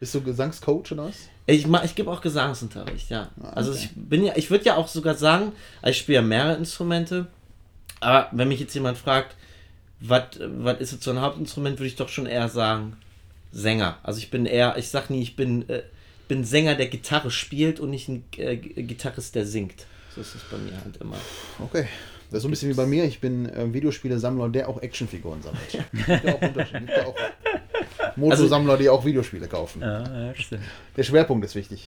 Bist du Gesangscoach oder was? Ich, ich gebe auch Gesangsunterricht, ja. Ah, Also okay. ich bin ja, ich würde ja auch sogar sagen, ich spiele ja mehrere Instrumente, aber wenn mich jetzt jemand fragt, was ist jetzt so ein Hauptinstrument, würde ich doch schon eher sagen Sänger. Also ich bin eher, ich sag nie, ich bin, äh, bin Sänger, der Gitarre spielt und nicht ein äh, Gitarrist, der singt. So ist es bei mir halt immer. Okay. Das ist so ein bisschen wie bei mir. Ich bin äh, Videospiele-Sammler, der auch Actionfiguren sammelt. Gibt ja auch Unterschiede. Gibt ja auch Motosammler, die auch Videospiele kaufen. Ja, ja, stimmt. Der Schwerpunkt ist wichtig.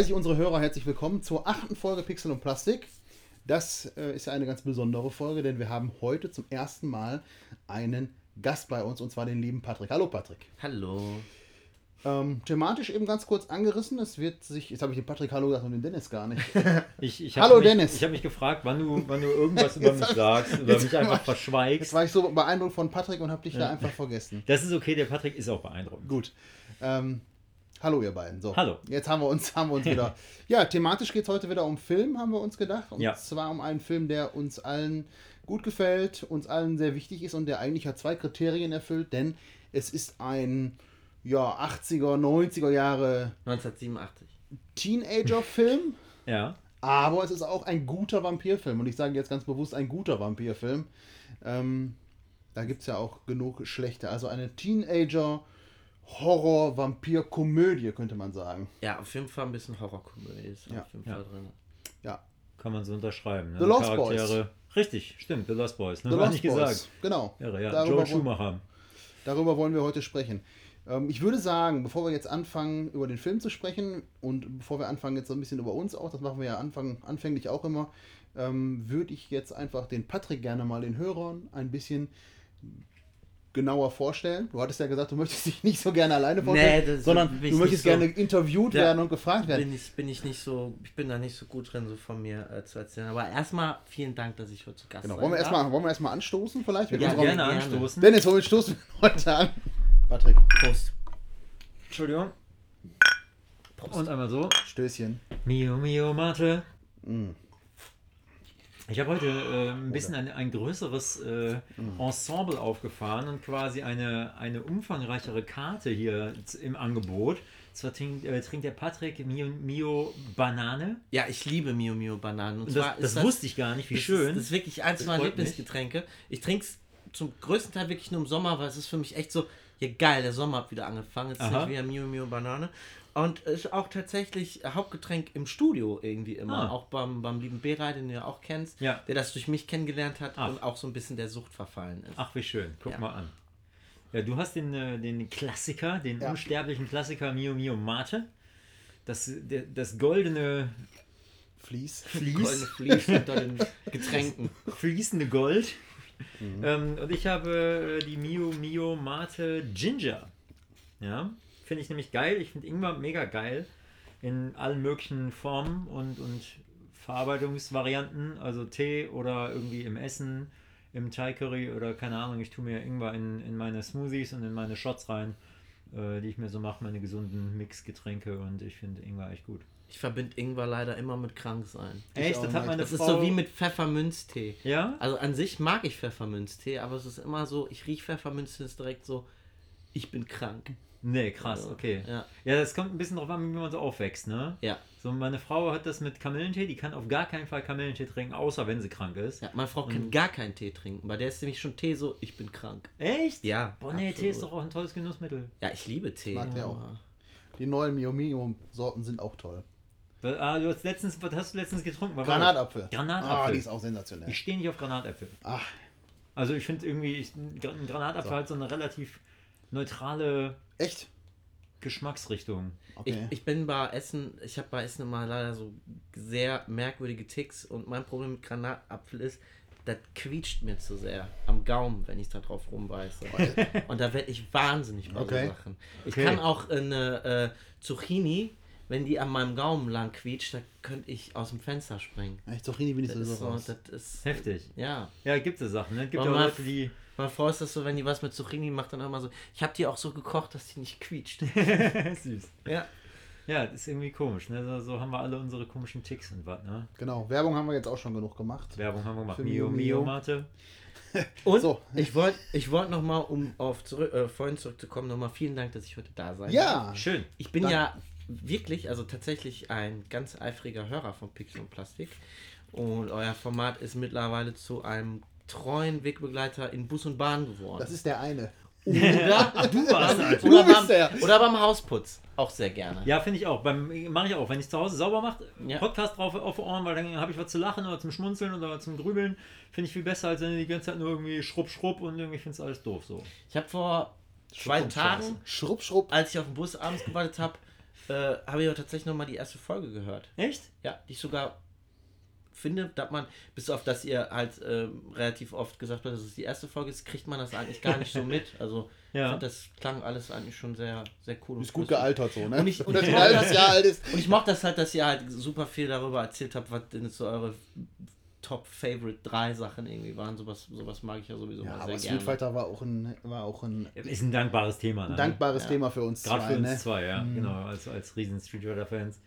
Heiße ich unsere Hörer herzlich willkommen zur achten Folge Pixel und Plastik. Das äh, ist ja eine ganz besondere Folge, denn wir haben heute zum ersten Mal einen Gast bei uns und zwar den lieben Patrick. Hallo Patrick. Hallo. Ähm, thematisch eben ganz kurz angerissen. Es wird sich, jetzt habe ich den Patrick Hallo gesagt und den Dennis gar nicht. Ich, ich Hallo, mich, Dennis. Ich habe mich gefragt, wann du, wann du irgendwas über mich sagst oder jetzt mich einfach ich- Jetzt verschweigst. war ich so beeindruckt von Patrick und habe dich da einfach vergessen. Das ist okay, der Patrick ist auch beeindruckend. Gut. Ähm, hallo ihr beiden. So. Hallo. Jetzt haben wir uns, haben wir uns wieder. Ja, thematisch geht es heute wieder um Film, haben wir uns gedacht. Und Ja. zwar um einen Film, der uns allen gut gefällt, uns allen sehr wichtig ist und der eigentlich hat zwei Kriterien erfüllt, denn es ist ein ja, 80er, 90er Jahre 1987. Teenager-Film. Ja. Aber es ist auch ein guter Vampirfilm. Und ich sage jetzt ganz bewusst ein guter Vampirfilm. Ähm, da gibt es ja auch genug schlechte. Also eine Teenager-Horror-Vampir-Komödie, könnte man sagen. Ja, auf jeden Fall ein bisschen Horrorkomödie ist Ja. auf jeden Ja. Fall drin. Ja. Kann man so unterschreiben. Ne? The Lost Boys. Richtig, stimmt, The Lost Boys. Ne? The War Lost nicht Boys. gesagt. Genau. Irre, ja. Darüber Joe wollen- Schumacher. Darüber wollen wir heute sprechen. Ähm, ich würde sagen, bevor wir jetzt anfangen, über den Film zu sprechen und bevor wir anfangen, jetzt so ein bisschen über uns auch, das machen wir ja Anfang, anfänglich auch immer, ähm, würde ich jetzt einfach den Patrick gerne mal den Hörern ein bisschen genauer vorstellen. Du hattest ja gesagt, du möchtest dich nicht so gerne alleine vorstellen, Nee, sondern du ich möchtest so. gerne interviewt Ja. werden und gefragt werden. Bin ich, bin ich nicht so, ich bin da nicht so gut drin, so von mir äh, zu erzählen. Aber erstmal vielen Dank, dass ich heute zu Gast Genau. Wollen wir erstmal wollen wir erstmal anstoßen vielleicht? Mit Ja, gerne gerne. anstoßen. Dennis, womit stoßen wir heute an? Patrick, Prost. Entschuldigung. Und einmal so. Stößchen. Mio, Mio, Mate. Mm. Ich habe heute äh, ein bisschen ein, ein größeres äh, Mm. Ensemble aufgefahren und quasi eine, eine umfangreichere Karte hier im Angebot. Zwar trinkt, äh, trinkt der Patrick Mio, Mio Banane. Ja, ich liebe Mio Mio Bananen. Und zwar das, ist das wusste ich gar nicht, wie das schön. Ist, das ist wirklich eins Das meiner. Lieblingsgetränke. Ich trinke es zum größten Teil wirklich nur im Sommer, weil es ist für mich echt so, ja geil, der Sommer hat wieder angefangen. Jetzt Aha. trinke ich wieder Mio Mio Banane. Und es ist auch tatsächlich Hauptgetränk im Studio irgendwie immer. Ah. Auch beim, beim lieben Beray, den du ja auch kennst, Ja. der das durch mich kennengelernt hat Ach. und auch so ein bisschen der Sucht verfallen ist. Ach, wie schön. Guck Ja. mal an. Ja, du hast den, äh, den Klassiker, den Ja. unsterblichen Klassiker Mio Mio Mate. Das, der, das goldene, Fließ. Goldene Fließ, Fließ unter den Getränken. fließende Gold. Mhm. Ähm, und ich habe äh, die Mio Mio Mate Ginger. Ja, finde ich nämlich geil. Ich finde Ingwer mega geil. In allen möglichen Formen und, und Verarbeitungsvarianten. Also Tee oder irgendwie im Essen, im Thai Curry oder keine Ahnung. Ich tue mir Ingwer in, in meine Smoothies und in meine Shots rein, äh, die ich mir so mache, meine gesunden Mixgetränke. Und ich finde Ingwer echt gut. Ich verbinde Ingwer leider immer mit Kranksein. Echt? Das hat meine Das ist Frau... so wie mit Pfefferminztee. Ja? Also an sich mag ich Pfefferminztee, aber es ist immer so, ich rieche Pfefferminztee ist direkt so, ich bin krank. Nee, krass, Also, okay. Ja, Ja, das kommt ein bisschen drauf an, wie man so aufwächst, ne? ja. So, meine Frau hat das mit Kamillentee, die kann auf gar keinen Fall Kamillentee trinken, außer wenn sie krank ist. ja meine Frau kann gar keinen Tee trinken, weil der ist nämlich schon Tee so, ich bin krank. Echt? Ja. Boah, nee, Tee ist absolut. doch auch ein tolles Genussmittel. Ja, ich liebe Tee. mag der auch. Die neuen Mio Mio Sorten sind auch toll. Ah, du hast letztens, was hast du letztens getrunken? Was? Granatapfel. Granatapfel. Ah, die ist auch sensationell. Ich stehe nicht auf Granatäpfel. Ach, Also ich finde irgendwie, ich, ein Granatapfel So. hat so eine relativ neutrale, echt? Geschmacksrichtungen. Okay. Ich, ich bin bei Essen, ich habe bei Essen immer leider so sehr merkwürdige Ticks und mein Problem mit Granatapfel ist, das quietscht mir zu sehr am Gaumen, wenn ich da drauf rumbeiße. und da werde ich wahnsinnig bei Okay. so Sachen. Ich Okay. kann auch eine äh, Zucchini, wenn die an meinem Gaumen lang quietscht, da könnte ich aus dem Fenster springen. Echt, Zucchini bin ich Das ist sowieso so, raus. das ist, Heftig. ja. Ja, gibt es Sachen. Ne? Gibt ja auch Leute, die. Meine Frau ist das so, wenn die was mit Zucchini macht, dann immer so, ich habe die auch so gekocht, dass die nicht quietscht. Süß. ja. Ja, das ist irgendwie komisch. Ne? So, so haben wir alle unsere komischen Ticks und was. Ne? Genau, Werbung haben wir jetzt auch schon genug gemacht. Werbung haben wir gemacht. Für Mio, Mio, Mio, Mio. Mate. Und So. ich wollte ich wollt nochmal, um auf zurück, äh, vorhin zurückzukommen, nochmal vielen Dank, dass ich heute da sein darf. Ja, Schön. Ich bin Danke. ja wirklich, also tatsächlich ein ganz eifriger Hörer von Pixel und Plastik. Und euer Format ist mittlerweile zu einem treuen Wegbegleiter in Bus und Bahn geworden. das ist der eine. oder, Du warst. Du oder, bist beim, der. oder beim Hausputz. Auch sehr gerne. Ja, finde ich auch. Beim mache ich auch. Wenn ich zu Hause sauber mache, Ja. Podcast drauf auf die Ohren, weil dann habe ich was zu lachen oder zum Schmunzeln oder zum Grübeln. Finde ich viel besser, als wenn du die ganze Zeit nur irgendwie schrupp, schrupp und irgendwie findest alles doof so. Ich habe vor zwei Tagen. Schrupp, schrupp. als ich auf den Bus abends gewartet habe, äh, habe ich auch tatsächlich nochmal die erste Folge gehört. Echt? Ja, die ich sogar finde, dass man, bis auf dass ihr halt ähm, relativ oft gesagt habt, dass es die erste Folge ist, kriegt man das eigentlich gar nicht so mit. Also Ja. ich das klang alles eigentlich schon sehr, sehr cool. und Ist gut gealtert so, ne? Und ich- Und das ein halbes Jahr alt ist. Und ich mochte das halt, dass ihr halt super viel darüber erzählt habt, was denn so eure Top Favorite 3 Sachen irgendwie waren. Sowas, sowas mag ich ja sowieso Ja, mal aber sehr Street gerne. Fighter war auch ein, war auch ein, Ist ein dankbares Thema. ein Ne? dankbares Ja. Thema für uns Gerade zwei, für uns ne? zwei, ja. Genau, als, als riesen Street Fighter Fans.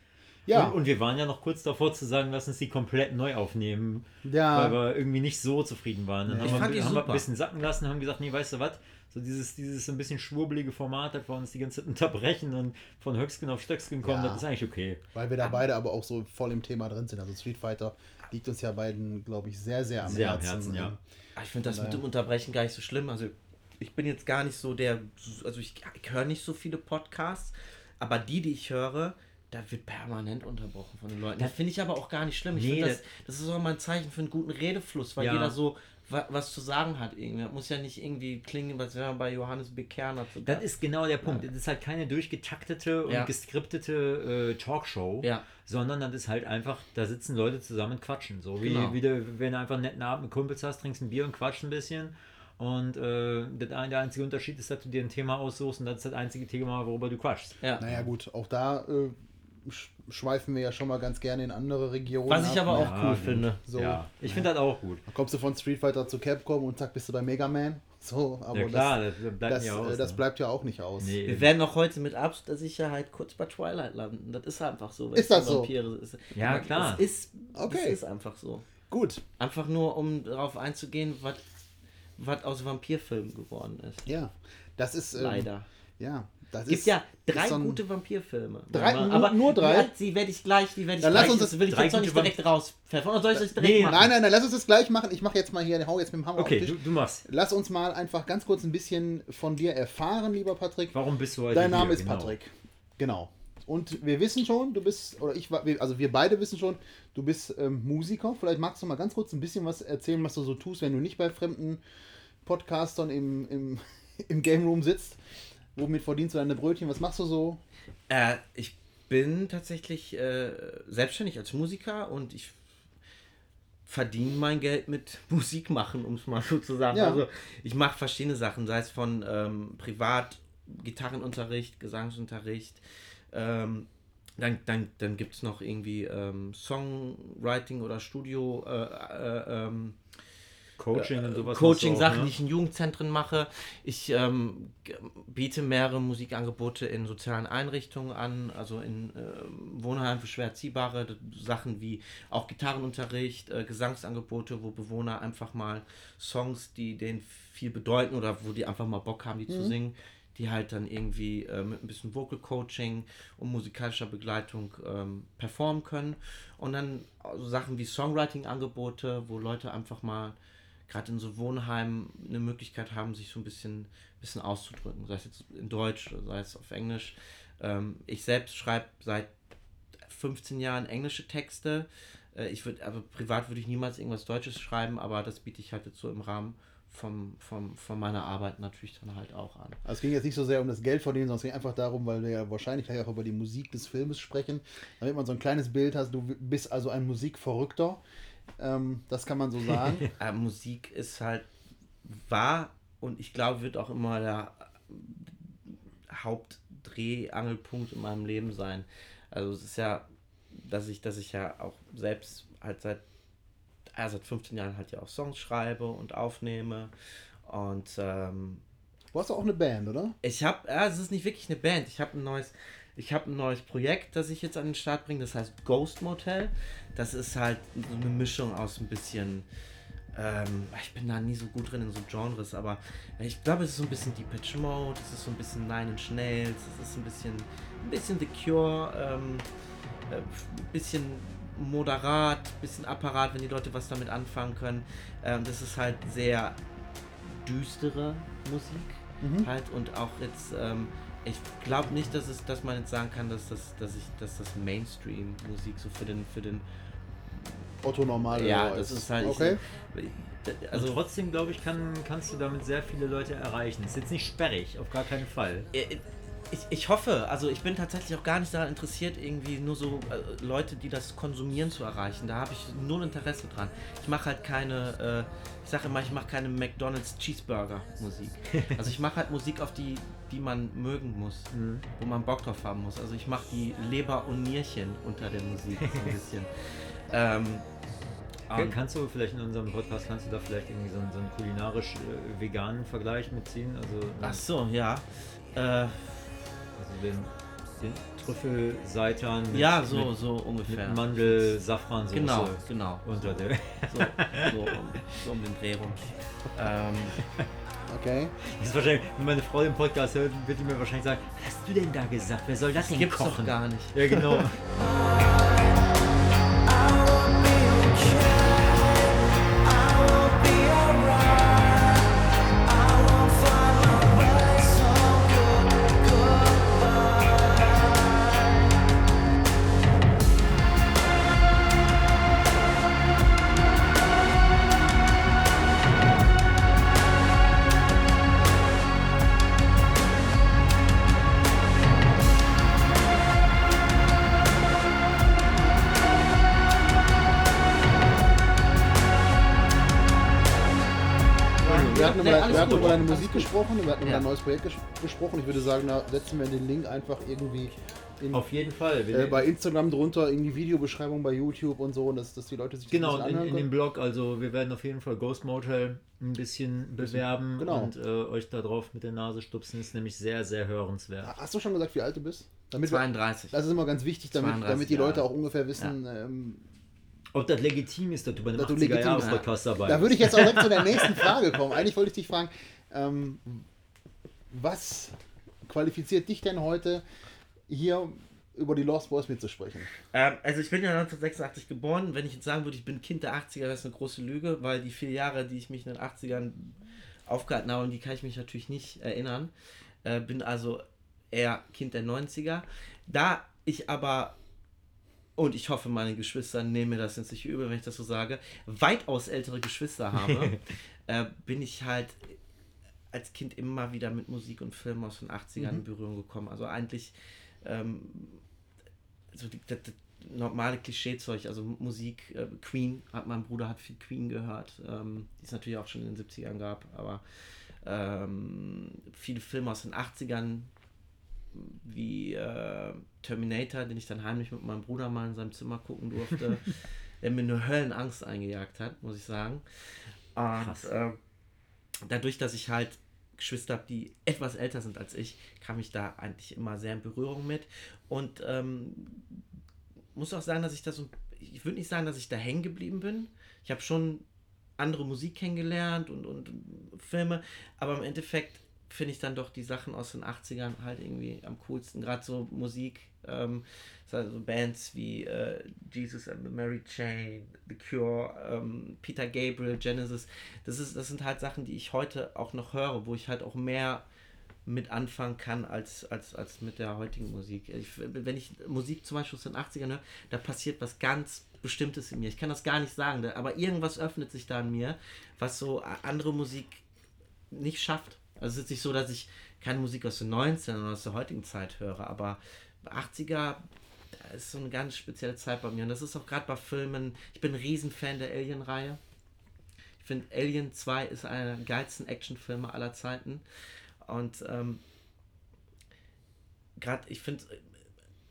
Ja, Und, und wir waren ja noch kurz davor zu sagen, lass uns die komplett neu aufnehmen, ja. weil wir irgendwie nicht so zufrieden waren. Dann Ja. haben, Ich wir, fand die haben wir ein bisschen sacken lassen, haben gesagt, nee, weißt du was, so dieses, dieses ein bisschen schwurbelige Format, das wir uns die ganze Zeit unterbrechen und von Höchstgen auf Stöcksken kommen, Ja. das ist eigentlich okay. Weil wir da beide aber auch so voll im Thema drin sind. Also Street Fighter liegt uns ja beiden, glaube ich, sehr, sehr am Sehr am Herzen. Herzen, ja. Ah, Ich finde das mit dem Unterbrechen gar nicht so schlimm. Also ich bin jetzt gar nicht so der, also ich, ich höre nicht so viele Podcasts, aber die, die ich höre, da wird permanent unterbrochen von den Leuten. Das finde ich aber auch gar nicht schlimm. Ich Nee, finde, das, das- ist auch mal ein Zeichen für einen guten Redefluss, weil Ja. jeder so wa was zu sagen hat irgendwie. Das muss ja nicht irgendwie klingen, als wäre man bei Johannes Bekerner zu Das ist genau der Punkt. Das ist halt keine durchgetaktete und Ja. geskriptete äh, Talkshow, Ja. sondern das ist halt einfach, da sitzen Leute zusammen und quatschen. So wie, Genau. wie du, wenn du einfach einen netten Abend mit Kumpels hast, trinkst ein Bier und quatscht ein bisschen. Und äh, der, ein- der einzige Unterschied ist, dass du dir ein Thema aussuchst und das ist das einzige Thema, worüber du quatschst. Ja. Naja, gut, auch da äh, schweifen wir ja schon mal ganz gerne in andere Regionen. Was ich ab, aber ne? auch Ja, cool gut. finde. So. ja, ich finde das auch gut. Dann kommst du von Street Fighter zu Capcom und zack, bist du bei Mega Man. So, aber ja klar, das, das, bleibt das, nicht äh, aus. das ne? bleibt ja auch nicht aus. Nee, Wir werden auch heute mit absoluter Sicherheit kurz bei Twilight landen. Das ist einfach so. wenn Ist es das so? Vampire ist. Ja, klar. Es ist, Okay. es ist einfach so. Gut, Einfach nur, um darauf einzugehen, was was aus Vampirfilmen geworden ist. ja. Das ist. Ähm, Leider. Ja, das Es gibt ist. ja drei so gute Vampirfilme. Drei- Aber- nur- aber nur drei? Die werde ich gleich, die werde ich Dann lass gleich, uns das das- will ich jetzt noch nicht direkt rauspfeffern. Oder soll ich das direkt Nee, machen? Nein, nein, nein, lass uns das gleich machen. Ich mache jetzt mal hier, hau jetzt mit dem Hammer Okay, auf den du, Tisch. du machst. Lass uns mal einfach ganz kurz ein bisschen von dir erfahren, lieber Patrick. Warum bist du heute Dein Name hier? ist Genau. Patrick. Genau. Und wir wissen schon, du bist, oder ich, war- also wir beide wissen schon, du bist ähm, Musiker. Vielleicht magst du mal ganz kurz ein bisschen was erzählen, was du so tust, wenn du nicht bei fremden Podcastern im, im, im Game Room sitzt. Womit verdienst du deine Brötchen? Was machst du so? Äh, ich bin tatsächlich äh, selbstständig als Musiker und ich verdiene mein Geld mit Musik machen, um es mal so zu sagen. Ja. Also ich mache verschiedene Sachen, sei es von ähm, Privat, Gitarrenunterricht, Gesangsunterricht. Ähm, dann dann, dann gibt es noch irgendwie ähm, Songwriting oder Studio. Äh, äh, ähm, Coaching und sowas. Coaching-Sachen, auch, die ich in Jugendzentren mache. Ich ähm, biete mehrere Musikangebote in sozialen Einrichtungen an, also in ähm, Wohnheimen für schwer erziehbare Sachen wie auch Gitarrenunterricht, äh, Gesangsangebote, wo Bewohner einfach mal Songs, die denen viel bedeuten oder wo die einfach mal Bock haben, die zu singen, die halt dann irgendwie äh, mit ein bisschen Vocal Coaching und musikalischer Begleitung ähm, performen können. Und dann so Sachen wie Songwriting-Angebote, wo Leute einfach mal gerade in so Wohnheimen eine Möglichkeit haben, sich so ein bisschen, bisschen auszudrücken. Sei es jetzt in Deutsch, sei es auf Englisch. Ähm, ich selbst schreibe seit 15 Jahren englische Texte. Äh, ich würde, aber privat würde ich niemals irgendwas Deutsches schreiben, aber das biete ich halt jetzt so im Rahmen vom, vom, von meiner Arbeit natürlich dann halt auch an. Also es ging jetzt nicht so sehr um das Geld verdienen, sondern es ging einfach darum, weil wir ja wahrscheinlich gleich auch über die Musik des Filmes sprechen, damit man so ein kleines Bild hat, du bist also ein Musikverrückter. Ähm, das kann man so sagen. äh, Musik ist halt, war und ich glaube, wird auch immer der Hauptdrehangelpunkt in meinem Leben sein. Also es ist ja, dass ich, dass ich ja auch selbst halt seit, ja, seit 15 Jahren halt ja auch Songs schreibe und aufnehme. Und ähm, du hast auch eine Band, oder? Ich habe, ja, es ist nicht wirklich eine Band. Ich habe ein neues, ich habe ein neues Projekt, das ich jetzt an den Start bringe. Das heißt Ghost Motel. Das ist halt so eine Mischung aus ein bisschen ähm, ich bin da nie so gut drin in so Genres, aber ich glaube, es ist so ein bisschen Depeche Mode, es ist so ein bisschen Nine Inch Nails, es ist ein bisschen, ein bisschen The Cure, ähm, äh, ein bisschen moderat, ein bisschen Apparat, wenn die Leute was damit anfangen können. Ähm, das ist halt sehr düstere Musik mhm. halt und auch jetzt ähm, ich glaube nicht, dass es, dass man jetzt sagen kann, dass das, dass ich, dass das Mainstream-Musik so für den, für den Otto normal. Ja, das ist halt. Okay. also Und trotzdem glaube ich, kann, kannst du damit sehr viele Leute erreichen. Ist jetzt nicht sperrig, auf gar keinen Fall. Ich, ich hoffe, also ich bin tatsächlich auch gar nicht daran interessiert, irgendwie nur so äh, Leute, die das konsumieren, zu erreichen. Da habe ich null Interesse dran. Ich mache halt keine, äh, ich sage immer, ich mache keine McDonalds Cheeseburger Musik. Also ich mache halt Musik, auf die, die man mögen muss, mhm. wo man Bock drauf haben muss. Also ich mache die Leber und Nierchen unter der Musik so ein bisschen. ähm, um, kannst du vielleicht in unserem Podcast, kannst du da vielleicht irgendwie so, einen, so einen kulinarisch-veganen äh, Vergleich mitziehen? Also? Ach so, ja. Äh, den, den Trüffelseitern mit, ja, so, mit, so ungefähr. Mit Mandel, Safransoße. Genau, genau. Unter so, der. So, so, um, so um den Dreh rum. Ähm, Okay. Das ist wahrscheinlich, wenn meine Frau den Podcast hört, wird die mir wahrscheinlich sagen, was hast du denn da gesagt? Wer soll das, das denn gibt's kochen? Doch gar nicht. Ja, genau. gesprochen, wir hatten über ein neues Projekt ges gesprochen. Ich würde sagen, da setzen wir den Link einfach irgendwie in, Auf jeden Fall. Äh, bei Instagram drunter, in die Videobeschreibung bei YouTube und so, dass, dass die Leute sich genau, in, in dem Blog. Also wir werden auf jeden Fall Ghost Motel ein bisschen bewerben genau. und äh, euch da drauf mit der Nase stupsen. Ist nämlich sehr, sehr hörenswert. Hast du schon gesagt, wie alt du bist? Damit 32. Wir, das ist immer ganz wichtig, damit, damit die Leute auch ungefähr wissen, ja. ähm, ob das legitim ist, dass du bei einem 80er Jahre Podcast dabei Da würde ich jetzt auch direkt zu der nächsten Frage kommen. Eigentlich wollte ich dich fragen, ähm, was qualifiziert dich denn heute hier über die Lost Boys mitzusprechen? Ähm, also ich bin ja 1986 geboren. Wenn ich jetzt sagen würde, ich bin Kind der 80er, das ist eine große Lüge, weil die vier Jahre, die ich mich in den 80ern aufgehalten habe, die kann ich mich natürlich nicht erinnern. Äh, bin also eher Kind der 90er. Da ich aber und ich hoffe, meine Geschwister nehmen mir das jetzt nicht übel, wenn ich das so sage, weitaus ältere Geschwister habe, äh, bin ich halt als Kind immer wieder mit Musik und Film aus den 80ern mhm. in Berührung gekommen. Also eigentlich ähm, so die, das, das normale Klischeezeug, also Musik, äh, Queen, hat mein Bruder hat viel Queen gehört, ähm, die es natürlich auch schon in den 70ern gab, aber ähm, viele Filme aus den 80ern, wie äh, Terminator, den ich dann heimlich mit meinem Bruder mal in seinem Zimmer gucken durfte, der mir eine Höllenangst eingejagt hat, muss ich sagen. Und äh, dadurch, dass ich halt Geschwister habe, die etwas älter sind als ich, kam ich da eigentlich immer sehr in Berührung mit. Und ähm, muss auch sagen, dass ich da so, ich würde nicht sagen, dass ich da hängen geblieben bin. Ich habe schon andere Musik kennengelernt und, und Filme, aber im Endeffekt finde ich dann doch die Sachen aus den 80ern halt irgendwie am coolsten. Gerade so Musik, ähm, also Bands wie äh, Jesus and the Mary Chain, The Cure, ähm, Peter Gabriel, Genesis. Das, ist, das sind halt Sachen, die ich heute auch noch höre, wo ich halt auch mehr mit anfangen kann als, als, als mit der heutigen Musik. Ich, wenn ich Musik zum Beispiel aus den 80ern höre, da passiert was ganz Bestimmtes in mir. Ich kann das gar nicht sagen, aber irgendwas öffnet sich da in mir, was so andere Musik nicht schafft. Also es ist nicht so, dass ich keine Musik aus den 90ern oder aus der heutigen Zeit höre, aber 80er da ist so eine ganz spezielle Zeit bei mir. Und das ist auch gerade bei Filmen. Ich bin ein Riesenfan der Alien-Reihe. Ich finde Alien 2 ist einer der geilsten Actionfilme aller Zeiten. Und ähm, gerade, ich finde,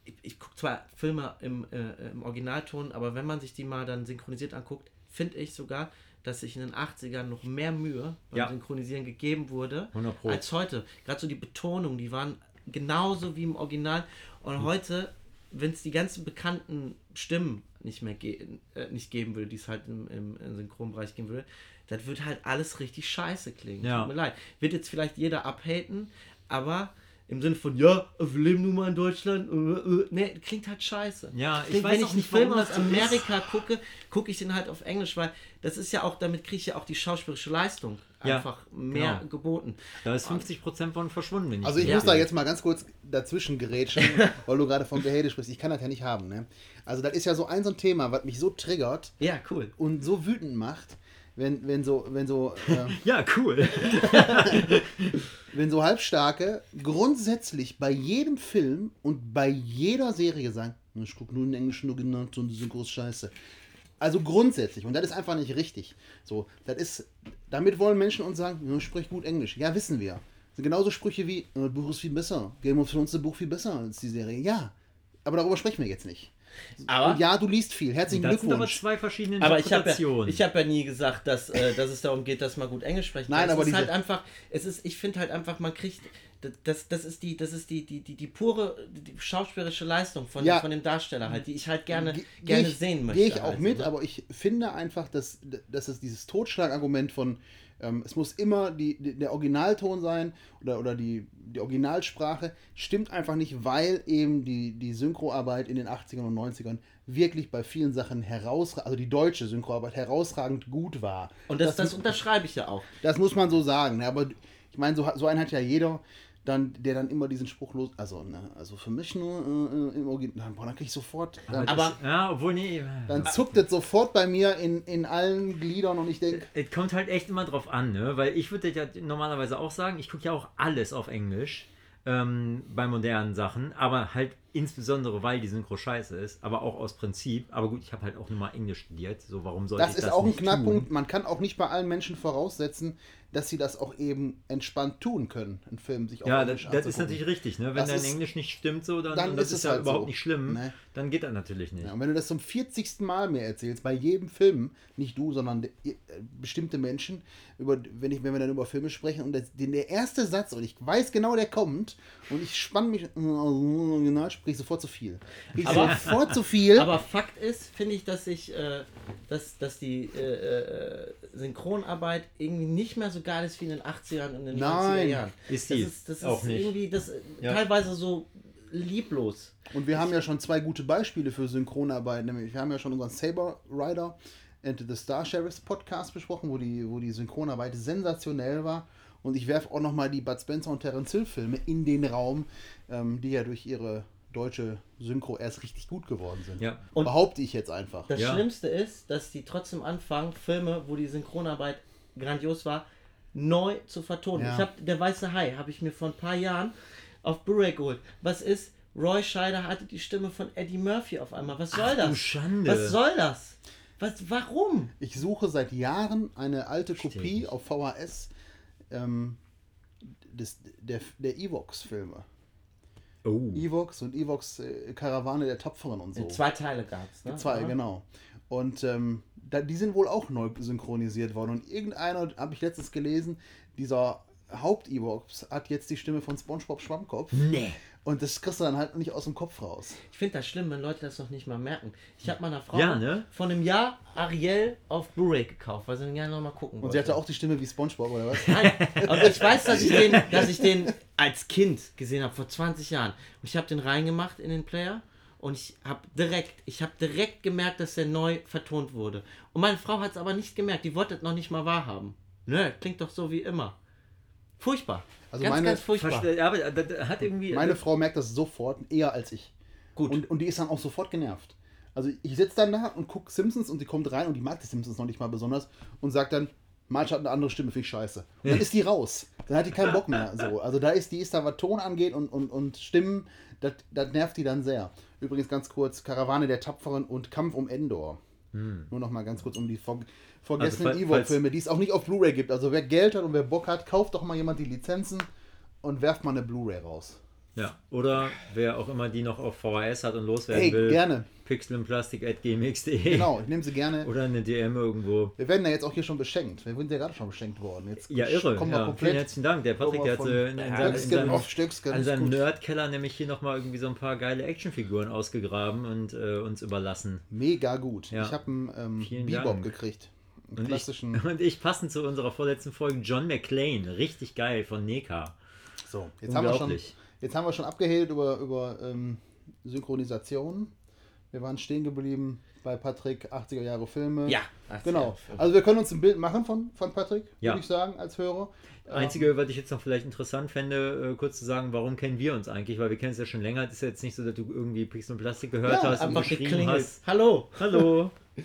ich, ich gucke zwar Filme im, äh, im Originalton, aber wenn man sich die mal dann synchronisiert anguckt, finde ich sogar, dass sich in den 80ern noch mehr Mühe beim Ja. Synchronisieren gegeben wurde 100 Pro. als heute. Gerade so die Betonung, die waren genauso wie im Original. Und heute, wenn es die ganzen bekannten Stimmen nicht mehr ge äh, nicht geben würde, die es halt im, im, im Synchronbereich geben würde, dann wird halt alles richtig scheiße klingen. Ja. Tut mir leid. Wird jetzt vielleicht jeder abhaten, aber im Sinne von, ja, wir leben nun mal in Deutschland, äh, äh, nee, klingt halt scheiße. Ja, ich Deswegen, weiß wenn ich einen Film aus das so ist. Amerika gucke, gucke ich den halt auf Englisch, weil das ist ja auch, damit kriege ich ja auch die schauspielerische Leistung Ja, einfach mehr genau. geboten. Da ist 50% von verschwunden. Wenn Also ich Ja. muss da jetzt mal ganz kurz dazwischen gerätschen, weil du gerade von Behelde sprichst. Ich kann das ja nicht haben. Ne? Also das ist ja so ein so ein Thema, was mich so triggert Ja, cool. und so wütend macht, wenn, wenn so, wenn so, äh, Ja, cool. wenn so Halbstarke grundsätzlich bei jedem Film und bei jeder Serie sagen, "Na, ich gucke nur den englischen Original und die Synchro ist scheiße. Also grundsätzlich. Und das ist einfach nicht richtig. So, das ist, damit wollen Menschen uns sagen, ja, sprich gut Englisch. Ja, wissen wir. Das sind genauso Sprüche wie, "Ja, das Buch ist viel besser. Game of Thrones ist das Buch viel besser als die Serie. Ja. Aber darüber sprechen wir jetzt nicht. Aber Und ja, du liest viel. Herzlichen Das sind aber Glückwunsch. zwei verschiedene Aber ich habe ja, ich hab ja nie gesagt, dass, äh, dass es darum geht, dass man gut Englisch sprechen Nein, kann. aber es ist diese- halt einfach, es ist, ich finde halt einfach, man kriegt, das, das ist die, das ist die, die, die, die pure die schauspielerische Leistung von, Ja. von dem Darsteller halt, die ich halt gerne, Ge- gerne ich, sehen möchte. Gehe ich auch halt, mit, ne? aber ich finde einfach, dass, dass es dieses Totschlagargument von, ähm, es muss immer die, die, der Originalton sein oder, oder die, die Originalsprache, stimmt einfach nicht, weil eben die, die Synchroarbeit in den 80ern und 90ern wirklich bei vielen Sachen herausragend, also die deutsche Synchroarbeit herausragend gut war. Und das, das unterschreibe ich ja auch. Das muss man so sagen. Ne? Aber ich meine, so, so einen hat ja jeder, dann, der dann immer diesen Spruch los. Also, ne, also für mich nur äh, äh, im Original. Boah, dann krieg ich sofort. Dann, das, aber- ja, obwohl, nee. dann zuckt es sofort bei mir in, in allen Gliedern und ich denke, Es kommt halt echt immer drauf an, ne? Weil ich würde ja normalerweise auch sagen, ich gucke ja auch alles auf Englisch ähm, bei modernen Sachen, aber halt insbesondere, weil die Synchro scheiße ist, aber auch aus Prinzip. Aber gut, ich habe halt auch nur mal Englisch studiert, so warum sollte das ich ist das auch ein Knackpunkt. Man kann auch nicht bei allen Menschen voraussetzen, dass sie das auch eben entspannt tun können, einen Film sich auf Ja, das, das ist natürlich richtig, ne? Wenn Das dein ist- Englisch nicht stimmt, so, dann, dann und das ist ist, es ja halt überhaupt so. nicht schlimm, Ne? dann geht das natürlich nicht. Ja, und wenn du das zum 40. Mal mir erzählst, bei jedem Film, nicht du, sondern de- äh, bestimmte Menschen, über, wenn, ich, wenn wir dann über Filme sprechen und das, den, der erste Satz, und ich weiß genau, der kommt, und ich spann mich, original sprich sofort zu viel. Krieg Aber- sofort zu viel. Aber Fakt ist, finde ich, dass ich, äh, dass, dass die äh, äh, Synchronarbeit irgendwie nicht mehr so geil ist wie in den 80ern und in den Nein, 90er Jahren. ist das die. ist, das ist Auch nicht. irgendwie das, Ja. teilweise so lieblos. Und wir haben ja schon zwei gute Beispiele für Synchronarbeit. Nämlich, wir haben ja schon unseren Saber Rider and the Star Sheriffs Podcast besprochen, wo die, wo die Synchronarbeit sensationell war. Und ich werfe auch nochmal die Bud Spencer und Terence Hill Filme in den Raum, ähm, die ja durch ihre deutsche Synchro erst richtig gut geworden sind. Ja. Und- Behaupte ich jetzt einfach. Das Ja. Schlimmste ist, dass die trotzdem anfangen, Filme, wo die Synchronarbeit grandios war, neu zu vertonen. Ja. Ich habe Der Weiße Hai habe ich mir vor ein paar Jahren auf Blu-ray geholt. Was ist? Roy Scheider hatte die Stimme von Eddie Murphy auf einmal. Was soll Ach, das? du Schande. Was soll das? Was, warum? Ich suche seit Jahren eine alte Versteh Kopie ich. auf VHS ähm, des, der, der Evox-Filme. Oh. Evox und Evox äh, Karawane der Tapferen und so. Zwei Teile gab es. Ne? Zwei, Ja. genau. Und ähm, da, die sind wohl auch neu synchronisiert worden. Und irgendeiner, habe ich letztens gelesen, dieser Haupt-Evox hat jetzt die Stimme von SpongeBob Schwammkopf. Nee. Und das kriegst du dann halt nicht aus dem Kopf raus. Ich finde das schlimm, wenn Leute das noch nicht mal merken. Ich habe meiner Frau Ja, ne? vor einem Jahr Ariel auf Blu-ray gekauft, weil sie den gerne noch mal gucken Und wollte. sie hatte auch die Stimme wie SpongeBob, oder was? Nein, aber ich weiß, dass ich den, dass ich den als Kind gesehen habe, vor 20 Jahren. Und ich habe den reingemacht in den Player und ich habe direkt, ich habe direkt gemerkt, dass der neu vertont wurde. Und meine Frau hat es aber nicht gemerkt, die wollte es noch nicht mal wahrhaben. Nö, klingt doch so wie immer. Furchtbar. Also ganz, meine- ganz furchtbar. Aber das hat irgendwie. Meine Frau merkt das sofort, eher als ich. Gut. Und, und die ist dann auch sofort genervt. Also ich sitze dann da und gucke Simpsons und die kommt rein und die mag die Simpsons noch nicht mal besonders und sagt dann, Marge hat eine andere Stimme, finde ich scheiße. Und dann ist die raus. Dann hat die keinen Bock mehr. So. Also da ist die ist da, was Ton angeht und, und, und Stimmen, das, das nervt die dann sehr. Übrigens ganz kurz, Karawane der Tapferen und Kampf um Endor. Nur noch mal ganz kurz um die ver vergessenen Also, Ewok-Filme, die es auch nicht auf Blu-ray gibt. Also wer Geld hat und wer Bock hat, kauft doch mal jemand die Lizenzen und werft mal eine Blu-ray raus. Ja, oder wer auch immer die noch auf VHS hat und loswerden Hey, will, gerne. pixelandplastik.gmx.de Genau, ich nehme sie gerne. oder eine DM irgendwo. Wir werden ja jetzt auch hier schon beschenkt. Wir sind ja gerade schon beschenkt worden. Jetzt Ja, irre. kommen wir Ja, vielen komplett herzlichen Dank. Der Patrick, der hat in, in, seinem, in, seinem, an. Nerdkeller nämlich hier nochmal irgendwie so ein paar geile Actionfiguren ausgegraben und äh, uns überlassen. Mega gut. Ja. Ich habe einen ähm, Bebop gekriegt. Einen Und ich, und ich passend zu unserer vorletzten Folge John McClane. Richtig geil von Neka. So, jetzt haben wir schon. Jetzt haben wir schon abgehelt über, über ähm, Synchronisation. Wir waren stehen geblieben bei Patrick, 80er Jahre Filme. Ja, Genau. Also wir können uns ein Bild machen von, von Patrick, Ja. würde ich sagen, als Hörer. Einzige, was ich jetzt noch vielleicht interessant fände, äh, kurz zu sagen, warum kennen wir uns eigentlich? Weil wir kennen es ja schon länger. Es ist ja jetzt nicht so, dass du irgendwie Pixel und Plastik gehört Ja, hast und Einfach geschrieben geklingelt. hast. Hallo. Hallo.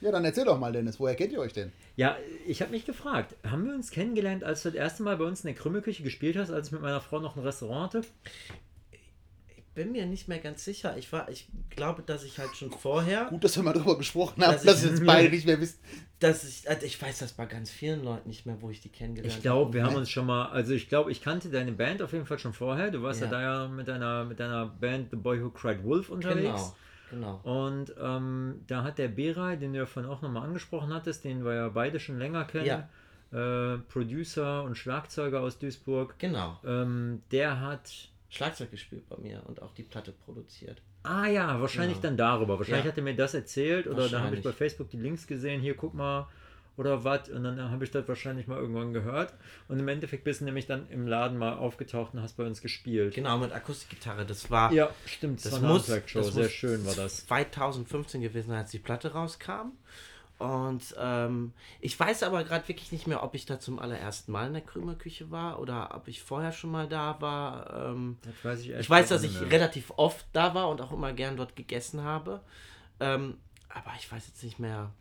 Ja, dann erzähl doch mal, Dennis, woher kennt ihr euch denn? Ja, ich habe mich gefragt, haben wir uns kennengelernt, als du das erste Mal bei uns in der Krümmelküche gespielt hast, als ich mit meiner Frau noch ein Restaurant hatte? Ich bin mir nicht mehr ganz sicher. Ich war, ich glaube, dass ich halt schon vorher, Gut, dass wir mal drüber gesprochen haben, Dass dass, ich- ihr jetzt beide nicht mehr wisst. dass ich, also ich weiß das bei ganz vielen Leuten nicht mehr, wo ich die kennengelernt Ich glaube, wir haben uns schon mal, also ich glaube, ich kannte deine Band auf jeden Fall schon vorher. Du warst ja, Ja. da ja mit deiner, mit deiner Band The Boy Who Cried Wolf habe. unterwegs. Genau, genau. Und ähm, da hat der Beray, den du ja vorhin auch nochmal angesprochen hattest, den wir ja beide schon länger kennen, Ja. äh, Producer und Schlagzeuger aus Duisburg, Genau. ähm, der hat Schlagzeug gespielt bei mir und auch die Platte produziert. Ah ja, wahrscheinlich Genau. dann darüber. Wahrscheinlich Ja. hat er mir das erzählt oder da habe ich bei Facebook die Links gesehen, hier guck mal oder was und dann habe ich das wahrscheinlich mal irgendwann gehört und im Endeffekt bist du nämlich dann im Laden mal aufgetaucht und hast bei uns gespielt. Genau, mit Akustikgitarre. Das war, Ja, stimmt, das war eine muss, Handwerkshow, das sehr schön war das. 2015 gewesen, als die Platte rauskam. Und ähm, ich weiß aber gerade wirklich nicht mehr, ob ich da zum allerersten Mal in der Krümelküche war oder ob ich vorher schon mal da war. Ähm, Das weiß ich, ich weiß, dass ich mehr. relativ oft da war und auch immer gern dort gegessen habe. Ähm, aber ich weiß jetzt nicht mehr,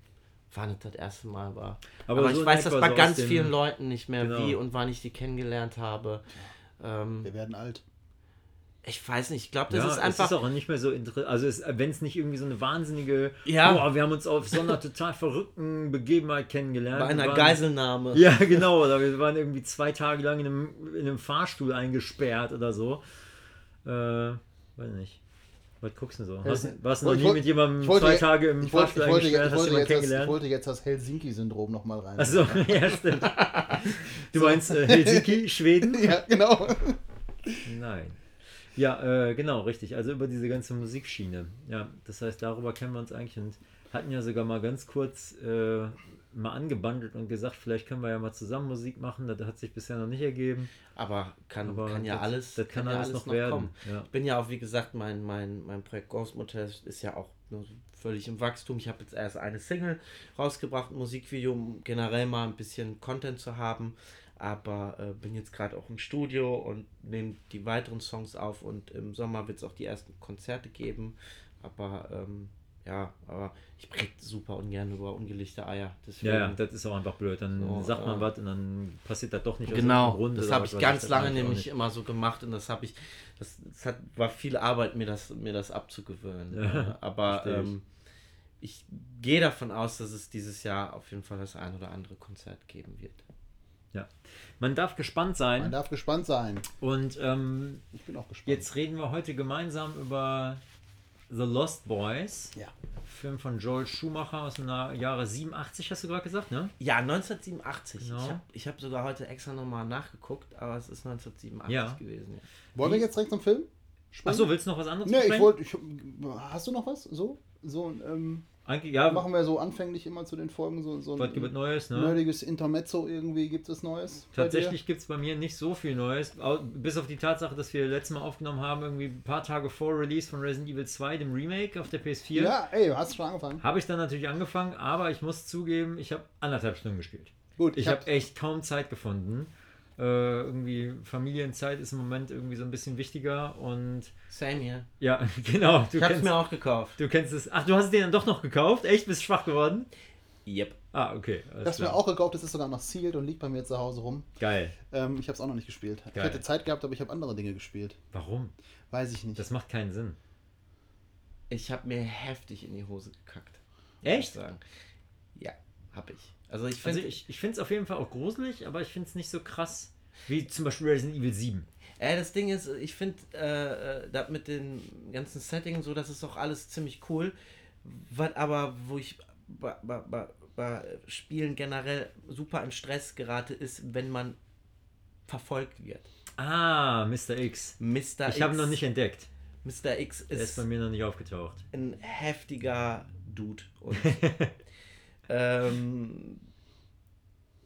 wann es das erste Mal war. Aber Aber, so ich weiß das bei so ganz vielen Leuten nicht mehr, Genau. wie und wann ich die kennengelernt habe. Ähm, Wir werden alt. ich weiß nicht, ich glaube, das ja, ist einfach. es ist auch nicht mehr so interessant. Also, wenn es nicht irgendwie so eine wahnsinnige, Ja. boah, wir haben uns auf so einer total verrückten Begebenheit kennengelernt. bei einer waren- Geiselnahme. Ja, genau. Oder wir waren irgendwie zwei Tage lang in einem, in einem Fahrstuhl eingesperrt oder so. Äh, weiß nicht. Was guckst du so? Hast, warst du noch Ich nie mit jemandem ich wollte zwei Tage im Ich wollte, Fahrstuhl ich, wollte, ich, Hast du wollte jetzt das, ich kennengelernt? wollte jetzt das Helsinki-Syndrom nochmal rein. Achso, ja, stimmt. Du meinst äh, Helsinki, Schweden? Ja, genau. Nein. Ja, äh, genau, richtig. Also über diese ganze Musikschiene. Ja, das heißt, darüber kennen wir uns eigentlich und hatten ja sogar mal ganz kurz äh, mal angebandelt und gesagt, vielleicht können wir ja mal zusammen Musik machen. Das hat sich bisher noch nicht ergeben. Aber kann, Aber kann ja das- alles, das kann ja alles noch werden, ja. Ich bin ja auch, wie gesagt, mein, mein, mein Projekt Ghost Motel ist ja auch völlig im Wachstum. Ich habe jetzt erst eine Single rausgebracht, ein Musikvideo, um generell mal ein bisschen Content zu haben. Aber äh, bin jetzt gerade auch im Studio und nehme die weiteren Songs auf und im Sommer wird es auch die ersten Konzerte geben. Aber ähm, ja, aber ich rede super ungern über ungelichte Eier. Deswegen, Ja, ja, das ist auch einfach blöd. Dann So, sagt man äh, was und dann passiert das doch nicht aus Genau, irgendeinem Grund das habe ich ganz lange auch nämlich immer so gemacht und das habe ich, das, das hat, war viel Arbeit, mir das, mir das abzugewöhnen. Ja, Aber ähm, ich gehe davon aus, dass es dieses Jahr auf jeden Fall das ein oder andere Konzert geben wird. Ja. Man darf gespannt Man sein darf gespannt sein. und ähm, Ich bin auch gespannt. jetzt reden wir heute gemeinsam über The Lost Boys. Ja. Film von Joel Schumacher aus dem Jahre 87, hast du gerade gesagt, ne? Ja, 1987. Ja. Ich habe hab sogar heute extra nochmal nachgeguckt, aber es ist 1987 Ja. gewesen. Ja. Wollen wir jetzt direkt zum Film? springen? Achso, willst du noch was anderes Nee, ich wollte. Hast du noch was? So? So ähm, Eigentlich, ja, machen wir so anfänglich immer zu den Folgen so, so was gibt es Neues, ne? nerdiges Intermezzo irgendwie. Gibt es Neues? Tatsächlich gibt es bei mir nicht so viel Neues, bis auf die Tatsache, dass wir letztes Mal aufgenommen haben, irgendwie ein paar Tage vor Release von Resident Evil 2, dem Remake auf der PS4. Ja, ey, hast du schon angefangen? Habe ich dann natürlich angefangen, aber ich muss zugeben, ich habe anderthalb Stunden gespielt. Gut, Ich hab- habe echt kaum Zeit gefunden. Äh, irgendwie Familienzeit ist im Moment irgendwie so ein bisschen wichtiger und Same hier. ja, genau. Du Ich habe es kennst, mir auch gekauft. du kennst es. Ach, du hast den dann doch noch gekauft? Echt? Bist schwach geworden? Yep. Ah, okay. Das mir auch gekauft, das ist sogar noch sealed und liegt bei mir zu Hause rum. Geil. Ähm, ich habe es auch noch nicht gespielt. Ich Geil. hätte Zeit gehabt, aber ich habe andere Dinge gespielt. Warum? Weiß ich nicht. Das macht keinen Sinn. Ich habe mir heftig in die Hose gekackt. Echt? ich Sagen. Ja, habe ich. Also ich Also finde, ich, ich finde es auf jeden Fall auch gruselig, aber ich finde es nicht so krass wie zum Beispiel Resident Evil 7. äh, das Ding ist, ich finde, äh, äh, da mit den ganzen Settings so, das ist auch alles ziemlich cool. Was aber, wo ich bei, bei, bei, bei Spielen generell super in Stress gerate, ist, wenn man verfolgt wird. Ah, Mr. X. Mr. Ich habe ihn noch nicht entdeckt. Mr. X Der ist ist bei mir noch nicht aufgetaucht. ein heftiger Dude. Und ähm,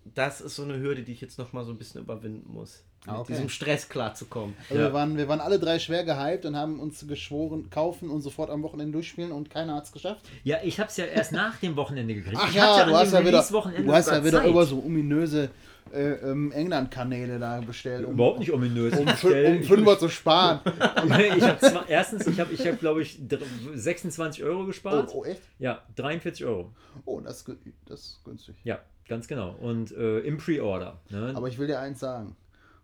das ist so eine Hürde, die ich jetzt noch mal so ein bisschen überwinden muss. Ah, Mit okay. diesem Stress klarzukommen. Also Ja. wir, waren, wir waren alle drei schwer gehypt und haben uns geschworen, kaufen und sofort am Wochenende durchspielen und keiner hat es geschafft. Ja, ich habe es ja erst nach dem Wochenende gekriegt. Ach ich ja, hatte du hast ja wieder, du hast ja wieder Zeit. über so ominöse äh, ähm, England-Kanäle da bestellt, um, Überhaupt nicht ominös. um, bestell- um Fünfer zu sparen. ich habe erstens, ich habe, ich hab, glaube ich, dr- 26 Euro Oh, gespart. oh, echt? Ja, 43 Euro. Oh, das, das ist günstig. Ja, ganz genau. Und äh, im Pre-Order. Ne? Aber ich will dir eins sagen.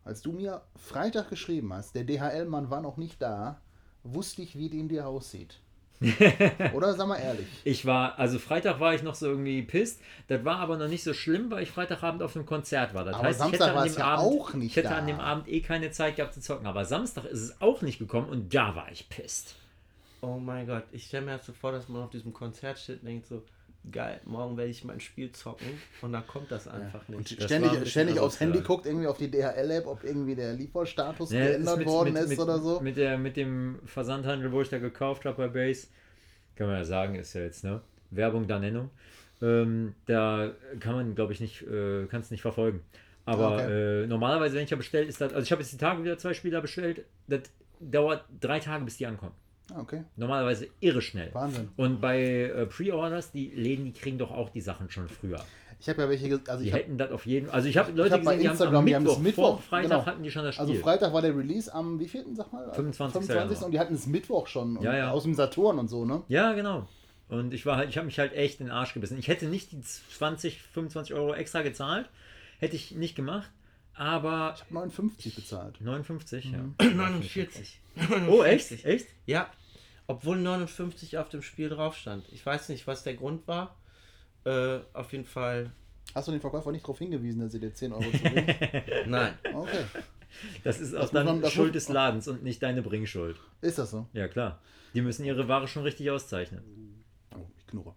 Als du mir Freitag geschrieben hast, der DHL-Mann war noch nicht da, wusste ich, wie die in dir aussieht. Oder sag mal ehrlich. Ich war, also Freitag war ich noch so irgendwie pisst. Das war aber noch nicht so schlimm, weil ich Freitagabend auf einem Konzert war. Das Aber heißt, ich Samstag hätte, an war dem es ja Abend, auch nicht ich hätte da. an dem Abend eh keine Zeit gehabt zu zocken. Aber Samstag ist es auch nicht gekommen und da war ich pisst. Oh mein Gott, ich stelle mir halt so vor, dass man auf diesem Konzert steht und denkt so, geil, morgen werde ich mein Spiel zocken und dann kommt das einfach Und nicht. Ein ständig, ständig aufs. Handy guckt, irgendwie auf die DHL-App, ob irgendwie der Lieferstatus Ne, geändert mit- worden mit- ist mit, oder so. Mit, der, mit dem Versandhandel, wo ich da gekauft habe bei Base, kann man ja sagen, ist ja jetzt, ne? Werbung da Nennung. Ähm, da kann man, glaube ich, nicht, äh, kann es nicht verfolgen. Aber Okay. äh, normalerweise, wenn ich ja bestellt, ist das, also ich habe jetzt die Tage wieder zwei Spieler bestellt, das dauert drei Tage, bis die ankommen. Ah, Okay, Normalerweise irre schnell. Wahnsinn. Und bei äh, Pre-Orders, die Läden, die kriegen doch auch die Sachen schon früher. Ich habe ja welche, also Die ich hab, hätten das auf jeden Also ich habe Leute hab bei gesehen, die haben Instagram, am haben Mittwoch, es Mittwoch, vor Freitag genau. hatten die schon das Spiel. also Freitag war der Release am wievielten, sag mal? 25. 25. und die hatten es Mittwoch schon Ja, ja. aus dem Saturn und so, ne? Ja, genau. Und ich war halt, ich habe mich halt echt in den Arsch gebissen. Ich hätte nicht die 20, 25 Euro extra gezahlt. Hätte ich nicht gemacht. Aber Ich habe 59 bezahlt. 59, ja. 49. Oh, echt? Echt? Ja, obwohl 59 auf dem Spiel drauf stand. Ich weiß nicht, was der Grund war. Äh, auf jeden Fall, Hast du den Verkäufer nicht darauf hingewiesen, dass sie dir 10 Euro zurück? nein. Okay. Das ist auch muss dann man- das Schuld muss- des Ladens und nicht deine Bringschuld. Ist das so? Ja, klar. Die müssen ihre Ware schon richtig auszeichnen. Oh, ich knurre.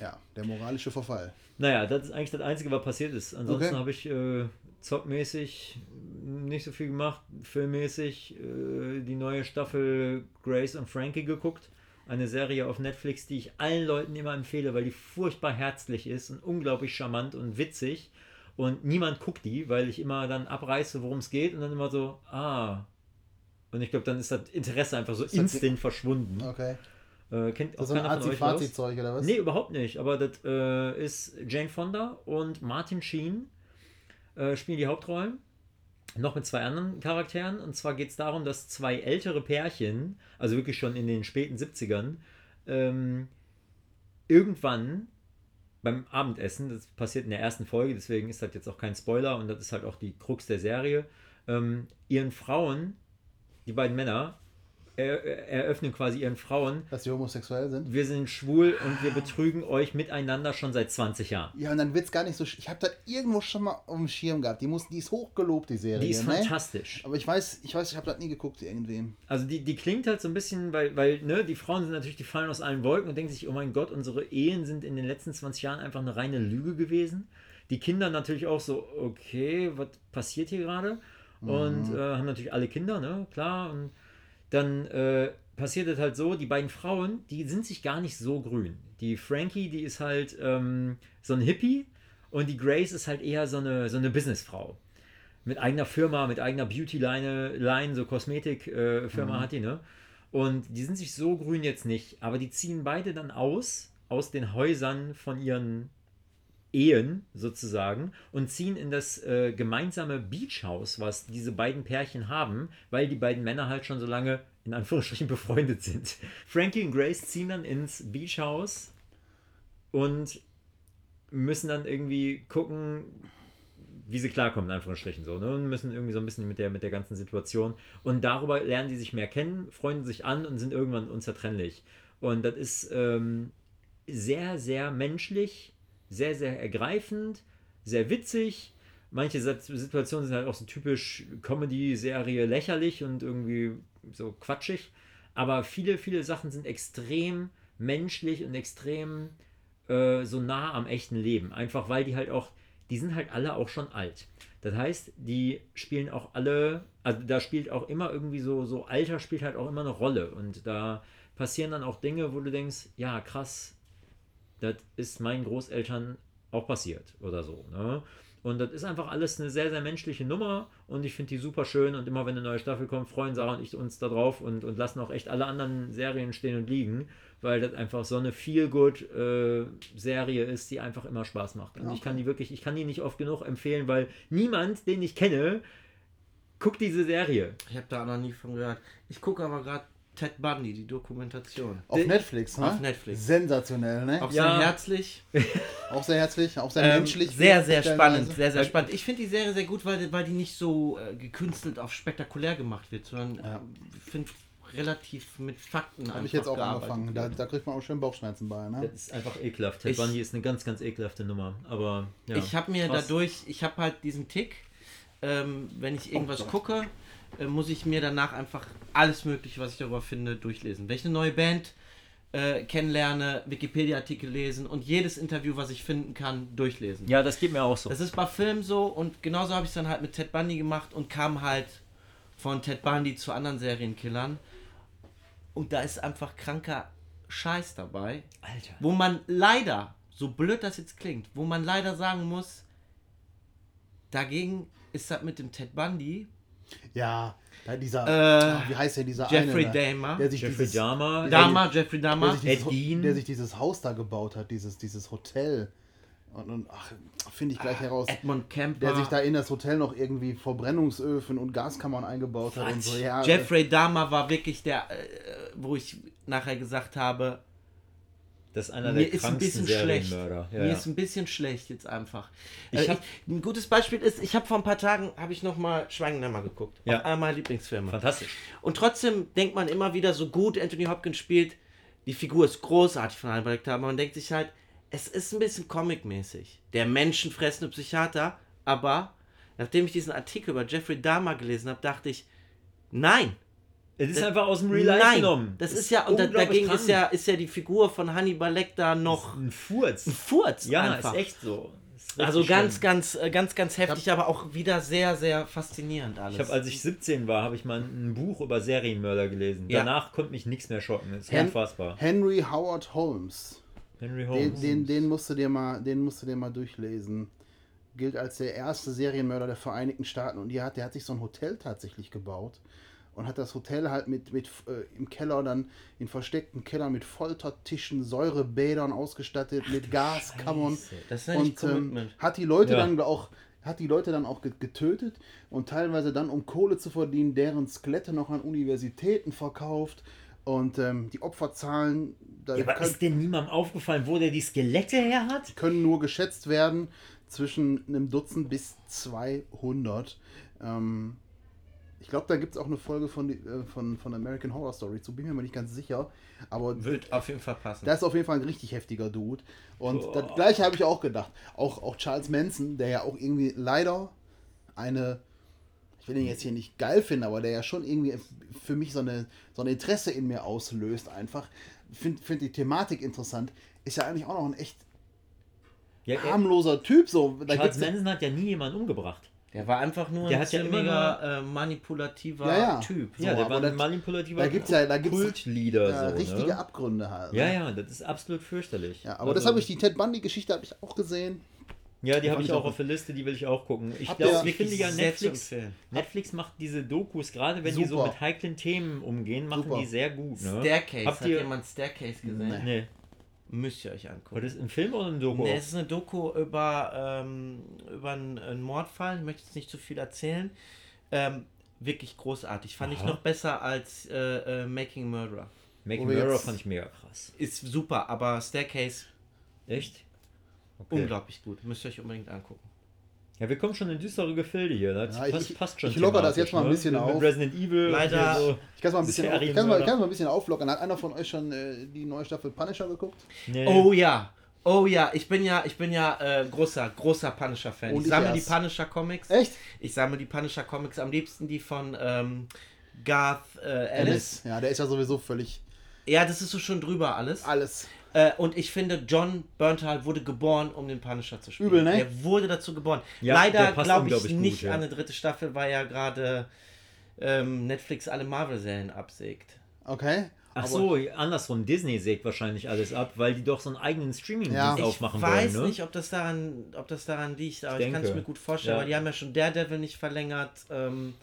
ja, der moralische Verfall. Naja, das ist eigentlich das Einzige, was passiert ist. Ansonsten Okay. habe ich äh, zockmäßig nicht so viel gemacht. Filmmäßig äh, die neue Staffel Grace und Frankie geguckt. Eine Serie auf Netflix, die ich allen Leuten immer empfehle, weil die furchtbar herzlich ist und unglaublich charmant und witzig. Und niemand guckt die, weil ich immer dann abreiße, worum es geht und dann immer so, ah. Und ich glaube, dann ist das Interesse einfach so instant verschwunden. Okay. Äh, kennt Das auch so ein keiner von euch? Azi-Fazi-Zeug oder was? Nee, überhaupt nicht. Aber das äh, ist Jane Fonda und Martin Sheen äh, spielen die Hauptrollen. Noch mit zwei anderen Charakteren. Und zwar geht es darum, dass zwei ältere Pärchen, also wirklich schon in den späten 70ern, ähm, irgendwann beim Abendessen, das passiert in der ersten Folge, deswegen ist das jetzt auch kein Spoiler und das ist halt auch die Krux der Serie, ähm, ihren Frauen, die beiden Männer, er, eröffnen quasi ihren Frauen, Dass die homosexuell sind? wir sind schwul und wir betrügen euch miteinander schon seit 20 Jahren. Ja, und dann wird es gar nicht so. Ich habe das irgendwo schon mal auf dem Schirm gehabt. Die, muss, die ist hochgelobt, die Serie. Die ist ne? fantastisch. Aber ich weiß, ich weiß, ich habe das nie geguckt, irgendwem. Also die, die klingt halt so ein bisschen, weil, weil ne, die Frauen sind natürlich, die fallen aus allen Wolken und denken sich, oh mein Gott, unsere Ehen sind in den letzten 20 Jahren einfach eine reine Lüge gewesen. Die Kinder natürlich auch so, okay, was passiert hier gerade? Und äh, haben natürlich alle Kinder, ne, klar. Und dann äh, passiert es halt so, die beiden Frauen, die sind sich gar nicht so grün. Die Frankie, die ist halt ähm, so ein Hippie und die Grace ist halt eher so eine, so eine Businessfrau. Mit eigener Firma, mit eigener Beauty-Line, Line, so Kosmetik-Firma äh, Firma hat die, ne? Und die sind sich so grün jetzt nicht, aber die ziehen beide dann aus, aus den Häusern von ihren Ehen sozusagen und ziehen in das äh, gemeinsame Beachhaus, was diese beiden Pärchen haben, weil die beiden Männer halt schon so lange in Anführungsstrichen befreundet sind. Frankie und Grace ziehen dann ins Beachhaus und müssen dann irgendwie gucken, wie sie klarkommen, in Anführungsstrichen so, ne? Und müssen irgendwie so ein bisschen mit der, mit der ganzen Situation. Und darüber lernen die sich mehr kennen, freunden sich an und sind irgendwann unzertrennlich. Und das ist ähm, sehr, sehr menschlich, sehr, sehr ergreifend, sehr witzig. Manche Situationen sind halt auch so typisch Comedy-Serie lächerlich und irgendwie so quatschig. Aber viele, viele Sachen sind extrem menschlich und extrem äh, so nah am echten Leben. Einfach weil die halt auch, die sind halt alle auch schon alt. Das heißt, die spielen auch alle, also da spielt auch immer irgendwie so, so Alter spielt halt auch immer eine Rolle. Und da passieren dann auch Dinge, wo du denkst, ja, krass, das ist meinen Großeltern auch passiert oder so. Ne? Und das ist einfach alles eine sehr, sehr menschliche Nummer und ich finde die super schön und immer wenn eine neue Staffel kommt, freuen Sarah und ich uns da drauf und, und lassen auch echt alle anderen Serien stehen und liegen, weil das einfach so eine Feel-Good-Serie ist, die einfach immer Spaß macht. Und ich kann die wirklich, ich kann die nicht oft genug empfehlen, weil niemand, den ich kenne, guckt diese Serie. Ich habe da noch nie von gehört. Ich gucke aber gerade Ted Bundy, die Dokumentation. Auf Netflix, ne? Auf Netflix. Sensationell, ne? Auch Ja. sehr herzlich. Auch sehr herzlich, auch sehr Ähm, menschlich. sehr, sehr spannend. Sehr, sehr spannend. Ich finde die Serie sehr gut, weil, weil die nicht so äh, gekünstelt auf spektakulär gemacht wird, sondern Ja. äh, ich finde relativ mit Fakten Habe ich jetzt auch angefangen. Da, da kriegt man auch schön Bauchschmerzen bei, ne? Das ist einfach ekelhaft. Ted Ich- Bundy ist eine ganz, ganz ekelhafte Nummer. Aber ja. Ich habe mir Krass. dadurch, ich habe halt diesen Tick, ähm, wenn ich irgendwas Gott. gucke, äh, muss ich mir danach einfach alles Mögliche, was ich darüber finde, durchlesen. Wenn ich eine neue Band äh, kennenlerne, Wikipedia-Artikel lesen und jedes Interview, was ich finden kann, durchlesen. Ja, das geht mir auch so. Das ist bei Filmen so und genauso habe ich es dann halt mit Ted Bundy gemacht und kam halt von Ted Bundy zu anderen Serienkillern. Und da ist einfach kranker Scheiß dabei, Alter. wo man leider, so blöd das jetzt klingt, wo man leider sagen muss, dagegen ist das mit dem Ted Bundy, Ja, dieser, Äh, ah, wie heißt der, dieser Jeffrey eine, da, Dahmer, der sich Jeffrey dieses, Dahmer. Dahmer, Jeffrey der Dahmer, sich dieses, der sich dieses Haus da gebaut hat, dieses, dieses Hotel. Und, und ach, finde ich gleich heraus. Edmund Kemper, Der sich da in das Hotel noch irgendwie Verbrennungsöfen und Gaskammern eingebaut hat und so. Ja, Jeffrey Dahmer war wirklich der, äh, wo ich nachher gesagt habe, Das ist einer Mir der ist ein bisschen schlecht. Ja, Mir ja. ist ein bisschen schlecht jetzt einfach. Ich Ich hab- ein gutes Beispiel ist, ich habe vor ein paar Tagen habe ich noch mal Schweigendämmer geguckt. Ja. Einer meiner Lieblingsfilme. Fantastisch. Und trotzdem denkt man immer wieder, so gut Anthony Hopkins spielt, die Figur ist großartig von Hannibal Lecter, aber man denkt sich halt, es ist ein bisschen comic-mäßig. Der menschenfressende Psychiater, aber nachdem ich diesen Artikel über Jeffrey Dahmer gelesen habe, dachte ich, nein, Es ist Das- einfach aus dem Real Life nein, genommen. das ist ja, und dagegen krank. ist ja, ist ja die Figur von Hannibal Lecter noch ein Furz. ein Furz Ja, einfach. ist echt so. Ist richtig Also ganz, schlimm. ganz, äh, ganz, ganz heftig, aber auch wieder sehr, sehr faszinierend alles. Ich habe, als ich 17 war, habe ich mal ein Buch über Serienmörder gelesen. Ja. Danach konnte mich nichts mehr schocken. Das ist Hen- unfassbar. Henry Howard Holmes. Henry Den, Holmes. den, den, musst du dir mal, den musst du dir mal durchlesen. Gilt als der erste Serienmörder der Vereinigten Staaten und die hat, der hat sich so ein Hotel tatsächlich gebaut und hat das Hotel halt mit, mit äh, im Keller dann in versteckten Keller mit Foltertischen, Säurebädern ausgestattet, mit Gaskammern das ist ja nicht und ähm, hat die Leute Ja. dann auch hat die Leute dann auch ge- getötet und teilweise dann um Kohle zu verdienen deren Skelette noch an Universitäten verkauft und ähm, die Opferzahlen da Ja, aber können, ist denn niemandem aufgefallen, wo der die Skelette her hat? können nur geschätzt werden zwischen einem Dutzend bis 200 ähm, ich glaube, da gibt es auch eine Folge von, äh, von, von American Horror Story zu, bin mir mal nicht ganz sicher. Aber Wird auf jeden Fall passen. das ist auf jeden Fall ein richtig heftiger Dude. Und Boah. das gleiche habe ich auch gedacht. Auch, auch Charles Manson, der ja auch irgendwie leider eine, ich will ihn jetzt hier nicht geil finden, aber der ja schon irgendwie für mich so eine, so ein Interesse in mir auslöst einfach. Finde find die Thematik interessant. Ist ja eigentlich auch noch ein echt Ja, er, harmloser Typ. So. Da Charles Manson hat ja nie jemanden umgebracht. Der war einfach nur Der ein hat ja ziemlicher äh, manipulativer Ja, ja. Typ. So, ja, der war ein das- manipulativer da gibt's ja- da gibt's Kultleader. ja, so, richtige ne? Abgründe halt. Ja, ne? ja, das ist absolut fürchterlich. Ja, aber das Also- habe ich, die Ted Bundy-Geschichte habe ich auch gesehen. Ja, die habe ich auch auf der Liste, die will ich auch gucken. Ich glaube, ich finde ja Netflix. Netflix macht diese Dokus, gerade wenn die so Super. mit heiklen Themen umgehen, machen Super. die sehr gut. Ne? Staircase. Habt Hat ihr, jemand Staircase gesehen? Nee. nee, Müsst ihr euch war angucken. das ein Film oder ein Doku? Nee, es ist eine Doku über, ähm, über einen, einen Mordfall. Ich möchte jetzt nicht zu viel erzählen. Ähm, wirklich großartig. Fand ich Aha. noch besser als äh, äh, Making Murderer. Making Mirror jetzt- fand ich mega krass. Ist super, aber Staircase Echt? Okay. Unglaublich gut. Müsst ihr euch unbedingt angucken. Ja, wir kommen schon in düstere Gefilde hier. Das Ja, ich- passt, ich- passt schon. ich locker das jetzt mal ein ne? bisschen Mit auf. Resident Evil. Leider- so. Ich kann es mal ein bisschen, auf, ich kann's mal, ich kann's mal ein bisschen auflockern. Hat einer von euch schon äh, die neue Staffel Punisher geguckt? Nee. Oh ja. Oh ja, ich bin ja, ich bin ja äh, großer, großer Punisher-Fan. Ich ich sammle die erst. Punisher-Comics. Echt? Ich sammle die Punisher-Comics am liebsten die von ähm, Garth äh, Ellis. Ja, der ist ja sowieso völlig Ja, das ist so schon drüber alles. alles. Äh, und ich finde, John Berntal wurde geboren, um den Punisher zu spielen. Übel, ne? Er wurde dazu geboren. Ja, der Leider glaube ich unglaublich nicht gut, ja. an eine dritte Staffel, weil ja gerade ähm, Netflix alle Marvel-Serien absägt. Okay. Ach so, andersrum. Disney sägt wahrscheinlich alles ab, weil die doch so einen eigenen Streaming-Dienst Ja. Ich aufmachen weiß wollen. Ne? nicht, ob das daran, ob das daran liegt, aber Ich ich, kann es mir gut vorstellen, Ja. weil die haben ja schon Daredevil nicht verlängert. Ähm,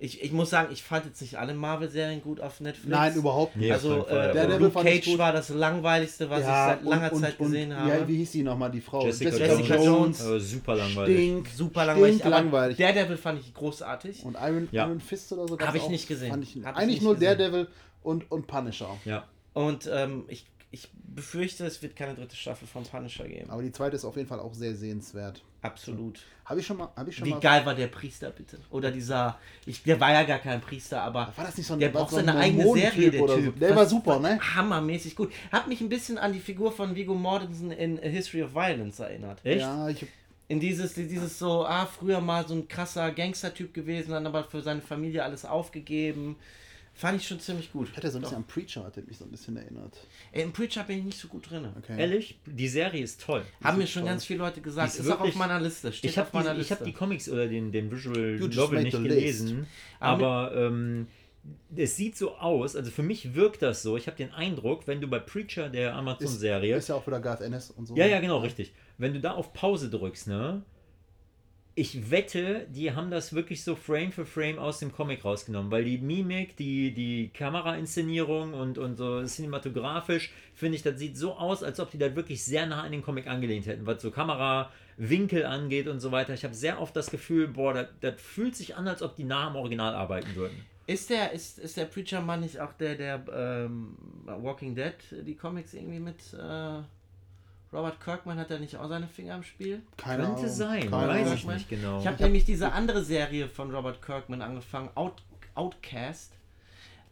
ich, ich muss sagen, ich fand jetzt nicht alle Marvel-Serien gut auf Netflix. Nein, überhaupt nicht. Also äh, Luke fand ich Cage gut. war das langweiligste, was ich seit langer und, Zeit und, gesehen und, habe. Ja, wie hieß die nochmal, die Frau? Jessica, Jessica Jones. Jones. Super langweilig. Stink, Super langweilig. aber langweilig. Daredevil fand ich großartig. Und Iron, Ja. Iron Fist oder so? Hab gab's ich auch? nicht gesehen. Ich eigentlich nicht nur gesehen. Daredevil und, und Punisher. Ja. Und ähm, ich, ich befürchte, es wird keine dritte Staffel von Punisher geben. Aber die zweite ist auf jeden Fall auch sehr sehenswert. Absolut. Habe ich schon mal. Hab ich schon Wie mal geil war der Priester bitte? Oder dieser, ich, der war ja gar kein Priester, aber War das nicht so ein der war braucht so ein seine eigene Serie, der Typ. So. Der Was- war super, ne? Hammermäßig gut. Hat mich ein bisschen an die Figur von Viggo Mortensen in A History of Violence erinnert. Echt? Ja, ich, In dieses, dieses so, ah, früher mal so ein krasser Gangster-Typ gewesen, dann aber für seine Familie alles aufgegeben. Fand ich schon ziemlich gut. ich hatte so ein bisschen an Preacher, hat der mich so ein bisschen erinnert. Ey, Im Preacher bin ich nicht so gut drin. Okay. Ehrlich, die Serie ist toll. Haben mir ist schon toll. ganz viele Leute gesagt. Die Ist, ist auch auf wirklich- meiner Liste. Steht Ich habe die, ich hab die Comics oder den, den Visual Novel nicht the gelesen, list. aber ähm, es sieht so aus, also für mich wirkt das so, ich habe den Eindruck, wenn du bei Preacher, der Amazon-Serie, Ist ja auch wieder Garth Ennis und so. ja, ja, genau, richtig, wenn du da auf Pause drückst, ne, ich wette, die haben das wirklich so Frame für Frame aus dem Comic rausgenommen, weil die Mimik, die, die Kamerainszenierung und, und so cinematografisch, finde ich, das sieht so aus, als ob die da wirklich sehr nah an den Comic angelehnt hätten, was so Kamerawinkel angeht und so weiter. Ich habe sehr oft das Gefühl, boah, das, fühlt sich an, als ob die nah am Original arbeiten würden. Ist der, ist, ist der Preacher Mann nicht auch der, der ähm, Walking Dead, die Comics irgendwie mit äh, Robert Kirkman, hat er nicht auch seine Finger im Spiel? Keine Könnte Ahnung. sein, Keine weiß Ahnung. ich nicht genau. Ich habe nämlich diese andere Serie von Robert Kirkman angefangen, Out, Outcast.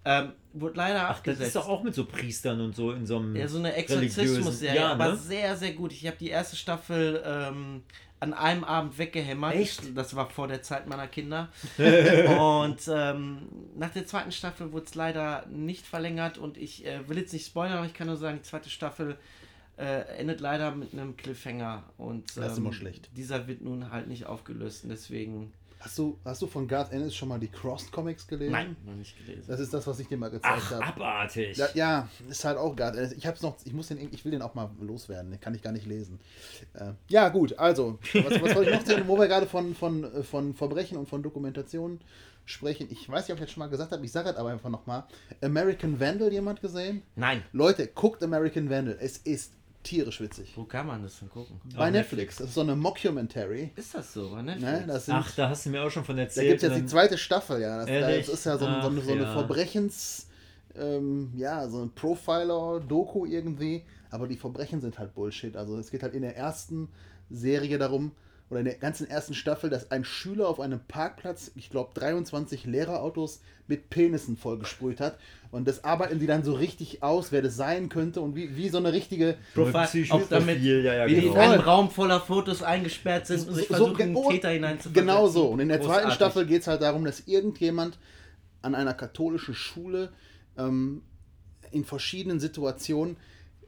Ähm, wurde leider Ach, das abgesetzt. ist doch auch mit so Priestern und so in so einem. Ja, so eine religiösen- Exorzismus-Serie, Ja, aber ne? sehr, sehr gut. Ich habe die erste Staffel ähm, an einem Abend weggehämmert. Echt? Das war vor der Zeit meiner Kinder. und ähm, nach der zweiten Staffel wurde es leider nicht verlängert und ich äh, will jetzt nicht spoilern, aber ich kann nur sagen, die zweite Staffel äh, endet leider mit einem Cliffhanger und Das ist ähm, immer schlecht. dieser wird nun halt nicht aufgelöst und deswegen Hast du, hast du von Garth Ennis schon mal die Crossed Comics gelesen? nein, noch nicht gelesen. Das ist das, was ich dir mal gezeigt habe. abartig. Ja, ja, ist halt auch Garth Ennis. Ich hab's noch, ich muss den, ich will den auch mal loswerden. Den kann ich gar nicht lesen. Äh, ja, gut, also, was, was soll ich noch sagen, wo wir gerade von, von, äh, von Verbrechen und von Dokumentationen sprechen? Ich weiß nicht, ob ich jetzt schon mal gesagt habe, ich sage das aber einfach nochmal. American Vandal, jemand gesehen? Nein, Leute, guckt American Vandal. Es ist tierisch witzig. wo kann man das denn gucken? Bei Netflix. Das ist so eine Mockumentary. Ist das so, bei Netflix? Ne? Das sind, Ach, da hast du mir auch schon von Da erzählt. gibt es jetzt die dann- zweite Staffel, ja. Das, Ehrlich? das ist ja so, ein- so, eine- so eine Ach, ja. Verbrechens, ähm, ja, so ein Profiler-Doku irgendwie. Aber die Verbrechen sind halt Bullshit. Also es geht halt in der ersten Serie darum, oder in der ganzen ersten Staffel, dass ein Schüler auf einem Parkplatz, ich glaube 23 Lehrerautos mit Penissen vollgesprüht hat. Und das arbeiten die dann so richtig aus, wer das sein könnte und wie, wie so eine richtige Profil, auch damit, Profil, ja, ja, wie die genau. in einem. Raum voller Fotos eingesperrt sind und sich versuchen, ge- einen oh, Täter hineinzuversetzen. Genau so. Und in der zweiten Großartig. Staffel geht es halt darum, dass irgendjemand an einer katholischen Schule ähm, in verschiedenen Situationen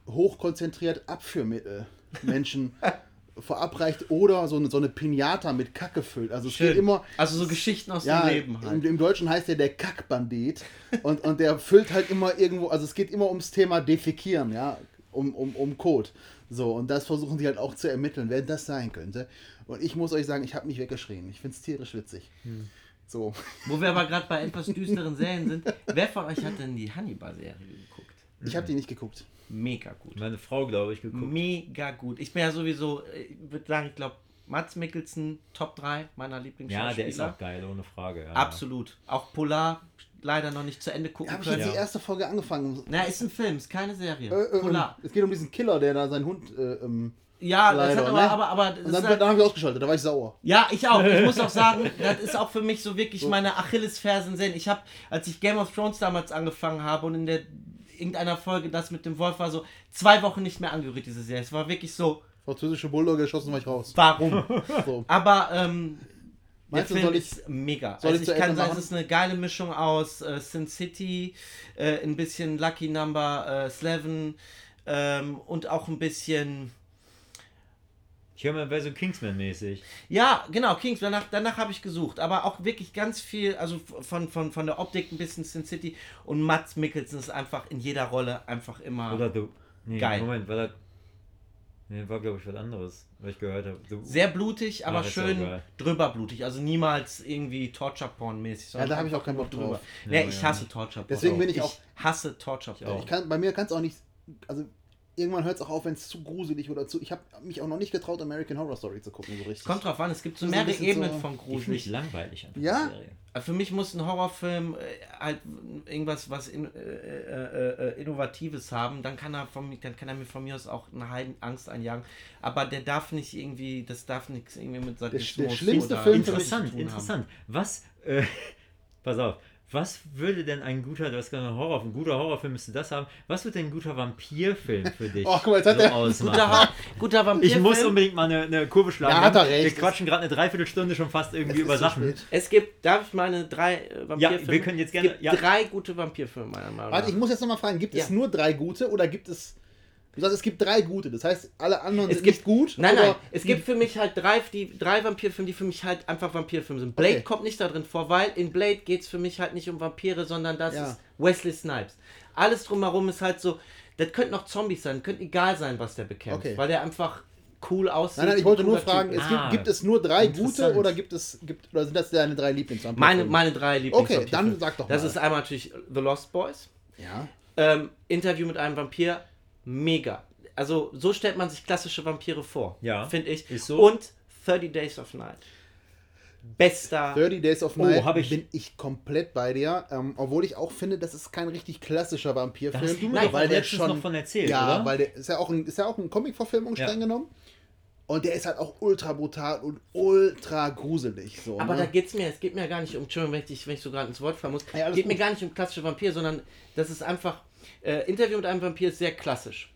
hochkonzentriert Abführmittel Menschen verabreicht oder so eine, so eine Pinata mit Kacke füllt. Also es Schön. geht immer. Also so Geschichten aus Ja, dem Leben im, halt. im Deutschen heißt der der Kackbandit und, und der füllt halt immer irgendwo, also es geht immer ums Thema Defekieren, ja, um, um, um Code. So, und das versuchen die halt auch zu ermitteln, wer das sein könnte. Und ich muss euch sagen, ich habe mich weggeschrien. Ich finde es tierisch witzig. Hm. So. Wo wir aber gerade bei etwas düsteren Serien sind. Wer von euch hat denn die Hannibal-Serie geguckt? Ich habe die nicht geguckt. Mega gut. Meine Frau, glaube ich, geguckt. Mega gut. Ich bin ja sowieso, ich würde sagen, ich glaube, Mats Mikkelsen, Top 3 meiner Ja, Lieblingsschauspieler. der ist auch geil, ohne Frage. Ja, Absolut. Auch Polar leider noch nicht zu Ende gucken Habe ich jetzt können. die erste Folge angefangen. Na, ist ein Film, ist keine Serie. Äh, äh, Polar. es geht um diesen Killer, der da seinen Hund. Äh, ähm, Ja, das leider, hat aber, ne? aber, aber das dann, halt, dann habe ich ausgeschaltet, da war ich sauer. Ja, ich auch. Ich muss auch sagen, das ist auch für mich so wirklich meine Achillesfersen sehen. Ich habe, als ich Game of Thrones damals angefangen habe und in der irgendeiner Folge das mit dem Wolf war so zwei Wochen nicht mehr angerührt, diese Serie. Es war wirklich so, Französische Bulldogge geschossen, war ich raus. warum? So. Aber ähm, der Meinst du, Film soll ich- ist mega. soll also ich ich kann Ende sagen, machen? es ist eine geile Mischung aus äh, Sin City, äh, ein bisschen Lucky Number äh, 11 ähm, und auch ein bisschen Ich höre mal, so Kingsman-mäßig. Ja, genau, Kings, danach, danach habe ich gesucht. Aber auch wirklich ganz viel, also von, von, von der Optik ein bisschen Sin City und Mats Mikkelsen ist einfach in jeder Rolle einfach immer Oder du. Nee, Geil. Moment, war das. Nee, war glaube ich was anderes, was ich gehört habe. Sehr blutig, aber Ach, ist schön drüber blutig. Also niemals irgendwie Torture-Porn-mäßig. Ja, da habe ich auch keinen Bock nur drauf. Nee, Ja, ich ja. hasse Torture-Porn. Deswegen bin ich auch- hasse Torture-Porn. Ich kann, bei mir kann es auch nicht. Also irgendwann hört es auch auf, wenn es zu gruselig oder zu. Ich habe mich auch noch nicht getraut, American Horror Story zu gucken, so richtig. Kommt drauf an, es gibt so ein mehrere Ebenen so- von die finde ich gruselig. langweilig einfach. Ja? Serie. Für mich muss ein Horrorfilm äh, halt irgendwas was in, äh, äh, äh, Innovatives haben, dann kann er von mir, dann kann er mir von mir aus auch eine Heiden Angst einjagen. Aber der darf nicht irgendwie, das darf nichts irgendwie mit Sadismus der schlimmste oder Film Interessant, interessant. Was, äh, pass auf, was würde denn ein guter, du hast gerade Horror, ein guter Horrorfilm müsste das haben, was wird denn ein guter Vampirfilm für dich Oh, guck mal, jetzt hat so er- Haben. ausmachen? Guter, guter Vampirfilm. Ich muss unbedingt mal eine, eine Kurve schlagen. Ja, hat er Wir- recht. Wir quatschen gerade eine Dreiviertelstunde schon fast irgendwie Es über Sachen. spät. Es gibt, darf ich meine drei äh, Vampirfilme? wir können jetzt Es gerne- gibt ja. drei gute Vampirfilme meiner Meinung nach. Warte, ich muss jetzt nochmal fragen: gibt es Ja. nur drei gute oder gibt es. Du sagst, es gibt drei gute, das heißt, alle anderen Es sind gibt- nicht gut? Nein, nein, es gibt für mich halt drei, die, drei Vampirfilme, die für mich halt einfach Vampirfilme sind. Blade Okay. kommt nicht da drin vor, weil in Blade geht es für mich halt nicht um Vampire, sondern das Ja. ist Wesley Snipes. Alles drumherum ist halt so, das könnten auch Zombies sein, könnte egal sein, was der bekämpft, Okay. weil der einfach cool aussieht. Nein, nein, ich wollte nur fragen, es gibt, Ah, gibt es nur drei gute oder gibt es gibt oder sind das deine drei Lieblingsvampirfilme? meine, meine drei Lieblings Okay, dann sag doch Das mal. ist einmal natürlich The Lost Boys, Ja. ähm, Interview mit einem Vampir, mega. Also so stellt man sich klassische Vampire vor, Ja, finde ich. ist so. Und 30 Days of Night. Bester 30 Days of Oh, Night hab ich- bin ich komplett bei dir. Ähm, obwohl ich auch finde, das ist kein richtig klassischer Vampirfilm. Da hast du mir Nein, doch weil auch der letztens schon noch von erzählt, ja, oder? weil der ist ja auch ein, ist ja auch eine Comic-Verfilmung Ja. streng genommen. Und der ist halt auch ultra brutal und ultra gruselig. So, Aber ne? da geht's mir, es geht mir gar nicht um, Entschuldigung, wenn ich, wenn ich so gerade ins Wort fallen muss, Ja, geht mir gut. gar nicht um klassische Vampir, sondern das ist einfach, äh, Interview mit einem Vampir ist sehr klassisch.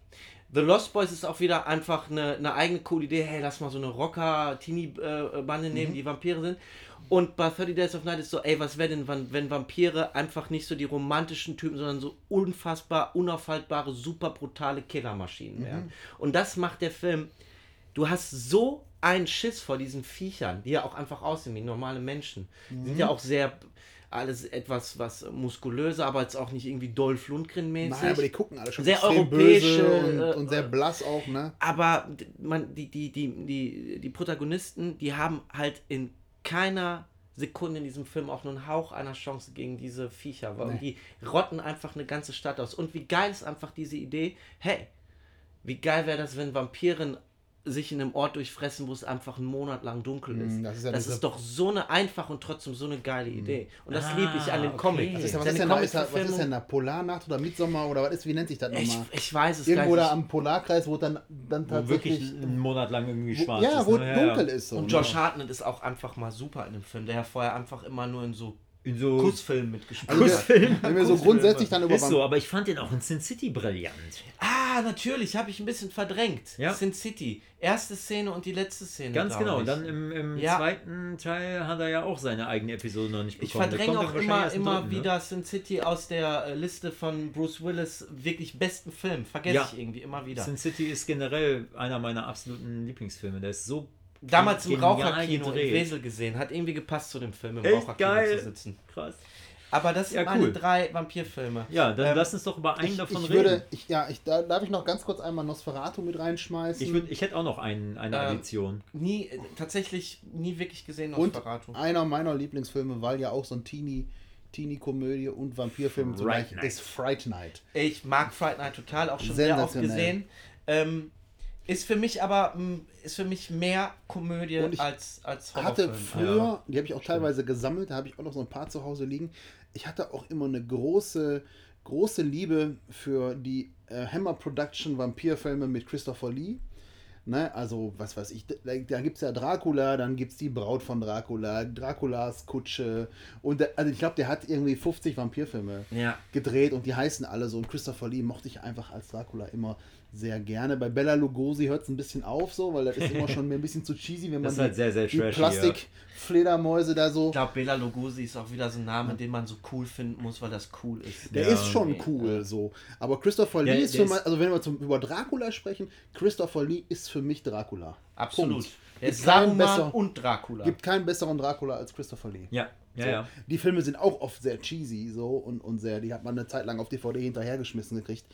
The Lost Boys ist auch wieder einfach eine, eine eigene coole Idee, hey, lass mal so eine Rocker-Teenie-Bande Mhm. nehmen, die Vampire sind. Und bei 30 Days of Night ist so, ey, was wäre denn, wenn, Vampire einfach nicht so die romantischen Typen, sondern so unfassbar, unaufhaltbare, super brutale Killermaschinen Mhm. wären. Und das macht der Film du hast so einen Schiss vor diesen Viechern, die ja auch einfach aussehen wie normale Menschen. Die sind ja auch sehr alles etwas was muskulöser, aber jetzt auch nicht irgendwie Dolph Lundgren mäßig. Nein, aber die gucken alle schon Sehr europäische, böse und, äh, und sehr blass auch, ne? aber man, die, die, die, die, die Protagonisten, die haben halt in keiner Sekunde in diesem Film auch nur einen Hauch einer Chance gegen diese Viecher. weil Die rotten einfach eine ganze Stadt aus. Und wie geil ist einfach diese Idee, hey, wie geil wäre das, wenn Vampiren sich in einem Ort durchfressen, wo es einfach einen Monat lang dunkel ist. Mm, das ist ja das ist doch so eine einfache und trotzdem so eine geile Idee. Und das Ah, liebe ich an den okay. Comics. Das Was ist, ja- was, ist denn da, ist was ist denn da? Polarnacht oder Midsommer oder was ist, wie nennt sich das ich, nochmal? ich weiß es Irgendwo gar da am Polarkreis, wo dann, dann Wo wirklich tatsächlich. einen Monat lang irgendwie Wo, schwarz ja, ist. wo ne? dunkel ja. ist so. Und ne? Josh Hartnett ist auch einfach mal super in dem Film, der ja vorher einfach immer nur in so In so Kussfilmen mitgespielt Also der, wenn wir so grundsätzlich dann über ist so, aber ich fand den auch in Sin City brillant. Ah, natürlich, habe ich ein bisschen verdrängt. Ja. Sin City. Erste Szene und die letzte Szene. Ganz genau. ich. Und dann im, im Ja. zweiten Teil hat er ja auch seine eigene Episode noch nicht Ich bekommen. Der verdränge auch immer, immer dritten, ne? wieder Sin City aus der äh, Liste von Bruce Willis wirklich besten Filmen. Vergesse Ja. ich irgendwie immer wieder. Sin City ist generell einer meiner absoluten Lieblingsfilme. Der ist so Damals im Raucherkino in gedreht. Wesel gesehen. Hat irgendwie gepasst zu dem Film im Echt Raucherkino geil. zu sitzen. krass. Aber das sind Ja, meine cool. drei Vampirfilme. Ja, dann Ähm, lass uns doch über einen ich, davon ich reden. würde, ich, ja, ich, da, darf ich noch ganz kurz einmal Nosferatu mit reinschmeißen? ich, würd, ich hätte auch noch einen, eine Ähm, Addition. Nie, äh, tatsächlich nie wirklich gesehen, und Nosferatu. einer meiner Lieblingsfilme, weil ja auch so ein Teenie, Teenie-Komödie und Vampirfilm zugleich Night. ist Fright Night. Ich mag Fright Night total, auch schon sehr oft gesehen. Ähm, Ist für mich aber mh, ist für mich mehr Komödie als, als hatte Horrorfilm. früher, die habe ich auch teilweise gesammelt, da habe ich auch noch so ein paar zu Hause liegen. Ich hatte auch immer eine große, große Liebe für die äh, Hammer Production Vampirfilme mit Christopher Lee. Ne, also, was weiß ich, da, da gibt es ja Dracula, dann gibt es die Braut von Dracula, Draculas Kutsche. Und der, also ich glaube, der hat irgendwie 50 Vampirfilme Ja. gedreht und die heißen alle so. Und Christopher Lee mochte ich einfach als Dracula immer sehr gerne. Bei Bella Lugosi hört es ein bisschen auf, so, weil das ist immer schon mir ein bisschen zu cheesy, wenn man Das ist halt sehr, sehr die Plastikfledermäuse da so. Ich glaube, Bela Lugosi ist auch wieder so ein Name, den man so cool finden muss, weil das cool ist. Der Ja, ist schon nee. cool so. Aber Christopher Der- Lee ist für mich, also wenn wir zum, über Dracula sprechen, Christopher Lee ist für mich Dracula. Absolut. Punkt. Der ist Gibt keinen Saruman besser- und Dracula. Gibt keinen besseren Dracula als Christopher Lee. Ja, ja, So. ja. Die Filme sind auch oft sehr cheesy so und, und sehr, die hat man eine Zeit lang auf DVD hinterhergeschmissen gekriegt.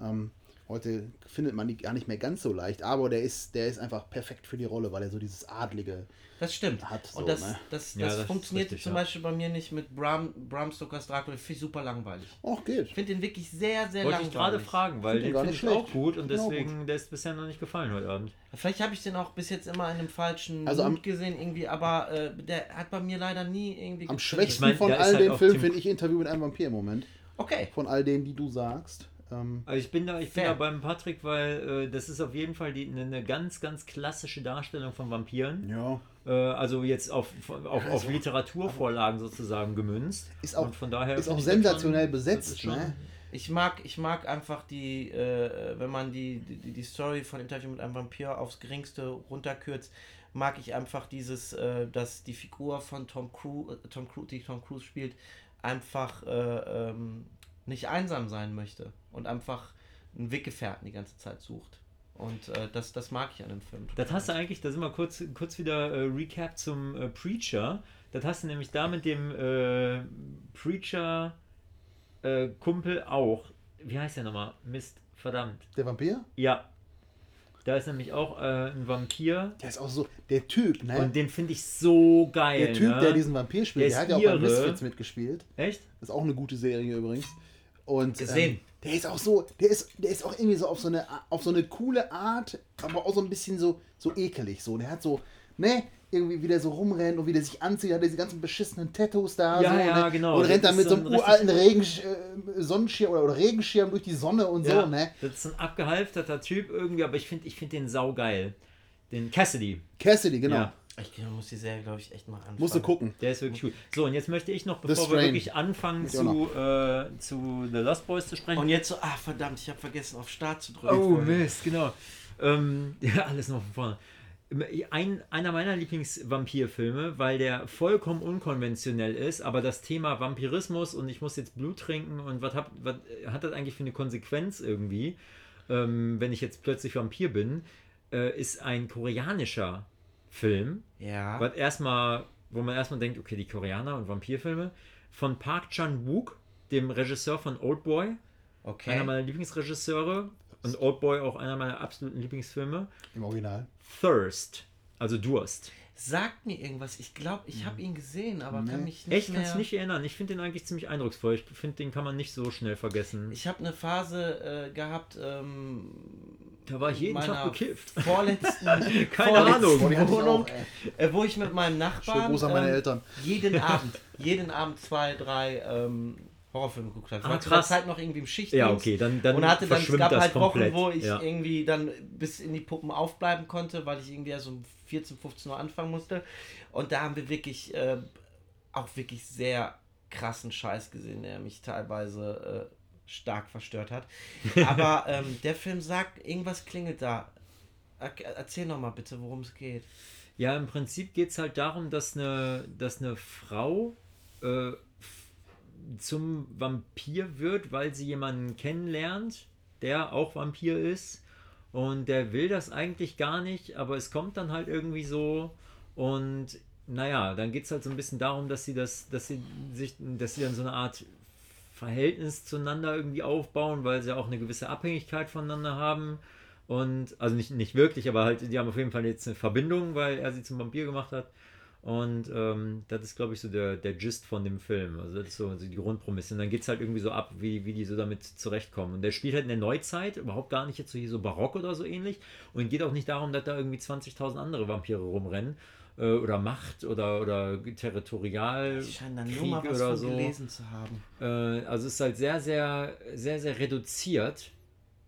Ähm, heute findet man die gar nicht mehr ganz so leicht, aber der ist, der ist einfach perfekt für die Rolle, weil er so dieses Adlige. Das stimmt. Hat so, und das, ne? das, das, Ja, das ist funktioniert richtig, zum ja. Beispiel bei mir nicht mit Bram, Bram Stokers Dracula. Finde ich super langweilig. Och, geht. Ich finde den wirklich sehr, sehr Wollte ich langweilig. gerade fragen, weil Find den finde ich auch gut und deswegen, der ist bisher noch nicht gefallen heute Abend. Vielleicht habe ich den auch bis jetzt immer in einem falschen Also am- Mut gesehen, irgendwie, aber äh, der hat bei mir leider nie irgendwie. Am schwächsten mein, von all halt den Filmen finde ich Interview mit einem Vampir im Moment. Okay. Von all denen, die du sagst. Ähm, Also ich bin da, ich bin da beim Patrick, weil äh, das ist auf jeden Fall die, eine, eine ganz, ganz klassische Darstellung von Vampiren. ja. Äh, also jetzt auf, auf, auf Literaturvorlagen sozusagen gemünzt. Ist auch- Und von daher Ist auch sensationell schon- besetzt, schon- ne? Ich mag, ich mag einfach die, äh, wenn man die, die, die Story von Interview mit einem Vampir aufs geringste runterkürzt, mag ich einfach dieses, äh, dass die Figur von Tom Cruise, äh, Tom Cruise, die Tom Cruise spielt, einfach äh, ähm, nicht einsam sein möchte und einfach einen Weggefährten die ganze Zeit sucht. Und äh, das, das mag ich an dem Film. Das hast du eigentlich, da sind wir kurz, kurz wieder äh, Recap zum äh, Preacher. Das hast du nämlich da mit dem äh, Preacher-Kumpel auch. Wie heißt der nochmal? Mist, verdammt. Der Vampir? Ja. Da ist nämlich auch äh, ein Vampir. Der ist auch so, der Typ, ne? Und den finde ich so geil. der Typ, ne? der diesen Vampir spielt, Der der, hat ja auch bei. Misfits mitgespielt. Echt? Das ist auch eine gute Serie übrigens. Und Gesehen. Ähm, der ist auch so, der ist, der ist auch irgendwie so auf so eine, auf so eine coole Art, aber auch so ein bisschen so, so ekelig. So, der hat so, ne, irgendwie wie der so rumrennt und wie der sich anzieht, hat diese ganzen beschissenen Tattoos da. Ja, so, ja, ne? genau. Und rennt dann mit so einem ein uralten Regen, äh, Sonnenschirm oder, oder Regenschirm durch die Sonne und Ja, so, ne? Das ist ein abgehalfterter Typ irgendwie, aber ich finde ich find den saugeil. Den Cassidy. Cassidy, genau. Ja. Ich muss die Serie, glaube ich, echt mal anfangen. Musst du gucken. Der ist wirklich gut. So, und jetzt möchte ich noch, bevor wir wirklich anfangen zu, äh, zu The Lost Boys zu sprechen. Und jetzt so, ah verdammt, ich habe vergessen auf Start zu drücken. Oh. Mist, genau. Ähm, ja, alles noch von vorne. Ein, einer meiner Lieblingsvampirfilme, weil der vollkommen unkonventionell ist, aber das Thema Vampirismus und ich muss jetzt Blut trinken und was, hab, was hat das eigentlich für eine Konsequenz irgendwie, ähm, wenn ich jetzt plötzlich Vampir bin, äh, ist ein koreanischer Film, Ja. was erstmal, wo man erstmal denkt, okay, die Koreaner und Vampirfilme, von Park Chan-wook, dem Regisseur von Oldboy, einer Okay. meiner Lieblingsregisseure und Oldboy auch einer meiner absoluten Lieblingsfilme. Im Original. Thirst, also Durst. Sagt mir irgendwas. Ich glaube, ich habe ihn gesehen, aber kann Nee. mich nicht Echt, mehr... kannst nicht erinnern. Ich finde den eigentlich ziemlich eindrucksvoll. Ich finde, den kann man nicht so schnell vergessen. Ich habe eine Phase äh, gehabt, ähm, Da war ich jeden Tag bekifft. Vorletzten, Keine vorletzten Ahnung. Wohnung, auch, äh, wo ich mit meinem Nachbarn ähm, jeden Abend, jeden Abend zwei, drei ähm, Horrorfilme geguckt habe. Ich Ah, war zu der krass. Zeit noch irgendwie im Schichtdienst. Ja, okay, dann, dann und hatte dann, es gab das halt komplett. Wochen, wo ich ja. irgendwie dann bis in die Puppen aufbleiben konnte, weil ich irgendwie erst um 14, 15 Uhr anfangen musste. Und da haben wir wirklich äh, auch wirklich sehr krassen Scheiß gesehen, der mich teilweise äh, stark verstört hat. Aber ähm, der Film sagt, irgendwas klingelt da. Er erzähl noch mal bitte, worum es geht. Ja, im Prinzip geht es halt darum, dass eine, dass eine Frau äh, zum Vampir wird, weil sie jemanden kennenlernt, der auch Vampir ist. Und der will das eigentlich gar nicht, aber es kommt dann halt irgendwie so. Und naja, dann geht es halt so ein bisschen darum, dass sie das, dass sie sich, dass sie dann so eine Art Verhältnis zueinander irgendwie aufbauen, weil sie auch eine gewisse Abhängigkeit voneinander haben. Und, also nicht, nicht wirklich, aber halt, die haben auf jeden Fall jetzt eine Verbindung, weil er sie zum Vampir gemacht hat. Und ähm, das ist, glaube ich, so der, der Gist von dem Film. Also das ist so, die Grundprämisse. Und dann geht es halt irgendwie so ab, wie, wie die so damit zurechtkommen. Und der spielt halt in der Neuzeit, überhaupt gar nicht jetzt so hier so barock oder so ähnlich. Und geht auch nicht darum, dass da irgendwie 20.000 andere Vampire rumrennen. Äh, oder Macht oder, oder territorial. Ich scheine dann nur Krieg mal was oder so. gelesen zu haben. Äh, also es ist halt sehr, sehr, sehr, sehr reduziert.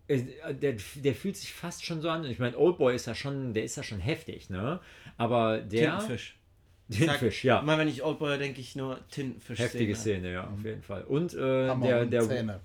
Äh, Der, der fühlt sich fast schon so an. Ich meine, Oldboy ist ja schon, der ist ja schon heftig, ne? Aber der. Tintenfisch. Tintenfisch, ja. Immer wenn ich Oldboy denke ich nur Tintenfisch. Heftige Szene, ja, auf jeden Fall. Und äh, der, der Zähne.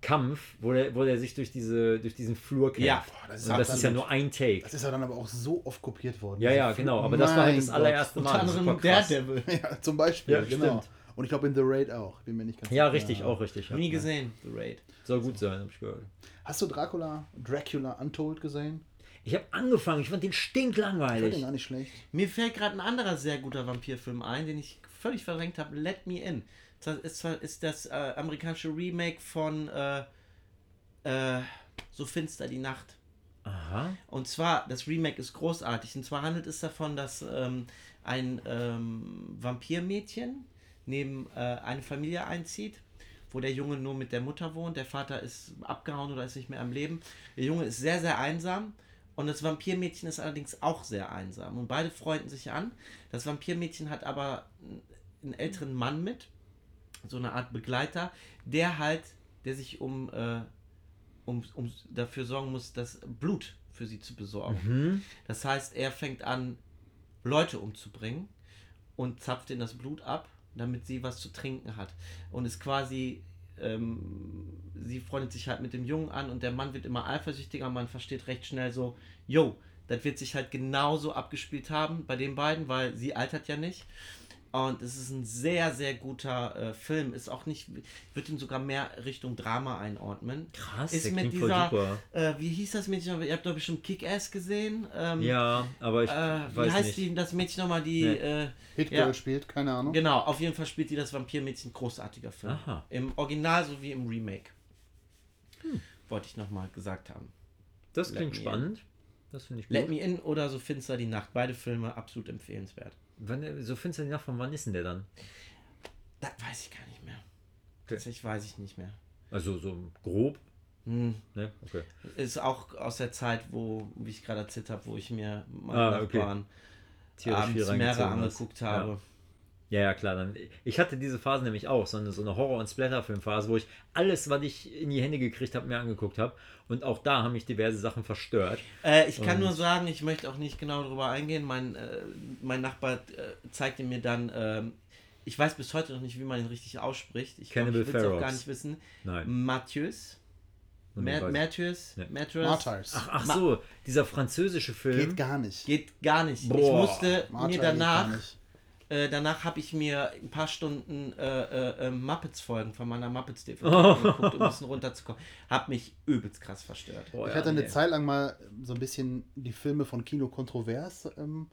One-Take-Kampf, wo, der, wo der sich durch, diese, durch diesen Flur kämpft. Ja. Boah, das ist das ist ja nur ein Take. Das ist ja dann aber auch so oft kopiert worden. Ja, ja, genau. Aber das war halt das Gott. allererste Mal. Unter anderem. Daredevil. Ja, zum Beispiel, Ja, genau. stimmt. Und ich glaube in The Raid auch. Bin mir nicht ganz Ja, richtig, auch richtig. Ja. Nie gesehen, The Raid. Soll gut sein, hab ich gehört. Hast du Dracula, Dracula Untold gesehen? Ich habe angefangen, ich fand den Ich fand stinklangweilig. den gar nicht schlecht. Mir fällt gerade ein anderer sehr guter Vampirfilm ein, den ich völlig verdrängt habe. Let Me In. Das ist, ist das äh, amerikanische Remake von äh, äh, So finster die Nacht. Aha. Und zwar, das Remake ist großartig. Und zwar handelt es davon, dass ähm, ein ähm, Vampirmädchen neben äh, eine Familie einzieht, wo der Junge nur mit der Mutter wohnt. Der Vater ist abgehauen oder ist nicht mehr am Leben. Der Junge ist sehr, sehr einsam. Und das Vampirmädchen ist allerdings auch sehr einsam. Und beide freunden sich an. Das Vampirmädchen hat aber einen älteren Mann mit, so eine Art Begleiter, der halt, der sich um, äh, um, um dafür sorgen muss, das Blut für sie zu besorgen. Mhm. Das heißt, er fängt an, Leute umzubringen und zapft in das Blut ab, damit sie was zu trinken hat. Und ist quasi, ähm, sie freundet sich halt mit dem Jungen an und der Mann wird immer eifersüchtiger. Man versteht recht schnell so, yo, das wird sich halt genauso abgespielt haben bei den beiden, weil sie altert ja nicht. Und es ist ein sehr, sehr guter äh, Film. Ist auch nicht, wird ihn sogar mehr Richtung Drama einordnen. Krass, ist der mit dieser, super. äh, wie hieß das Mädchen? Ihr habt doch bestimmt Kick-Ass gesehen. Ähm, Ja, aber ich äh, wie weiß heißt nicht. die, das Mädchen nochmal, die. Nee. Äh, Hitgirl Ja. spielt, keine Ahnung. genau, auf jeden Fall spielt die das Vampirmädchen. Großartiger Film. Aha. Im Original sowie im Remake. Wollte ich nochmal gesagt haben. Das Let klingt Me In. spannend. Das finde ich gut. Let Me In oder So Finster die Nacht. Beide Filme absolut empfehlenswert. Wann, so findest du den nach von wann ist denn der dann? Das weiß ich gar nicht mehr. Okay. Tatsächlich weiß ich nicht mehr. Also so grob, Hm. ne? Okay. Ist auch aus der Zeit, wo, wie ich gerade erzählt habe, wo ich mir meine Ah, okay. Nachbarn viel abends mehrere angeguckt habe. Ja, ja, klar. Dann, ich hatte diese Phase nämlich auch, so eine, so eine Horror- und Splatter-Filmphase, wo ich alles, was ich in die Hände gekriegt habe, mir angeguckt habe. Und auch da haben mich diverse Sachen verstört. Äh, ich kann Und- nur sagen, ich möchte auch nicht genau darüber eingehen. Mein, äh, mein Nachbar äh, zeigte mir dann, ähm, ich weiß bis heute noch nicht, wie man ihn richtig ausspricht. Ich, glaub, ich will es auch gar nicht wissen. Nein. Matthews. Und Ma ich Matthews. Ja. Matthews. Martyrs. Ach, ach so, dieser französische Film. Geht gar nicht. Geht gar nicht. ich Boah, musste Martyr mir geht gar danach, nicht. Äh, danach habe ich mir ein paar Stunden äh, äh, äh, Muppets-Folgen von meiner Muppets-DVD Oh. geguckt, um ein bisschen runterzukommen. Hab mich übelst krass verstört. Boah, Ich ja, hatte eine nee. Zeit lang mal so ein bisschen die Filme von Kino Kontrovers ähm,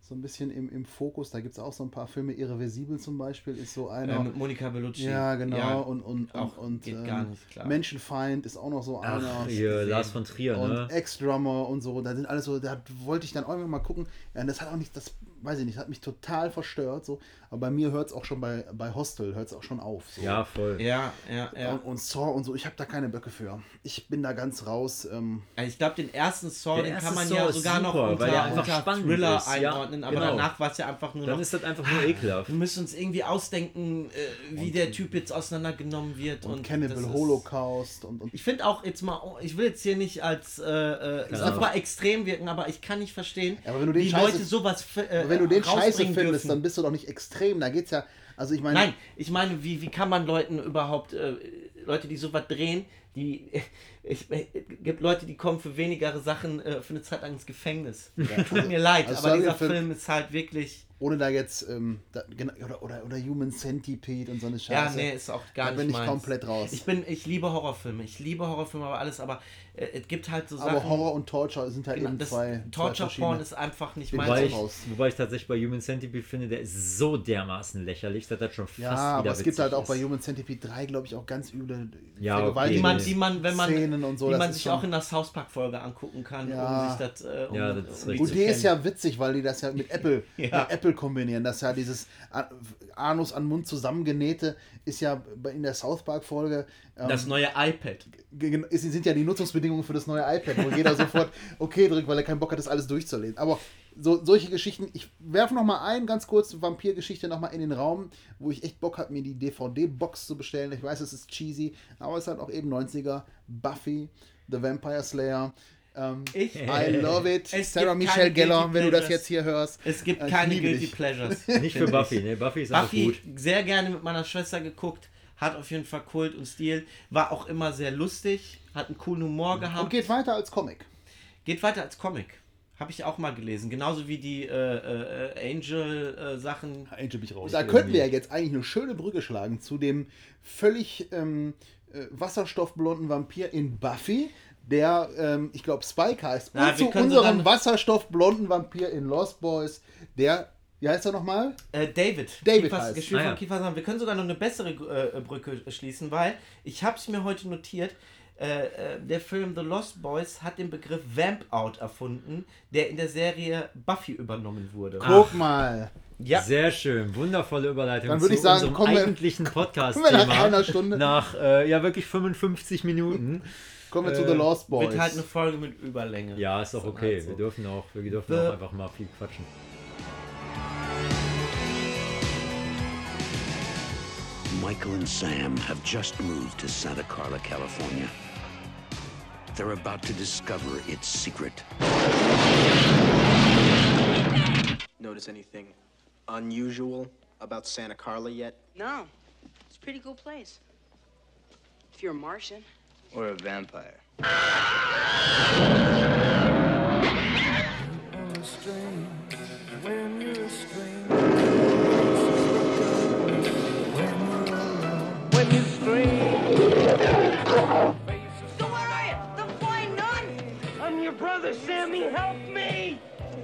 so ein bisschen im, im Fokus. Da gibt es auch so ein paar Filme. Irreversibel zum Beispiel ist so einer. Äh, mit Monika Bellucci. ja, genau. Ja, und und, auch und, und geht ähm, gar nicht, klar. Menschenfeind ist auch noch so einer. Ach, hier, Lars von Trier, und ne? Ex-Drummer und so, da sind alles so, da wollte ich dann irgendwann mal gucken. Ja, und das hat auch nicht, das weiß ich nicht, hat mich total verstört. So. Aber bei mir hört es auch schon bei, bei Hostel, hört es auch schon auf. So. Ja, voll. Ja, ja, ja. Und, und Saw und so, ich habe da keine Böcke für. Ich bin da ganz raus. Ähm, Also ich glaube, den ersten Saw, den erste kann man Saw ja sogar noch super, unter, weil der einfach unter Thriller ist. Ja, einordnen, aber genau. danach war es ja einfach nur Dann noch. ist das einfach nur ekelhaft. wir müssen uns irgendwie ausdenken, äh, wie der Typ jetzt auseinandergenommen wird. und, Und, Cannibal Holocaust und, und Ich finde auch jetzt mal, ich will jetzt hier nicht als äh, äh, Keine super extrem wirken, aber ich kann nicht verstehen, Ja, aber wenn du den wie Scheiße- Leute sowas äh, Aber wenn du den Scheiße findest, dürfen. dann bist du doch nicht extrem. Da geht's ja. Also ich meine. Nein, ich meine, wie, wie kann man Leuten überhaupt, äh, Leute, die sowas drehen, die, ich, äh, gibt Leute, die kommen für wenigere Sachen äh, für eine Zeit lang ins Gefängnis. Tut mir leid, Also aber dieser Film ist halt wirklich, ohne da jetzt, ähm, da, oder, oder, oder Human Centipede und so eine Ja, Scheiße. nee, ist auch gar da nicht bin ich meins. komplett raus. Ich bin, ich liebe Horrorfilme. Ich liebe Horrorfilme, aber alles, aber äh, es gibt halt so aber Sachen. Horror und Torture sind halt genau, eben zwei. Torture zwei Porn verschiedene. ist einfach nicht Bin meins. Wobei ich, wobei ich tatsächlich bei Human Centipede finde, der ist so dermaßen lächerlich, dass das schon fast Ja, wieder aber es gibt halt auch ist. bei Human Centipede 3, glaube ich, auch ganz üble Ja, okay. die man, die man, wenn man, Szenen und so, die man sich schon- auch in der South Park Folge angucken kann, Ja. um sich das, äh, um, Ja, das ist um richtig. Zu die ist ja witzig, weil die das ja mit Apple, Ja. mit Apple kombinieren. Das ja dieses Anus an Mund zusammengenähte ist ja in der South Park Folge. Ähm, das neue iPad. ge- ist, sind ja die Nutzungsbedingungen für das neue iPad, wo jeder sofort okay drückt, weil er keinen Bock hat, das alles durchzulesen. Aber so, solche Geschichten, ich werfe noch mal ein, ganz kurz, Vampirgeschichte noch mal in den Raum, wo ich echt Bock habe, mir die DVD-Box zu bestellen. Ich weiß, es ist cheesy, aber es ist halt auch eben 90er. Buffy, The Vampire Slayer. Ähm, Ich- I love it. Es Sarah Michelle Gellar, wenn du das jetzt hier hörst. Es gibt Äh, ich keine Guilty dich. Pleasures. Nicht für Buffy, ne? Buffy ist Buffy gut. sehr gerne mit meiner Schwester geguckt, hat auf jeden Fall Kult und Stil, war auch immer sehr lustig, hat einen coolen Humor gehabt. Und geht weiter als Comic. Geht weiter als Comic. Habe ich auch mal gelesen. Genauso wie die äh, äh, Angel-Sachen. Angel bin ich raus. Da könnten wir ja jetzt eigentlich eine schöne Brücke schlagen zu dem völlig ähm, äh, wasserstoffblonden Vampir in Buffy, der, ähm, ich glaube, Spike heißt. Na, und zu können unserem wasserstoffblonden Vampir in Lost Boys, der, wie heißt er nochmal? Äh, David. David Kiefers, heißt. gespielt Ah, von ja. Kiefer Sutherland. Wir können sogar noch eine bessere äh, Brücke schließen, weil ich habe es mir heute notiert. Äh, äh, der Film The Lost Boys hat den Begriff Vamp Out erfunden, der in der Serie Buffy übernommen wurde. Guck mal. Ja, Sehr schön, wundervolle Überleitung Dann würde zu ich sagen, unserem wir- eigentlichen wir nach Podcast-Thema. einer Stunde. Nach, äh, ja, wirklich 55 Minuten. Kommen wir zu Äh, The Lost Boys. wird halt eine Folge mit Überlänge. Ja, ist doch Dann okay. halt so. Wir dürfen auch, wir dürfen The- auch einfach mal viel quatschen. Michael and Sam have just moved to Santa Carla, California. They're about to discover its secret. Notice anything unusual about Santa Carla yet? No. It's a pretty cool place. If you're a Martian. Or a vampire? So where are you? The flying nun? I'm your brother, Sammy. Help me!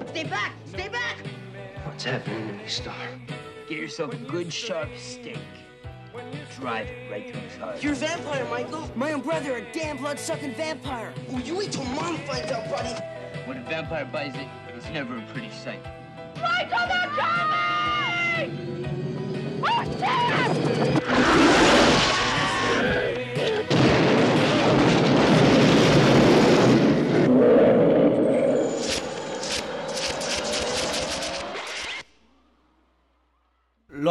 Stay back! Stay back! What's happening to me, Star? Get yourself a good sharp steak. Drive it right through his heart. You're a vampire, Michael. My own brother, a damn blood-sucking vampire. Oh, you wait till Mom finds out, buddy. When a vampire buys it, it's never a pretty sight.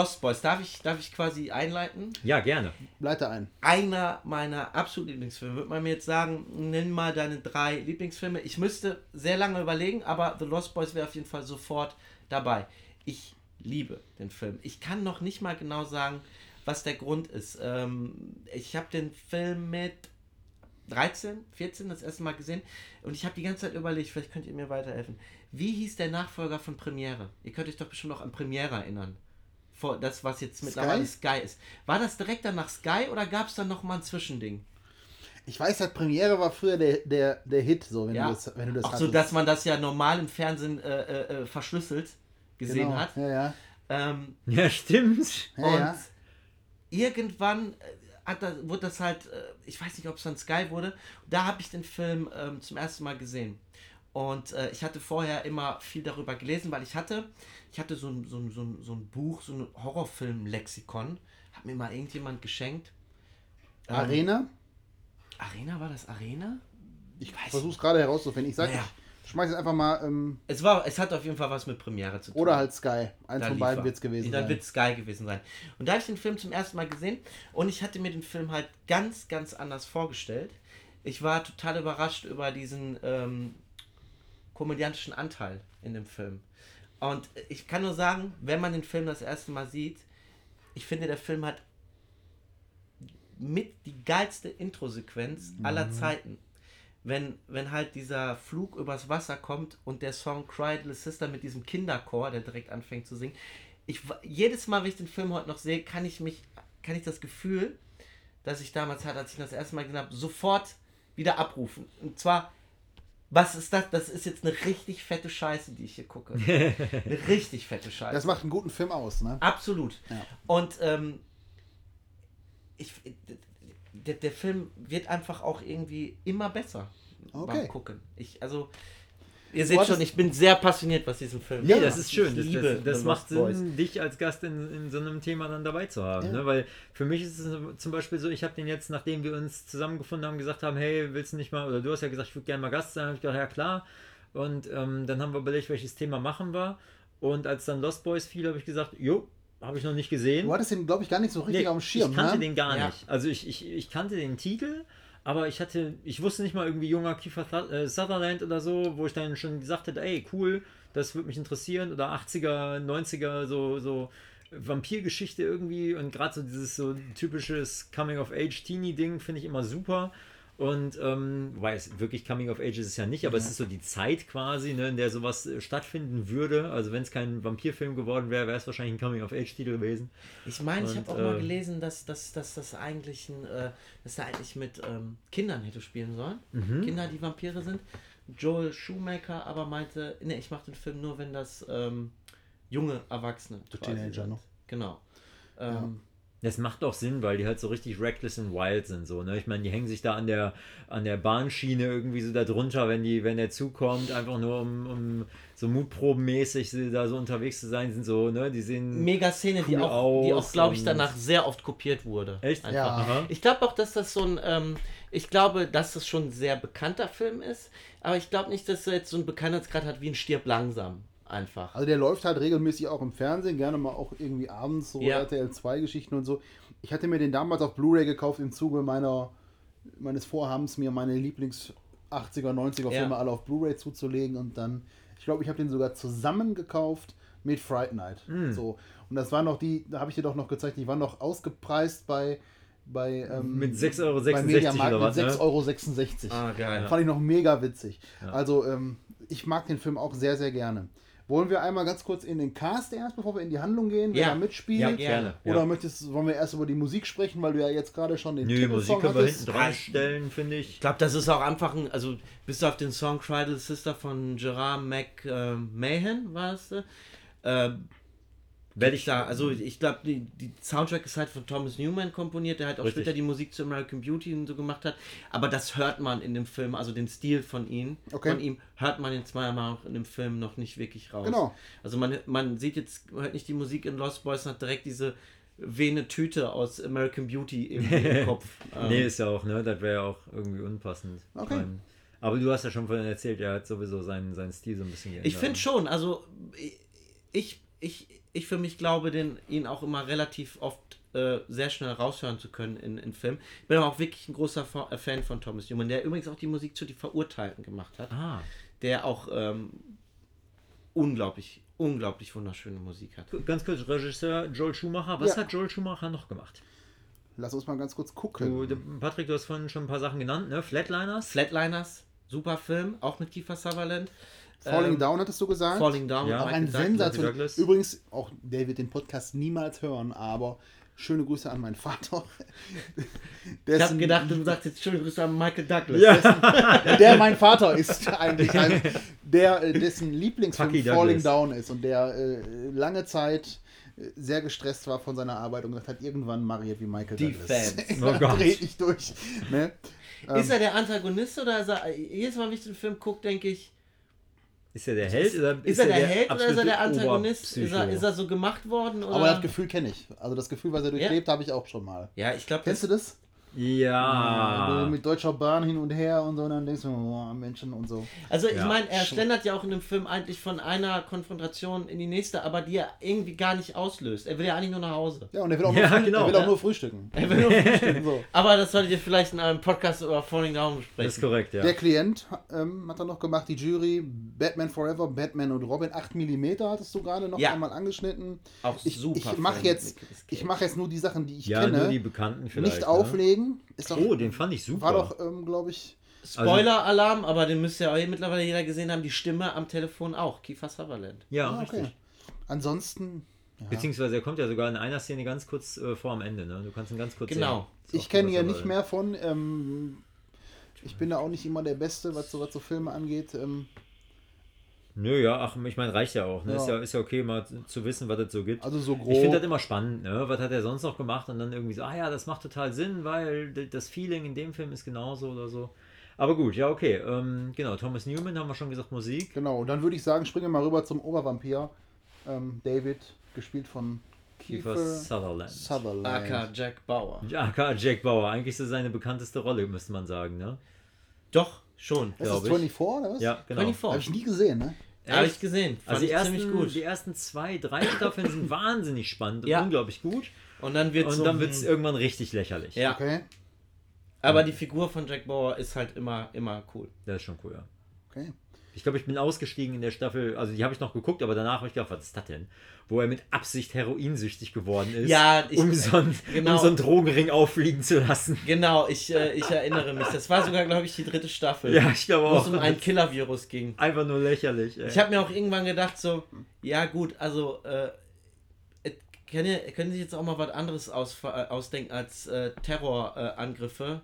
Lost Boys, darf ich, darf ich quasi einleiten? Ja, gerne. Leite ein. Einer meiner absoluten Lieblingsfilme. Würde man mir jetzt sagen, nenn mal deine drei Lieblingsfilme. Ich müsste sehr lange überlegen, aber The Lost Boys wäre auf jeden Fall sofort dabei. Ich liebe den Film. Ich kann noch nicht mal genau sagen, was der Grund ist. Ähm, ich habe den Film mit 13, 14 das erste Mal gesehen und ich habe die ganze Zeit überlegt, vielleicht könnt ihr mir weiterhelfen. Wie hieß der Nachfolger von Premiere? Ihr könnt euch doch bestimmt noch an Premiere erinnern. Vor das, was jetzt mittlerweile Sky ist. War das direkt danach Sky oder gab es dann nochmal ein Zwischending? Ich weiß, halt, Premiere war früher der, der, der Hit, so, wenn Ja. du das, wenn du das Auch so, dass man das ja normal im Fernsehen äh, äh, äh, verschlüsselt gesehen genau. hat. Ja, ja. Ähm, Ja, stimmt. ja, und ja. irgendwann äh, hat das, wurde das halt, äh, ich weiß nicht, ob es dann Sky wurde, da habe ich den Film ähm, zum ersten Mal gesehen. Und äh, ich hatte vorher immer viel darüber gelesen, weil ich hatte, ich hatte so ein, so ein, so ein, so ein Buch, so ein Horrorfilm-Lexikon, hat mir mal irgendjemand geschenkt. Ähm, Arena? Arena, war das Arena? Ich weiß versuche es gerade herauszufinden. Ich sag, Naja. ich schmeiß jetzt einfach mal, ähm, Es war, es hat auf jeden Fall was mit Premiere zu tun. oder halt Sky. Eins Da von beiden wird es gewesen Dann sein. wird Sky gewesen sein. Und da habe ich den Film zum ersten Mal gesehen und ich hatte mir den Film halt ganz, ganz anders vorgestellt. Ich war total überrascht über diesen ähm, komödiantischen Anteil in dem Film. Und ich kann nur sagen, wenn man den Film das erste Mal sieht, ich finde, der Film hat mit die geilste Introsequenz aller Zeiten. wenn, wenn halt dieser Flug übers Wasser kommt und der Song Cry Little Sister mit diesem Kinderchor, der direkt anfängt zu singen. Ich, jedes Mal, wenn ich den Film heute noch sehe, kann ich mich, kann ich das Gefühl, das ich damals hatte, als ich das erste Mal gesehen habe, sofort wieder abrufen. Und zwar, was ist das? Das ist jetzt eine richtig fette Scheiße, die ich hier gucke. eine richtig fette Scheiße. Das macht einen guten Film aus, ne? Absolut. Ja. Und ähm, ich, der, der Film wird einfach auch irgendwie immer besser Okay. beim Gucken. Ich, also, ihr seht schon, ich bin sehr passioniert, was diesen Film Nee, betrifft. das ist schön. Das, liebe das, das macht Lost Boys. Sinn, dich als Gast in, in so einem Thema dann dabei zu haben. Ja. Ne? Weil für mich ist es zum Beispiel so, ich habe den jetzt, nachdem wir uns zusammengefunden haben, gesagt haben, hey, willst du nicht mal, oder du hast ja gesagt, ich würde gerne mal Gast sein, habe ich gedacht, ja klar. Und ähm, dann haben wir überlegt, welches Thema machen wir. Und als dann Lost Boys fiel, habe ich gesagt, jo, habe ich noch nicht gesehen. Du hattest ihn, glaube ich, gar nicht so richtig Nee, auf dem Schirm, ich kannte ne? den gar Ja. nicht. Also ich, ich, ich kannte den Titel, aber ich hatte, ich wusste nicht mal irgendwie junger Kiefer äh, Sutherland oder so, wo ich dann schon gesagt hätte, ey, cool, das würde mich interessieren. Oder 80er, 90er, so, so Vampirgeschichte irgendwie und gerade so dieses so typisches Coming-of-Age-Teenie-Ding finde ich immer super. Und ähm, weil es wirklich Coming of Age ist es ja nicht, aber es ist so die Zeit quasi, ne, in der sowas äh, stattfinden würde. Also wenn es kein Vampirfilm geworden wäre, wäre es wahrscheinlich ein Coming of Age-Titel gewesen. Ich meine, ich habe auch mal äh, gelesen, dass, dass, dass das eigentlich ein, äh, dass er eigentlich mit ähm, Kindern hätte spielen sollen. Mhm. Kinder, die Vampire sind. Joel Shoemaker aber meinte, ne, ich mache den Film nur, wenn das ähm, junge Erwachsene. So Teenager, ne? Genau. Ähm, Das macht auch Sinn, weil die halt so richtig reckless and wild sind. So, ne? Ich meine, die hängen sich da an der, an der Bahnschiene irgendwie so da drunter, wenn, die, wenn der Zug kommt, einfach nur um, um so mutprobenmäßig da so unterwegs zu sein, sind so, ne? Die sehen. Mega Szene, die cool auch, die auch aus glaube ich, danach sehr oft kopiert wurde. Echt? Einfach. Ja. Aha. Ich glaube auch, dass das so ein, ähm, ich glaube, dass das schon ein sehr bekannter Film ist, aber ich glaube nicht, dass er jetzt so einen Bekanntheitsgrad hat wie ein Stirb langsam. Einfach. Also der läuft halt regelmäßig auch im Fernsehen, gerne mal auch irgendwie abends, so Ja. RTL 2 Geschichten und so. Ich hatte mir den damals auf Blu-ray gekauft im Zuge meiner, meines Vorhabens, mir meine Lieblings 80er, 90er Ja. Filme alle auf Blu-ray zuzulegen und dann, ich glaube, ich habe den sogar zusammen gekauft mit Fright Night. Hm. So. Und das war noch die, da habe ich dir doch noch gezeigt, die waren noch ausgepreist bei bei ähm, Mit 6,66 Euro bei Mediamarkt oder was, mit ne? 6,66 Euro. Ah, geil. Fand ich noch mega witzig. Also, ähm, ich mag den Film auch sehr, sehr gerne. Wollen wir einmal ganz kurz in den Cast erst, bevor wir in die Handlung gehen, wer Ja. da mitspielt? Ja, gerne. Oder ja. möchtest, wollen wir erst über die Musik sprechen, weil du ja jetzt gerade schon den Nö, Titelsong Musik können wir hinten dran stellen, finde ich. Ich glaube, das ist auch einfach ein, also bis auf den Song Cry Little Sister von Gerard McMahon war es. Äh, werde ich da, also ich glaube, die, die Soundtrack ist halt von Thomas Newman komponiert, der halt auch Richtig. später die Musik zu American Beauty und so gemacht hat. Aber das hört man in dem Film, also den Stil von ihm, Okay. von ihm, hört man jetzt mal auch in dem Film noch nicht wirklich raus. Genau. Also man, man sieht jetzt, man hört nicht die Musik in Lost Boys, hat direkt diese vene Tüte aus American Beauty im, Kopf. Ähm, Nee, ist ja auch, ne? Das wäre ja auch irgendwie unpassend. Okay. Mein, aber du hast ja schon vorhin erzählt, er hat sowieso seinen, seinen Stil so ein bisschen geändert. Ich finde schon, also ich, ich, ich für mich glaube, den, ihn auch immer relativ oft äh, sehr schnell raushören zu können in, in Filmen. Ich bin aber auch wirklich ein großer Fa- äh, Fan von Thomas Newman, der übrigens auch die Musik zu Die Verurteilten gemacht hat, Ah, der auch ähm, unglaublich, unglaublich wunderschöne Musik hat. ganz kurz, Regisseur Joel Schumacher. Was Ja. hat Joel Schumacher noch gemacht? Lass uns mal ganz kurz Du, gucken. der- Patrick, du hast vorhin schon ein paar Sachen genannt, ne? Flatliners. Flatliners, super Film, auch mit Kiefer Sutherland. Falling Ähm, Down hattest du gesagt? Falling Down. Ja. auch ein Michael Douglas. Sensation. Douglas. Übrigens, auch der wird den Podcast niemals hören, aber schöne Grüße an meinen Vater. Ich habe gedacht, du sagst jetzt schöne Grüße an Michael Douglas. der mein Vater ist eigentlich, ein, der äh, dessen Lieblingsfilm Fucky Falling Douglas. Down ist und der äh, lange Zeit äh, sehr gestresst war von seiner Arbeit und gesagt hat, irgendwann jetzt wie Michael Die Douglas. Fans. Oh Gott. Dreh ich durch. Ne? Ist er der Antagonist oder ist er, jedes Mal, wenn ich den Film gucke, denke ich, Ist er der Held? Oder ist, er der, Held oder ist er der Antagonist? Ist er, ist er so gemacht worden? Oder? Aber das Gefühl kenne ich. Also das Gefühl, was er durchlebt, habe ich auch schon mal. ja, ich glaube, Kennst du das? Ja. Mit deutscher Bahn hin und her und so, und dann denkst du, oh, Menschen und so. Also ich Ja. meine, er schlendert ja auch in dem Film eigentlich von einer Konfrontation in die nächste, aber die er irgendwie gar nicht auslöst. Er will ja eigentlich nur nach Hause. Ja, und er will auch, Ja, nur, genau. er will auch Ja. nur frühstücken. Er will nur frühstücken. So. aber das solltet ihr vielleicht in einem Podcast über Falling Down Das ist besprechen. korrekt, ja. Der Klient ähm, hat er noch gemacht, die Jury, Batman Forever, Batman und Robin, 8 mm hattest du gerade noch Ja. einmal angeschnitten. Auch Ich, super. ich mache jetzt, ich mache jetzt nur die Sachen, die ich ja, kenne. nur die Bekannten vielleicht. nicht ne? auflegen. Ist doch, Oh, den fand ich super. war doch, ähm, glaube ich, Spoiler-Alarm, aber den müsste ja auch mittlerweile jeder gesehen haben, die Stimme am Telefon auch, Kiefer Sutherland. Ja, Ah, okay. richtig. Ansonsten, ja. Beziehungsweise er kommt ja sogar in einer Szene ganz kurz äh, vor am Ende, ne? Du kannst ihn ganz kurz Genau. sehen. ich kenne ja ja nicht mehr von. Ähm, ich bin da auch nicht immer der Beste, was so, was so Filme angeht. Ähm, Nö, ja, ach, ich meine, reicht ja auch. Ne? Ja. Ist, ja, ist ja okay, mal zu wissen, was es so gibt. also so ich finde grob. das immer spannend, ne? Was hat er sonst noch gemacht? Und dann irgendwie so, ah ja, das macht total Sinn, weil das Feeling in dem Film ist genauso oder so. Aber gut, ja, okay. Ähm, genau, Thomas Newman haben wir schon gesagt, Musik. Genau, und dann würde ich sagen, springen wir mal rüber zum Obervampir. Ähm, David, gespielt von Kiefer Kiefer Sutherland. Sutherland. AK Jack Bauer. Ja, Jack Bauer, eigentlich so seine bekannteste Rolle, müsste man sagen, ne? Doch, schon. Das ist glaub ich. 24, oder was? Ja, genau. 24. Habe ich nie gesehen, ne? Habe ich gesehen. Fand Also die ich ersten, ziemlich gut. die ersten zwei, drei Staffeln sind wahnsinnig spannend und Ja. unglaublich gut. Und dann wird so, es hm, irgendwann richtig lächerlich. Ja, Okay, aber die Figur von Jack Bauer ist halt immer, immer cool. Das ist schon cool, ja. okay. Ich glaube, ich bin ausgestiegen in der Staffel, also die habe ich noch geguckt, aber danach habe ich gedacht, was ist das denn? Wo er mit Absicht heroinsüchtig geworden ist, Ja, ich- um, so einen, genau. um so einen Drogenring auffliegen zu lassen. Genau, ich, äh, ich erinnere mich. Das war sogar, glaube ich, die dritte Staffel. Ja, ich glaube Wo es auch. um ein Killer-Virus ging. Einfach nur lächerlich. Ey. Ich habe mir auch irgendwann gedacht, so, ja gut, also, äh, äh, können, können Sie jetzt auch mal was anderes aus, äh, ausdenken als äh, Terrorangriffe?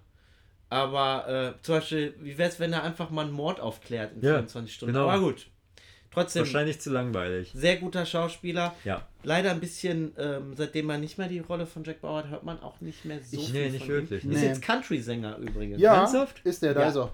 Aber äh, zum Beispiel, wie wäre es, wenn er einfach mal einen Mord aufklärt in Ja, 24 Stunden? genau. Aber gut. Trotzdem, Wahrscheinlich zu langweilig. sehr guter Schauspieler. Ja. Leider ein bisschen, ähm, seitdem er nicht mehr die Rolle von Jack Bauer hat, hört man auch nicht mehr so Ich- viel nee, nicht von wirklich, Ihm. nee. Ist jetzt Country-Sänger übrigens. Ja, Ernsthaft? ist der, da Ja. ist er.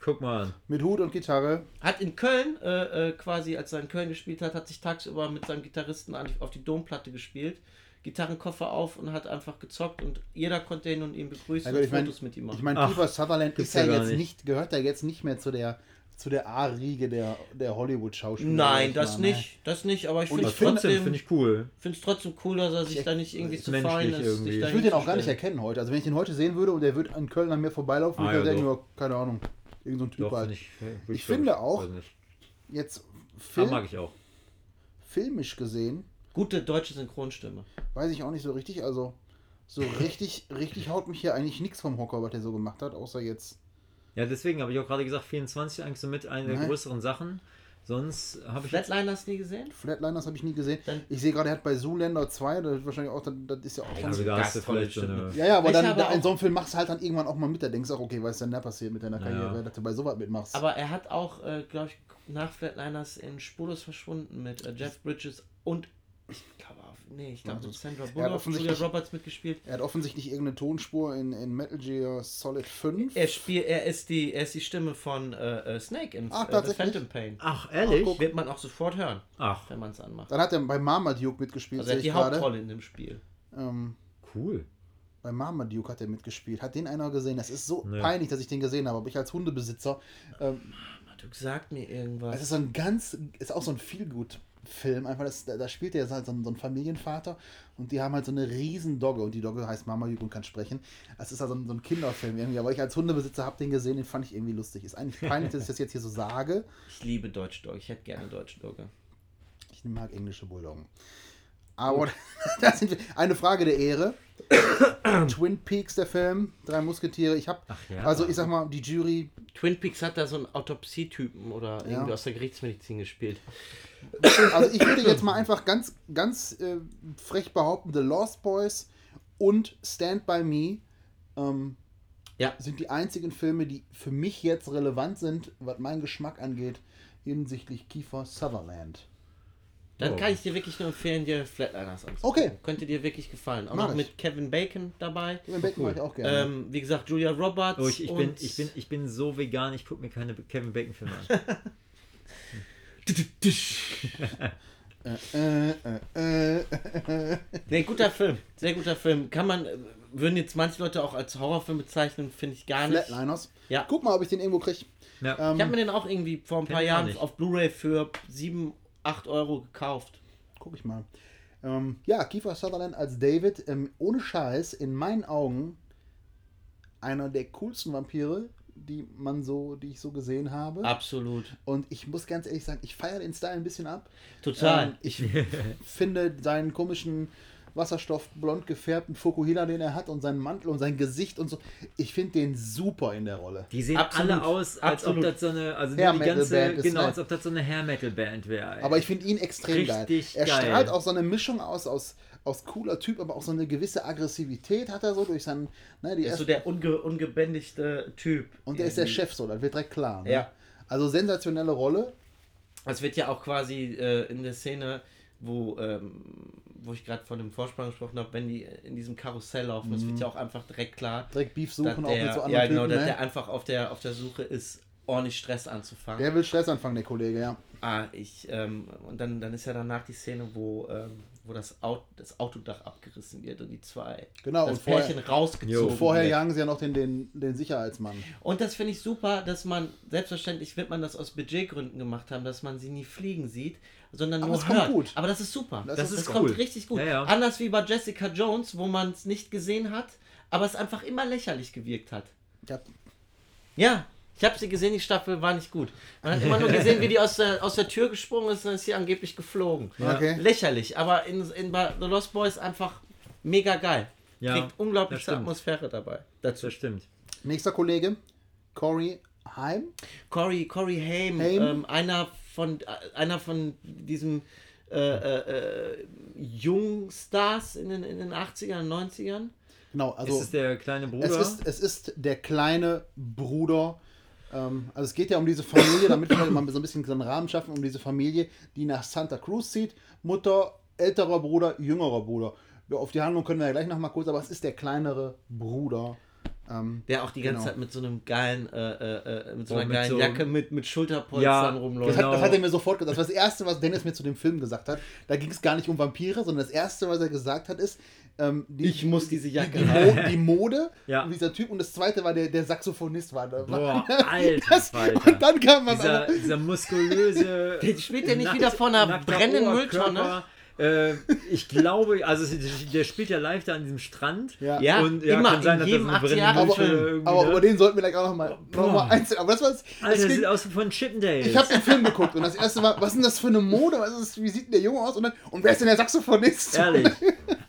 Guck mal an. Mit Hut und Gitarre. Hat in Köln, äh, äh, quasi als er in Köln gespielt hat, hat sich tagsüber mit seinem Gitarristen auf die Domplatte gespielt, Gitarrenkoffer auf und hat einfach gezockt und jeder konnte hin und ihn begrüßen Ja, und ich mein- Fotos mit ihm machen. Ich meine, Kiefer Sutherland ist ja jetzt nicht. nicht, gehört ja jetzt nicht mehr zu der zu der A-Riege der, der Hollywood-Schauspieler. Nein, ich das mal, ne? nicht, das nicht, aber ich finde ich es trotzdem finde ich cool. find's trotzdem cool, dass er sich Ich- da nicht irgendwie zu fein ist. irgendwie. Ich würde den auch gar nicht erkennen heute. Also wenn ich den heute sehen würde und der würde an Köln an mir vorbeilaufen, Ah, würde ich ja, denken, doch. oh, keine Ahnung, irgend so ein Typ Doch, halt. finde ich. Ich finde auch, nicht. Jetzt Ah, Film, mag ich auch. filmisch gesehen, Gute deutsche Synchronstimme. weiß ich auch nicht so richtig. Also so richtig, richtig haut mich hier eigentlich nichts vom Hocker, was der so gemacht hat, außer jetzt. Ja, deswegen habe ich auch gerade gesagt, 24 eigentlich so mit einer der Nein. größeren Sachen. Sonst habe ich Flatliners nie gesehen? Flatliners habe ich nie gesehen. Dann- ich sehe gerade, er hat bei Zoolander 2, das ist wahrscheinlich auch, das, das ist ja auch aber da hast du vielleicht eine. Ja, ja, aber Ich dann da, in so einem Film machst du halt dann irgendwann auch mal mit. Da denkst du auch, okay, was ist denn da passiert mit deiner. Karriere, dass du bei sowas mitmachst. Aber er hat auch, äh, glaube ich, nach Flatliners in Spurlos verschwunden mit äh, Jeff Bridges und ich glaube, auf- nee, ich glaube, mit Sandra er hat Bullock, offensichtlich- Julia Roberts mitgespielt. er hat offensichtlich irgendeine Tonspur in, in Metal Gear Solid 5. Er spielt, er ist die, er ist die Stimme von äh, äh, Snake in Ach, äh? Phantom Pain. Ach, ehrlich? guck. Wird man auch sofort hören, Ach, wenn man es anmacht. Dann hat er bei Marmaduke mitgespielt, Also er hat die ich gerade. Hauptrolle in dem Spiel. Ähm, cool. bei Marmaduke hat er mitgespielt. Hat den einer gesehen? Das ist so Nee. peinlich, dass ich den gesehen habe. Aber ich als Hundebesitzer. Ähm, Du sagt mir irgendwas. es ist so ein ganz. Ist auch so ein Feelgood-Film. Einfach, das, da, da spielt er halt so ein, so ein Familienvater. Und die haben halt so eine riesen Dogge. Und die Dogge heißt Marmaduke und kann sprechen. Das ist also ein, so ein Kinderfilm irgendwie. Aber ich als Hundebesitzer habe den gesehen. Den fand ich irgendwie lustig. Ist eigentlich peinlich, dass ich das jetzt hier so sage. ich liebe Deutsche Dogge. Ich hätte gerne Deutsche Dogge. Ich mag englische Bulldoggen. Aber das sind wir. Eine Frage der Ehre. Twin Peaks, der Film, Drei Musketiere. Ich habe, ja. also ich sag mal, die Jury. Twin Peaks hat da so einen Autopsietypen oder Ja. irgendwie aus der Gerichtsmedizin gespielt. Also ich würde jetzt mal einfach ganz, ganz äh, frech behaupten, The Lost Boys und Stand By Me ähm, Ja. sind die einzigen Filme, die für mich jetzt relevant sind, was meinen Geschmack angeht, hinsichtlich Kiefer Sutherland. Dann Oh. kann ich dir wirklich nur empfehlen, dir Flatliners anzugucken. Okay. Könnte dir wirklich gefallen. Auch Mach noch ich. mit Kevin Bacon dabei. Den Bacon mag ich auch gerne. Ähm, wie gesagt, Julia Roberts. Oh, ich, ich, bin, und ich, bin, ich bin so vegan, ich gucke mir keine Kevin Bacon-Filme an. äh, Nee, guter Film. Sehr guter Film. Kann man, äh, würden jetzt manche Leute auch als Horrorfilm bezeichnen, finde ich gar nicht. Flatliners. Ja. Guck mal, ob ich den irgendwo kriege. Ja. Ähm, Ich habe mir den auch irgendwie vor ein paar Jahren auf Blu-ray für 7, 8 Euro gekauft. Guck ich mal. Ähm, ja, Kiefer Sutherland als David, ähm, ohne Scheiß, in meinen Augen einer der coolsten Vampire, die man so, die ich so gesehen habe. Absolut. Und ich muss ganz ehrlich sagen, ich feiere den Style ein bisschen ab. Total. Ähm, ich finde seinen komischen wasserstoffblond gefärbten Fukuhila, den er hat und seinen Mantel und sein Gesicht und so. Ich finde den super in der Rolle. Die sehen Absolut. alle aus, als Absolut. ob das so eine, also Hair die Metal ganze, genau, ne? als ob das so eine Hair Metal Band wäre. Aber ich finde ihn extrem geil. Richtig Er geil. strahlt auch so eine Mischung aus, aus, aus cooler Typ, aber auch so eine gewisse Aggressivität hat er so durch seinen, ne, die ist so der unge ungebändigte Typ. und der ist der. Chef so, das wird direkt klar. Ne? Ja. Also sensationelle Rolle. Es wird ja auch quasi äh, in der Szene, wo, ähm, wo ich gerade von dem Vorspann gesprochen habe, wenn die in diesem Karussell laufen, es wird ja auch einfach direkt klar, Direkt Beef suchen, auch der, mit so anderen ja, genau, Typen. dass ne? der einfach auf der, auf der Suche ist, ordentlich Stress anzufangen. Der will Stress anfangen, der Kollege, ja. Ah, ich, ähm, und dann, dann ist ja danach die Szene, wo, ähm, wo das, Auto, das Autodach abgerissen wird und die zwei, Genau, das und vorher- Pärchen rausgezogen So, vorher wird. jagen sie ja noch den, den, den Sicherheitsmann. Und das finde ich super, dass man, selbstverständlich wird man das aus Budgetgründen gemacht haben, dass man sie nie fliegen sieht, sondern Aber nur es kommt hört. gut. Aber das ist super. Das ist das cool. kommt richtig gut. Ja, ja. Anders wie bei Jessica Jones, wo man es nicht gesehen hat, aber es einfach immer lächerlich gewirkt hat. Ja, Ja, ich habe sie gesehen, die Staffel war nicht gut. Man hat immer nur gesehen, wie die aus der, aus der Tür gesprungen ist und dann ist sie angeblich geflogen. Okay. Lächerlich, aber in, in The Lost Boys einfach mega geil. Ja, Kriegt unglaublich das stimmt. Atmosphäre dabei. Dazu. Das stimmt. Nächster Kollege, Corey Heim. Corey, Corey Haim, Haim? Ähm, einer von einer von diesen äh, äh, äh, Jungstars in den, in den 80ern, 90ern. Genau, also ist es der kleine Bruder? es ist, es ist der kleine Bruder. Ähm, also es geht ja um diese Familie, damit wir mal so ein bisschen einen Rahmen schaffen, um diese Familie, die nach Santa Cruz zieht. Mutter, älterer Bruder, jüngerer Bruder. Auf die Handlung können wir ja gleich noch mal kurz, aber es ist der kleinere Bruder. Ähm, Der auch die ganze Genau. Zeit mit so einem geilen, äh, äh, äh, mit so Oh, einer mit geilen so- Jacke mit, mit Schulterpolstern Ja, rumläuft. Das, hat, das Genau. hat er mir sofort gesagt. Das war das Erste, was Dennis mir zu dem Film gesagt hat. Da ging es gar nicht um Vampire, sondern das Erste, was er gesagt hat, ist, ähm, die, Ich muss diese Jacke die, die, haben. Mo die Mode, Ja. und dieser Typ. Und das Zweite war der, der Saxophonist. War, da. Boah, alter das. Und dann kam man dieser, dieser muskulöse. Der spielt ja nicht nackt- wieder vor einer brennenden. Mülltonne. Äh, ich glaube, also der spielt ja live da an diesem Strand. Ja. Ja, und ja, immer, kann sein, in dass jedem das eine 80 brennende Jahre Film. irgendwie, Aber ne? über den sollten wir gleich auch noch mal, noch mal einzeln. Aber das war Alter, das das ging, sieht aus von Chippendales. Ich habe den Film geguckt und das erste war, was ist denn das für eine Mode? Was ist, wie sieht denn der Junge aus? Und, dann, und wer ist denn der Saxophonist? Ehrlich.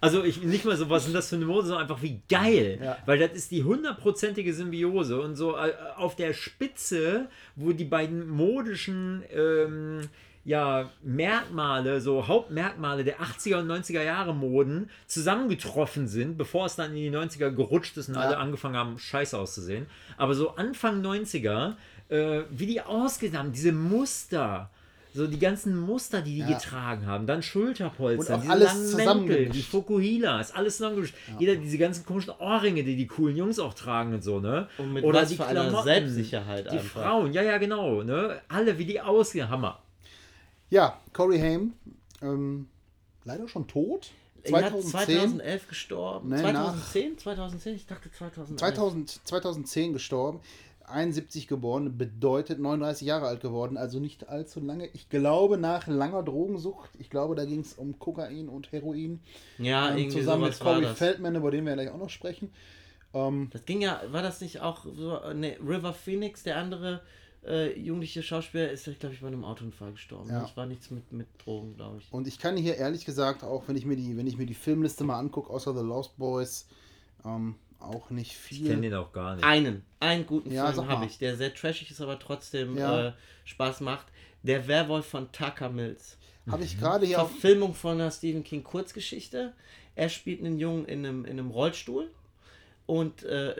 Also ich nicht mal so, was sind das für eine Mode, sondern einfach wie geil. Ja. Weil das ist die hundertprozentige Symbiose und so äh, auf der Spitze, wo die beiden modischen ähm, ja, Merkmale, so Hauptmerkmale der 80er und 90er Jahre Moden zusammengetroffen sind, bevor es dann in die 90er gerutscht ist und alle angefangen haben, scheiße auszusehen. Aber so Anfang 90er, äh, wie die ausgesehen haben, diese Muster. So die ganzen Muster, die die Ja. getragen haben, dann Schulterpolster, diese alles langen Mäntel, die Fokuhilas, alles zusammengemischt. Jeder diese ganzen komischen Ohrringe, die die coolen Jungs auch tragen und so, ne? Und mit was für einer Selbstsicherheit Die einfach. Frauen, ja, ja, genau, ne? Alle, wie die aussehen, Hammer. Ja, Corey Haim, ähm, leider schon tot. Er hat 2010, 2011 gestorben. Nee, 2010? 2010? Ich dachte 2011. 2000, 2010 gestorben. 71 geboren, bedeutet 39 Jahre alt geworden, also nicht allzu lange. Ich glaube, nach langer Drogensucht, ich glaube, da ging es um Kokain und Heroin. Ja, ähm, irgendwie zusammen mit Corey. Feldman, über den wir gleich auch noch sprechen. Ähm, Das ging ja, war das nicht auch so, ne, River Phoenix, der andere äh, jugendliche Schauspieler, ist, glaube ich, bei einem Autounfall gestorben. Ja. Das war nichts mit, mit Drogen, glaube ich. Und ich kann hier ehrlich gesagt, auch wenn ich mir die, wenn ich mir die Filmliste mal angucke, außer The Lost Boys, ähm, auch nicht Ich kenne viel. den auch gar nicht. Einen, einen guten Ja, Film habe ich, der sehr trashig ist, aber trotzdem Ja. äh, Spaß macht. Der Werwolf von Tucker Mills. Habe ich gerade hier auf. Verfilmung von einer Stephen King Kurzgeschichte. Er spielt einen Jungen in einem, in einem Rollstuhl und äh,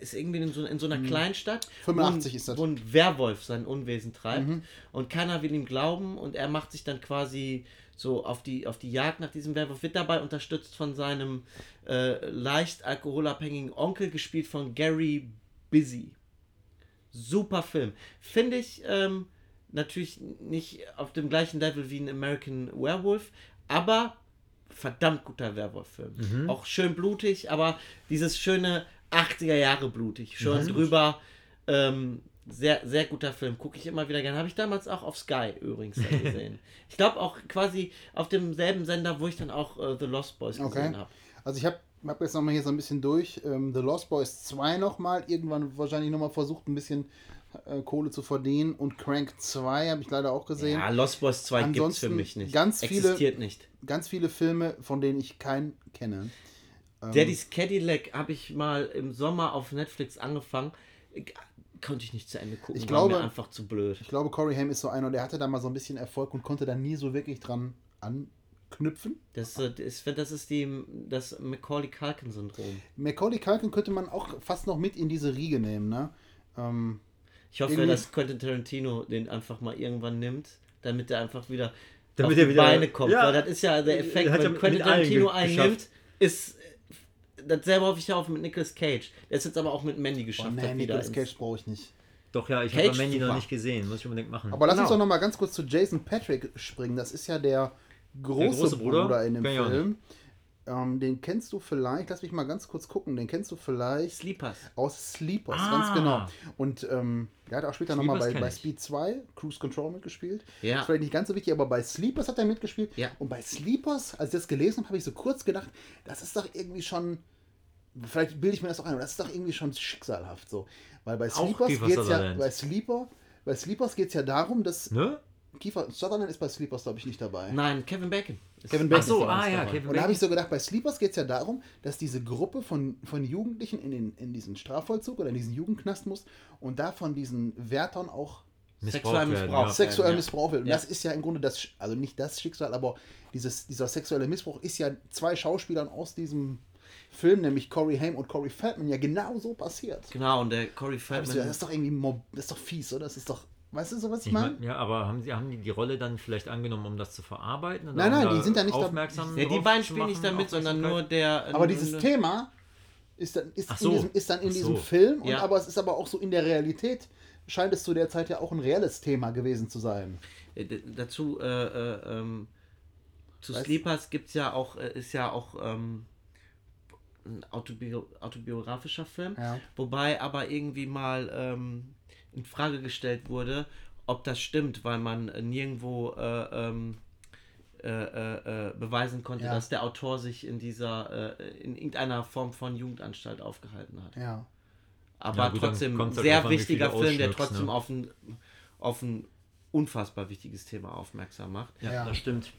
ist irgendwie in so, in so einer Kleinstadt, 85 wo, ist das. wo ein Werwolf sein Unwesen treibt und keiner will ihm glauben und er macht sich dann quasi so auf die, auf die Jagd nach diesem Werwolf, wird dabei unterstützt von seinem äh, leicht alkoholabhängigen Onkel, gespielt von Gary Busy. Super Film. Finde ich ähm, natürlich nicht auf dem gleichen Level wie ein American Werewolf, aber verdammt guter Werwolf-Film. Auch schön blutig, aber dieses schöne 80er Jahre blutig. Schon drüber. Ähm, sehr, sehr guter Film. Gucke ich immer wieder gerne. Habe ich damals auch auf Sky übrigens gesehen. ich glaube auch quasi auf demselben Sender, wo ich dann auch äh, The Lost Boys Okay. gesehen habe. Also ich habe hab jetzt nochmal hier so ein bisschen durch. Ähm, The Lost Boys 2 nochmal, irgendwann wahrscheinlich nochmal versucht, ein bisschen äh, Kohle zu verdienen. Und Crank 2 habe ich leider auch gesehen. Ja, Lost Boys 2 gibt's für Ansonsten mich nicht. ganz viele- Existiert nicht. Ganz viele Filme, von denen ich keinen kenne. Ähm, Daddy's Cadillac habe ich mal im Sommer auf Netflix angefangen. Ich- Konnte ich nicht zu Ende gucken. Ich war glaube- mir einfach zu blöd. Ich glaube, Corey Haim ist so einer, der hatte da mal so ein bisschen Erfolg und konnte da nie so wirklich dran anknüpfen. Das, äh, das, das ist die, das Macaulay Culkin-Syndrom. Macaulay Culkin könnte man auch fast noch mit in diese Riege nehmen, ne? Ähm, Ich hoffe, Irgendwie- dass Quentin Tarantino den einfach mal irgendwann nimmt, damit er einfach wieder Damit auf die wieder- Beine kommt. Ja. Weil das ist ja der Effekt, ja wenn mit Quentin Tarantino einnimmt, geschafft. ist dasselbe hoffe ich ja auch mit Nicolas Cage. Der ist jetzt aber auch mit Mandy oh, geschafft. nee, hat, wieder Nicolas Cage brauche ich nicht. Doch, ja, ich habe Mandy noch nicht gesehen. Muss ich unbedingt machen. Aber lass uns Genau. doch noch mal ganz kurz zu Jason Patrick springen. Das ist ja der große, große Bruder? Bruder? in dem auch Film. Ähm, den kennst du vielleicht, lass mich mal ganz kurz gucken, den kennst du vielleicht Sleepers. aus Sleepers, Ah. ganz genau. Und ähm, der hat auch später nochmal bei, bei. Speed 2 Cruise Control mitgespielt. Ja. Das vielleicht nicht ganz so wichtig, aber bei Sleepers hat er mitgespielt. Ja. Und bei Sleepers, als ich das gelesen habe, habe ich so kurz gedacht, das ist doch irgendwie schon, vielleicht bilde ich mir das auch ein, aber das ist doch irgendwie schon schicksalhaft so. Weil bei Sleepers geht es ja, bei Sleeper, bei Sleepers geht es ja darum, dass ne? Kiefer Sutherland ist bei Sleepers, glaube ich, nicht dabei. Nein, Kevin Bacon. Kevin Ach Bacon so, ist dabei. ah ja, dabei. Kevin Und da habe Bacon. ich so gedacht, bei Sleepers geht es ja darum, dass diese Gruppe von, von Jugendlichen in, den, in diesen Strafvollzug oder in diesen Jugendknast muss und da von diesen Wärtern auch Sexuell missbraucht. sexuell ja. missbraucht wird. Und Ja. das ist ja im Grunde das, also nicht das Schicksal, aber dieses, dieser sexuelle Missbrauch ist ja zwei Schauspielern aus diesem Film, nämlich Corey Haim und Corey Feldman, ja genau so passiert. Genau, und der Corey Feldman. das ist doch irgendwie, mob, das ist doch fies, oder? Das ist doch, weißt du so, was ich Ich meine? mein, ja, aber haben, sie, haben die die Rolle dann vielleicht angenommen, um das zu verarbeiten? Oder Nein, nein, da die sind ja nicht da- aufmerksam Ja, die beiden spielen nicht damit, sondern nur der. Aber dieses nur- Thema ist dann, ist so. diesem, ist dann in Ach diesem so. Film, und Ja. aber es ist aber auch so in der Realität, scheint es zu der Zeit ja auch ein reelles Thema gewesen zu sein. Äh, d- dazu, äh, äh, ähm, zu Weißt- Sleepers gibt's ja auch, äh, ist ja auch ähm, ein autobio autobiografischer Film, Ja. wobei aber irgendwie mal ähm, in Frage gestellt wurde, ob das stimmt, weil man äh, nirgendwo äh, ähm, äh, äh, äh, beweisen konnte, Ja. dass der Autor sich in dieser, äh, in irgendeiner Form von Jugendanstalt aufgehalten hat. Ja. Aber Ja, gut, trotzdem ein halt sehr wichtiger Film, der trotzdem ne? auf, ein, auf ein unfassbar wichtiges Thema aufmerksam macht. Ja, Ja. das stimmt.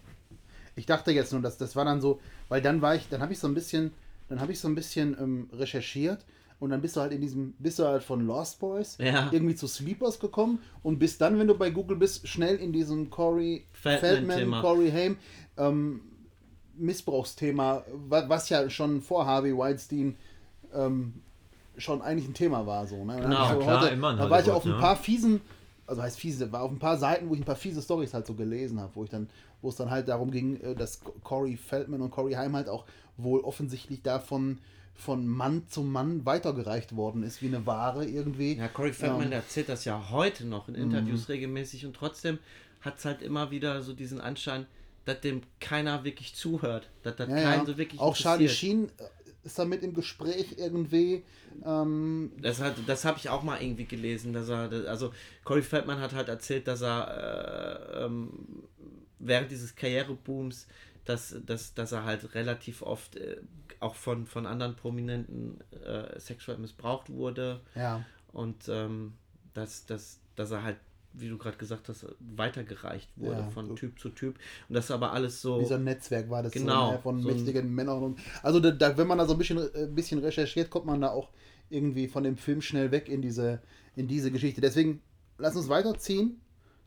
Ich dachte jetzt nur, dass das war dann so, weil dann war ich, dann habe ich so ein bisschen, dann habe ich so ein bisschen ähm, recherchiert und dann bist du halt in diesem, bist du halt von Lost Boys Ja. irgendwie zu Sleepers gekommen und bist dann, wenn du bei Google bist, schnell in diesem Corey Feldman, Feldman-Thema. Corey Haim ähm, Missbrauchsthema, wa- was ja schon vor Harvey Weinstein ähm, schon eigentlich ein Thema war. So, ne? Genau. Ja, klar, immer in da war ich auf ein ne? paar fiesen, also heißt fiese, war auf ein paar Seiten, wo ich ein paar fiese Stories halt so gelesen habe, wo ich dann, wo es dann halt darum ging, äh, dass Corey Feldman und Corey Haim halt auch wohl offensichtlich davon von Mann zu Mann weitergereicht worden ist, wie eine Ware irgendwie. Ja, Corey Feldman, Ähm, der erzählt das ja heute noch in Interviews regelmäßig und trotzdem hat es halt immer wieder so diesen Anschein, dass dem keiner wirklich zuhört. Dass das Ja, ja. so wirklich Auch Charlie. Sheen äh, ist da mit im Gespräch irgendwie. Ähm, Das, hat, das habe ich auch mal irgendwie gelesen, dass er, also Corey Feldman hat halt erzählt, dass er äh, ähm, während dieses Karrierebooms, dass, dass, dass er halt relativ oft äh, auch von, von anderen Prominenten äh, sexuell missbraucht wurde ja. und ähm, dass, dass, dass er halt, wie du gerade gesagt hast, weitergereicht wurde Ja, von so. Typ zu Typ und das aber alles so Wie so ein Netzwerk war das Genau, so, ne, von so ein- mächtigen Männern. Und, also da, da, wenn man da so ein bisschen, äh, bisschen recherchiert, kommt man da auch irgendwie von dem Film schnell weg in diese, in diese Geschichte. Deswegen lass uns weiterziehen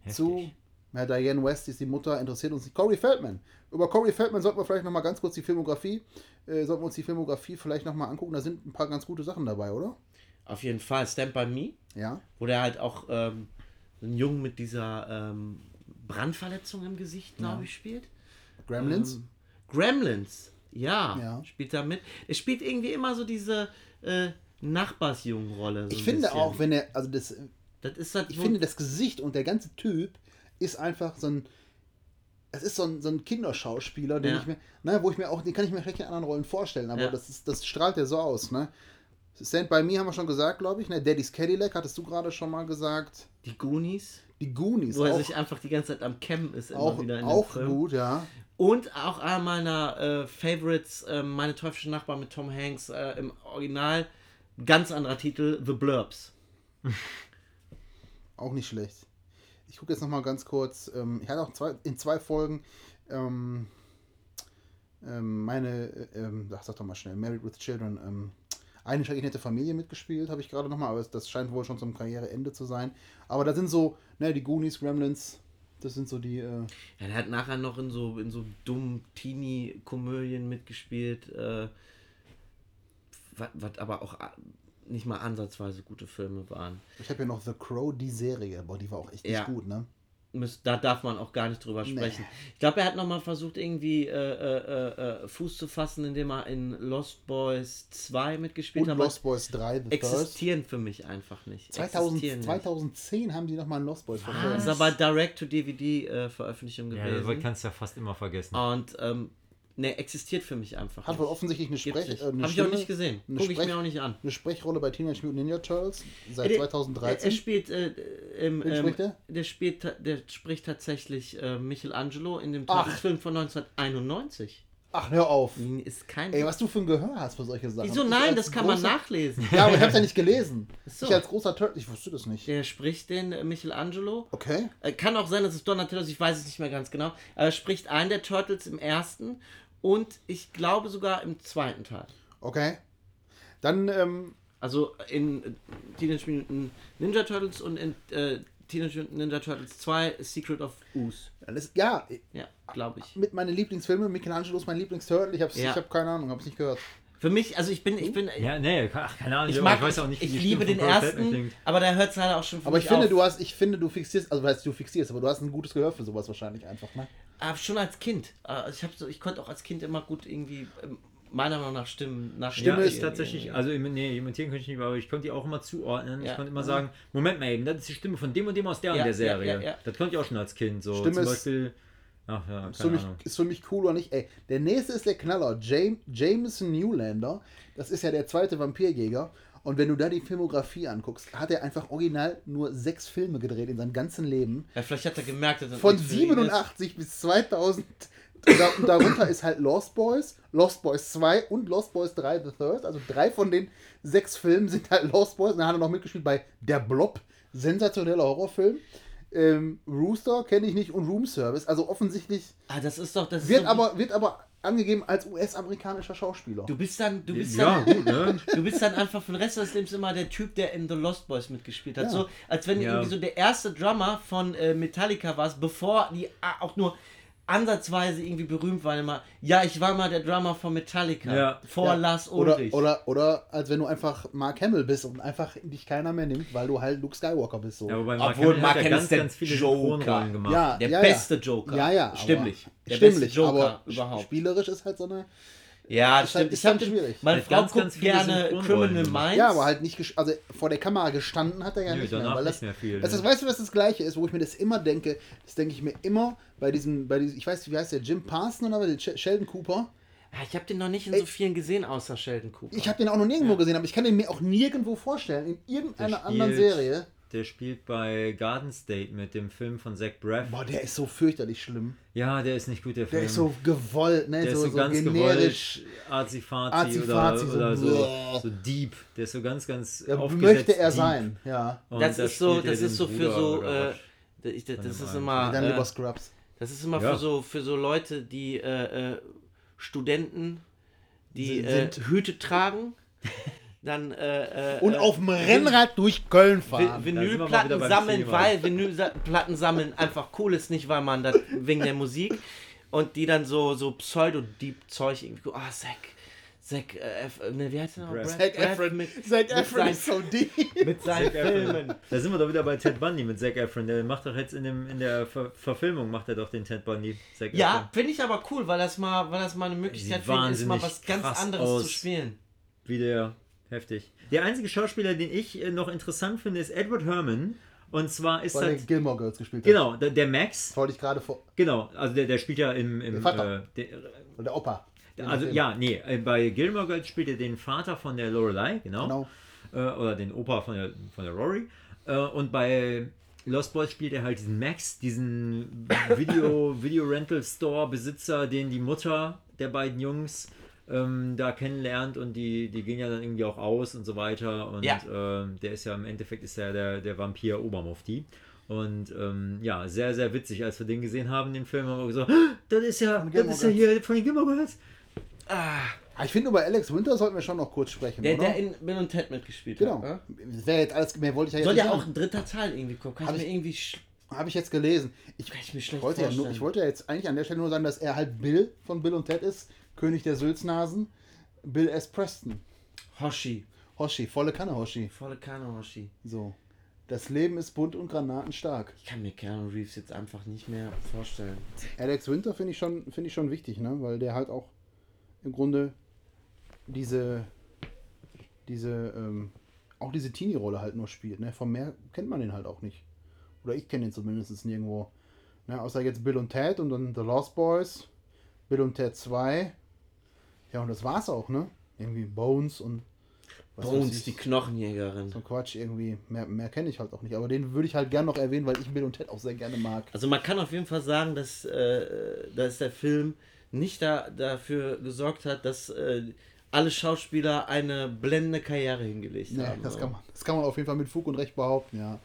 zu ja, Diane West ist die Mutter, interessiert uns nicht. Corey Feldman. Über Corey Feldman sollten wir vielleicht nochmal ganz kurz die Filmografie, äh, sollten wir uns die Filmografie vielleicht nochmal angucken. Da sind ein paar ganz gute Sachen dabei, oder? auf jeden Fall Stand By Me. Ja. wo der halt auch ähm, einen Jungen mit dieser ähm, Brandverletzung im Gesicht, glaube ich, spielt. Gremlins. Ähm, Gremlins, ja, Ja. spielt da mit. Er spielt irgendwie immer so diese äh, Nachbarsjungen-Rolle. So ich finde bisschen. auch, wenn er, also das, Das ist halt ich finde das Gesicht und der ganze Typ ist einfach so ein. Es ist so ein, so ein Kinderschauspieler, den Ja. ich mir, ne, wo ich mir auch, den kann ich mir schlecht in anderen Rollen vorstellen, aber Ja. das, ist, das strahlt ja so aus, ne? Stand by Me haben wir schon gesagt, glaube ich, ne? Daddy's Cadillac hattest du gerade schon mal gesagt. die Goonies, Die Goonies wo er auch, sich einfach die ganze Zeit am Campen ist, immer auch, wieder in auch Film. gut, ja. Und auch einer meiner äh, Favorites, äh, meine teuflische Nachbarn mit Tom Hanks, äh, im Original, ganz anderer Titel, The Blurbs. Auch nicht schlecht. Ich gucke jetzt noch mal ganz kurz. Ähm, ich hatte auch zwei, in zwei Folgen ähm, ähm, meine, äh, ähm, sag doch mal schnell, Married with Children, ähm, eine schrecklich nette Familie mitgespielt, habe ich gerade noch mal, aber das scheint wohl schon zum Karriereende zu sein. Aber da sind so, ne, die Goonies, Gremlins, das sind so die, äh, Ja, der hat nachher noch in so, in so dummen Teenie-Komödien mitgespielt, äh, was aber auch nicht mal ansatzweise gute Filme waren. ich habe hier noch The Crow, die Serie, boah, die war auch echt nicht Ja. gut, ne? Da darf man auch gar nicht drüber Nee. sprechen. Ich glaube, er hat nochmal versucht, irgendwie äh, äh, äh, Fuß zu fassen, indem er in Lost Boys 2 mitgespielt Und hat. Lost Boys 3, The First. existieren für mich einfach nicht. 2000, Existieren nicht. 2010 haben die nochmal Lost Boys Das verfilmt. ist aber Direct-to-DVD-Veröffentlichung Ja, gewesen. das kannst du ja fast immer vergessen. Und ähm, ne, existiert für mich einfach Hat wohl offensichtlich eine Sprech... Äh, eine Hab ich auch nicht gesehen. eine Gucke ich Sprech- mir auch nicht an. Eine Sprechrolle bei Teenage Mutant Ninja Turtles seit Der- 2013. Er, er spielt, äh, Wen ähm, spricht der? der spielt, der spricht tatsächlich äh, Michelangelo in dem Ach. Turtles-Film von 1991. Ach, hör auf. Ist kein. Ey, was du für ein Gehör hast für solche Sachen. Wieso nein? Das kann man großer- nachlesen. Ja, aber ich hab's ja nicht gelesen. so. Ich als großer Turtle, ich wusste das nicht. Der spricht den äh, Michelangelo. Okay. Äh, Kann auch sein, dass es Donatello ist, ich weiß es nicht mehr ganz genau. Aber er spricht einen der Turtles im ersten und ich glaube sogar im zweiten Teil. Okay. Dann, ähm, Also in Teenage Mutant Ninja Turtles und in äh, Teenage Mutant Ninja Turtles 2 Secret of Ooze. ist, ja, Ja, glaube ich. mit meinen Lieblingsfilmen, Michelangelo ist mein Lieblingsturtle. Ich hab's, Ja. ich hab keine Ahnung, hab's nicht gehört. Für mich, also ich bin, ich bin, Ja, nee, ach, keine Ahnung. ich mag, weiß auch nicht, wie ich liebe den von ersten, klingt. aber da hört es leider auch schon für Aber ich mich finde, auf. du hast, ich finde, du fixierst, also weißt du, fixierst, aber du hast ein gutes Gehör für sowas wahrscheinlich einfach, ne? Aber schon als Kind. Äh, Ich, hab so, ich konnte auch als Kind immer gut irgendwie, ähm, meiner Meinung nach, Stimmen nach Ja, Stimme ist ist- tatsächlich, also nee, imitieren könnte ich nicht, aber ich konnte die auch immer zuordnen. Ja. Ich konnte immer sagen, Moment mal eben, das ist die Stimme von dem und dem aus der Ja, und der ja, Serie. ja, ja. Das konnte ich auch schon als Kind. So Stimme zum ist- Beispiel, ach ja, Ist für, mich, Ahnung. ist für mich cool oder nicht. Ey, der nächste ist der Knaller. James, Jameson Newlander. Das ist ja der zweite Vampirjäger. Und wenn du da die Filmografie anguckst, hat er einfach original nur sechs Filme gedreht in seinem ganzen Leben. Ja, vielleicht hat er gemerkt, dass das Von nicht für ihn ist. 87 bis 2000. Und da- und darunter ist halt Lost Boys, Lost Boys 2 und Lost Boys 3 The Third. Also drei von den sechs Filmen sind halt Lost Boys. Und dann hat er noch mitgespielt bei Der Blob. Sensationeller Horrorfilm. Ähm, Rooster kenne ich nicht und Room Service. Also offensichtlich Ah, das ist doch, das ist wird so, aber, wird aber angegeben als US-amerikanischer Schauspieler. Du bist dann, du bist Ja, dann, gut, ne? du bist dann einfach für den Rest deines Lebens immer der Typ, der in The Lost Boys mitgespielt hat. Ja. So, als wenn du Ja. irgendwie so der erste Drummer von äh, Metallica warst, bevor die ah, auch nur ansatzweise irgendwie berühmt waren. Immer, ja, ich war mal der Drummer von Metallica. Ja. Vor Ja, Lars oder, Ulrich. oder, oder als wenn du einfach Mark Hamill bist und einfach dich keiner mehr nimmt, weil du halt Luke Skywalker bist. So. Ja, wobei Obwohl Mark Hamill Mark hat ja ganz, ist der ganz viele Joker. Gemacht. ja, der ja, beste ja. Joker. Ja, ja. Stimmlich. Der stimmlich, beste Joker aber überhaupt. spielerisch ist halt so eine. Ja, ist halt- stimmt. ist ich hab dann den, schwierig. meine Hat Frau ganz, guckt ganz gerne Criminal. Minds. Ja, aber halt nicht, also vor der Kamera gestanden hat er ja Nö, nicht mehr. Weil nicht das, mehr viel, Das ne? ist, weißt du, was das Gleiche ist, wo ich mir das immer denke? Das denke ich mir immer bei diesem, bei diesem, ich weiß, wie heißt der, Jim Parson oder Sh- Sheldon Cooper? Ja, ich habe den noch nicht in so vielen gesehen, außer Sheldon Cooper. Ich habe den auch noch nirgendwo gesehen, aber ich kann den mir auch nirgendwo vorstellen. In irgendeiner Der anderen Serie. Der spielt bei Garden State mit dem Film von Zach Braff. Boah, der ist so fürchterlich schlimm. Ja, der ist nicht gut, der Film. Der ist so gewollt, ne? der so, ist so, so ganz generisch. gewollt, Azi-Fazi oder, so oder so, so deep. Der ist so ganz, ganz Ja, aufgesetzt möchte er deep. sein, ja. Und das da ist so, er das ist so für so, äh, ich, das, das ist immer, Dann äh, lieber Scrubs. das ist immer Ja. für so für so Leute, die äh, äh, Studenten, die Sind- äh, sind- Hüte tragen, dann äh, äh, Und äh, auf dem Rennrad durch Köln fahren. Vinylplatten sammeln, Thema. weil Vinylplatten sammeln einfach cool ist, nicht weil man das wegen der Musik und die dann so so Pseudo-Deep-Zeug irgendwie, ah, Zack, Zack, äh, F, ne, wie heißt der noch? Brad. Brad- Zac Brad Efron, mit, Zac mit Efron seinen- ist so deep. mit seinen. Filmen. Da sind wir doch wieder bei Ted Bundy mit Zac Efron. Der macht doch jetzt in, dem, in der Ver Verfilmung macht er doch den Ted Bundy. Zac Ja, finde ich aber cool, weil das mal, weil das mal eine Möglichkeit für ihn ist, mal was ganz anderes zu aus. spielen. Wie der heftig. Der einzige Schauspieler, den ich äh, noch interessant finde, ist Edward Herman. Und zwar ist Weil er das. Gilmore Girls gespielt hat. Genau, der, der Max. Wollte ich gerade vor. Genau, also der, der spielt ja im. im Der Vater. Äh, der, Und der Opa. also ja, nee, äh, bei Gilmore Girls spielt er den Vater von der Lorelei, genau. Genau. Äh, oder den Opa von der, von der Rory. Äh, und bei Lost Boys spielt er halt diesen Max, diesen Video, Video Rental Store Besitzer, den die Mutter der beiden Jungs ähm, da kennenlernt und die, die gehen ja dann irgendwie auch aus und so weiter. Und Ja. ähm, der ist ja im Endeffekt ist ja der, der Vampir Obermufti. Und ähm, ja, sehr, sehr witzig, als wir den gesehen haben, den Film, haben wir gesagt, "Ah, das ist ja, das ist ja hier von den Gilmore Girls. Ah, Ich finde, über Alex Winter sollten wir schon noch kurz sprechen, Der, oder? der in Bill und Ted mitgespielt genau. hat. Ne? Das wäre jetzt alles, mehr wollte ich ja jetzt Soll ja auch ein dritter Teil irgendwie kommen. Kann ich mir irgendwie. sch- Habe ich jetzt gelesen. Ich, Kann ich wollte ja nur, ich wollte ja jetzt eigentlich an der Stelle nur sagen, dass er halt Bill von Bill und Ted ist, König der Sülznasen, Bill S. Preston. Hoshi. Hoshi, volle Kanne Hoshi. Volle Kanne Hoshi. So. Das Leben ist bunt und granatenstark. Ich kann mir Keanu Reeves jetzt einfach nicht mehr vorstellen. Alex Winter finde ich, schon- finde ich schon wichtig, ne? weil der halt auch im Grunde diese, diese, ähm, auch diese Teenie-Rolle halt nur spielt. Ne? Von mehr kennt man den halt auch nicht. Oder ich kenne ihn zumindest nirgendwo. Ne? Außer jetzt Bill und Ted und dann The Lost Boys, Bill und Ted 2. Ja, und das war's auch, ne? Irgendwie Bones und Bones, die Knochenjägerin. So Quatsch, irgendwie. Mehr, mehr kenne ich halt auch nicht. Aber den würde ich halt gerne noch erwähnen, weil ich Bill und Ted auch sehr gerne mag. Also man kann auf jeden Fall sagen, dass, äh, dass der Film nicht da, dafür gesorgt hat, dass äh, alle Schauspieler eine blendende Karriere hingelegt Nee, haben. das, kann man, das kann man auf jeden Fall mit Fug und Recht behaupten, ja.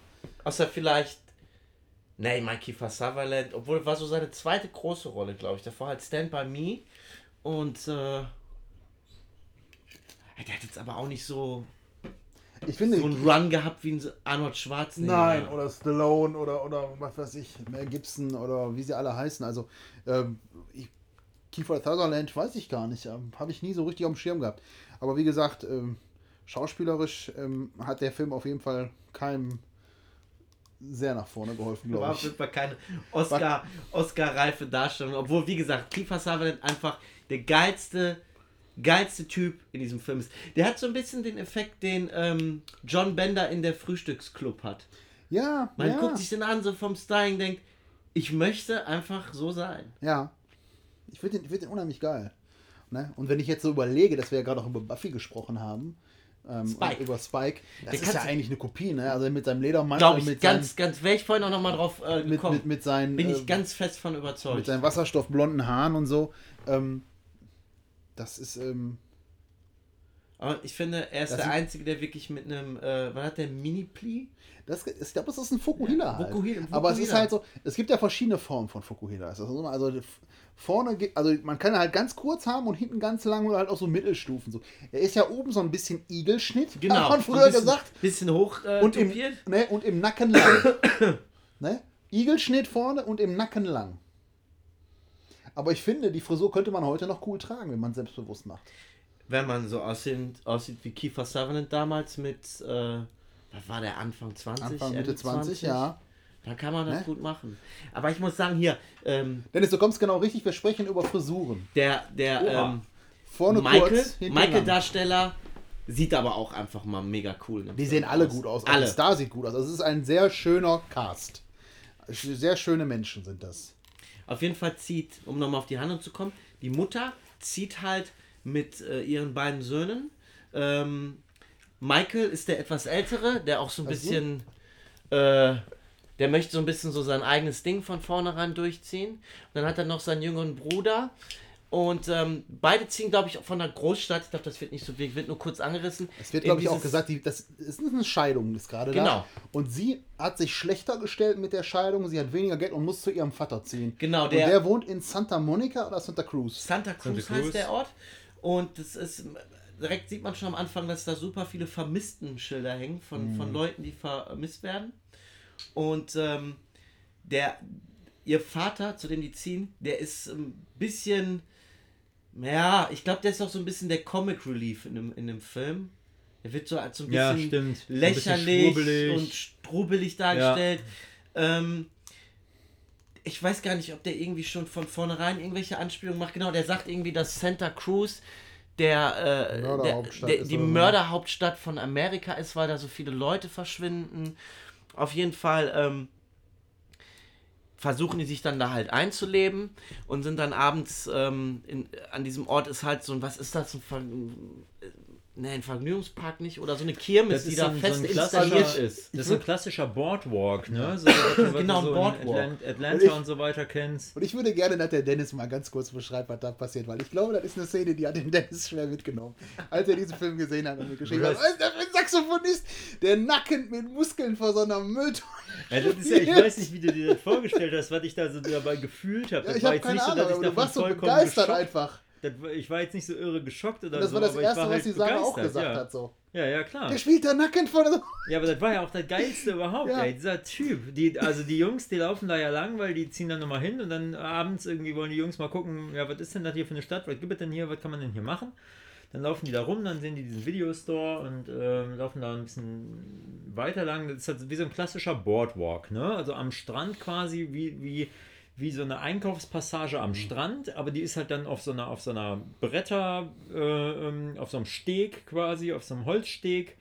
Außer vielleicht. Nee, Mikey Sutherland, obwohl war so seine zweite große Rolle, glaube ich. Davor halt Stand By Me. Und äh, der hat jetzt aber auch nicht so, Ich finde. so einen Run gehabt wie ein Arnold Schwarzenegger. Nein, oder Stallone oder, oder was weiß ich, Mel Gibson oder wie sie alle heißen. Also, ähm, ich, Kiefer Sutherland weiß ich gar nicht. Ähm, Habe ich nie so richtig auf dem Schirm gehabt. Aber wie gesagt, ähm, schauspielerisch ähm, hat der Film auf jeden Fall keinem sehr nach vorne geholfen, War glaube auf ich. jeden Fall keine Oscar, Oscar-reife Darstellung. Obwohl, wie gesagt, Kiefer Sutherland einfach der geilste, geilste Typ in diesem Film ist. Der hat so ein bisschen den Effekt, den ähm, John Bender in der Frühstücksclub hat. Ja, Man ja, guckt sich den an, so vom Styling, denkt, ich möchte einfach so sein. ja. Ich finde den, ich find den unheimlich geil. Ne? Und wenn ich jetzt so überlege, dass wir ja gerade auch über Buffy gesprochen haben, ähm, Spike. über Spike, das Der ist ja eigentlich eine Kopie, ne? Also mit seinem Ledermantel, mit ganz, ganz, wäre ich vorhin auch nochmal drauf äh, seinen, mit, gekommen. mit, mit seinen, Bin äh, ich ganz fest von überzeugt. mit seinen wasserstoffblonden Haaren und so. Ähm, das ist, ähm, Aber ich finde, er ist Das der Einzige, der wirklich mit einem, äh, was hat der, Mini-Pli? das, ich glaube, das ist ein Fukuhila halt. Fukuhila- Aber es ist halt so, es gibt ja verschiedene Formen von Fukuhila. Also, also vorne, also man kann halt ganz kurz haben und hinten ganz lang oder halt auch so Mittelstufen. So. Er ist ja oben so ein bisschen Igelschnitt, Genau. hat man früher bisschen, gesagt. Bisschen hoch äh, Und im, ne, und im Nacken lang. ne? Igelschnitt vorne und im Nacken lang. Aber ich finde, die Frisur könnte man heute noch cool tragen, wenn man es selbstbewusst macht. Wenn man so aussieht, aussieht wie Kiefer Sutherland damals mit, äh, was war der, Anfang 20? Anfang, Ende Mitte 20, ja. Da kann man das Ne? gut machen. Aber ich muss sagen, hier, ähm, Dennis, du kommst genau richtig, wir sprechen über Frisuren. der, der, Oha. ähm, Vorne Michael. Michael-Darsteller sieht aber auch einfach mal mega cool. dem Die sehen alle gut aus. Auch Alle. der Star sieht gut aus. Also es ist ein sehr schöner Cast. Sehr schöne Menschen sind das. Auf jeden Fall zieht, um nochmal auf die Handlung zu kommen, die Mutter zieht halt mit äh, ihren beiden Söhnen. Ähm, Michael ist der etwas ältere, der auch so ein Ach so. bisschen, äh, der möchte so ein bisschen so sein eigenes Ding von vornherein durchziehen. Und dann hat er noch seinen jüngeren Bruder. Und ähm, beide ziehen, glaube ich, von der Großstadt. Ich glaube, das wird nicht so wichtig, wird nur kurz angerissen. Es wird, glaube ich, auch gesagt, die, das ist eine Scheidung ist gerade da. Genau. Und sie hat sich schlechter gestellt mit der Scheidung. Sie hat weniger Geld und muss zu ihrem Vater ziehen. Genau, und der- der wohnt in Santa Monica oder Santa Cruz. Santa Cruz, Santa Cruz. heißt der Ort. Und das ist, direkt sieht man schon am Anfang, dass da super viele Vermissten-Schilder hängen von, Mhm. von Leuten, die vermisst werden. Und ähm, der, ihr Vater, zu dem die ziehen, der ist ein bisschen, ja, ich glaube, der ist auch so ein bisschen der Comic Relief in dem, in dem Film. Der wird so als so ein Ja, bisschen stimmt. So ein bisschen lächerlich und strubbelig dargestellt. Ähm, ich weiß gar nicht, ob der irgendwie schon von vornherein irgendwelche Anspielungen macht. Genau, der sagt irgendwie, dass Santa Cruz der, äh, der, Mörderhauptstadt der die. Mörderhauptstadt von Amerika ist, weil da so viele Leute verschwinden. Auf jeden Fall ähm, versuchen die sich dann da halt einzuleben und sind dann abends ähm, in, an diesem Ort ist halt so ein, was ist das, ein, Ver- Ne, ein Vergnügungspark nicht. Oder so eine Kirmes, Das die ist da so ein, fest so installiert klassischer, ist. das ist ein klassischer Boardwalk, ne? So, was Genau, du so ein Boardwalk. in Atlant Und Atlanta ich- und so weiter kennst. Und ich würde gerne, dass der Dennis mal ganz kurz beschreibt, was da passiert, weil ich glaube, das ist eine Szene, die hat den Dennis schwer mitgenommen. Als er diesen Film gesehen hat und mir geschrieben hat, Was? was ist das für ein Saxophonist, der nackend mit Muskeln vor so einer Mülltonne Ja, das ist ja, ich weiß nicht, wie du dir das vorgestellt hast, was ich da so dabei gefühlt habe. Ja, Das ich war habe jetzt keine nicht so, Ahnung, dass ich aber du warst so begeistert einfach. Das, ich war jetzt nicht so irre geschockt oder Und das so, war das aber ich Erste, was halt die Sarah auch gesagt ja. hat. So. Ja, ja, klar. Der spielt da nackend vor der... Ja, aber das war ja auch das Geilste überhaupt, Ja. ey. Dieser Typ. Die, also die Jungs, die laufen da ja lang, weil die ziehen dann nochmal hin und dann abends irgendwie wollen die Jungs mal gucken, ja, was ist denn das hier für eine Stadt? Was gibt es denn hier? Was kann man denn hier machen? Dann laufen die da rum, dann sehen die diesen Videostore und ähm, laufen da ein bisschen weiter lang. Das ist halt wie so ein klassischer Boardwalk, ne? Also am Strand quasi, wie, wie, wie so eine Einkaufspassage am Strand, aber die ist halt dann auf so einer, auf so einer Bretter, äh, ähm, auf so einem Steg quasi, auf so einem Holzsteg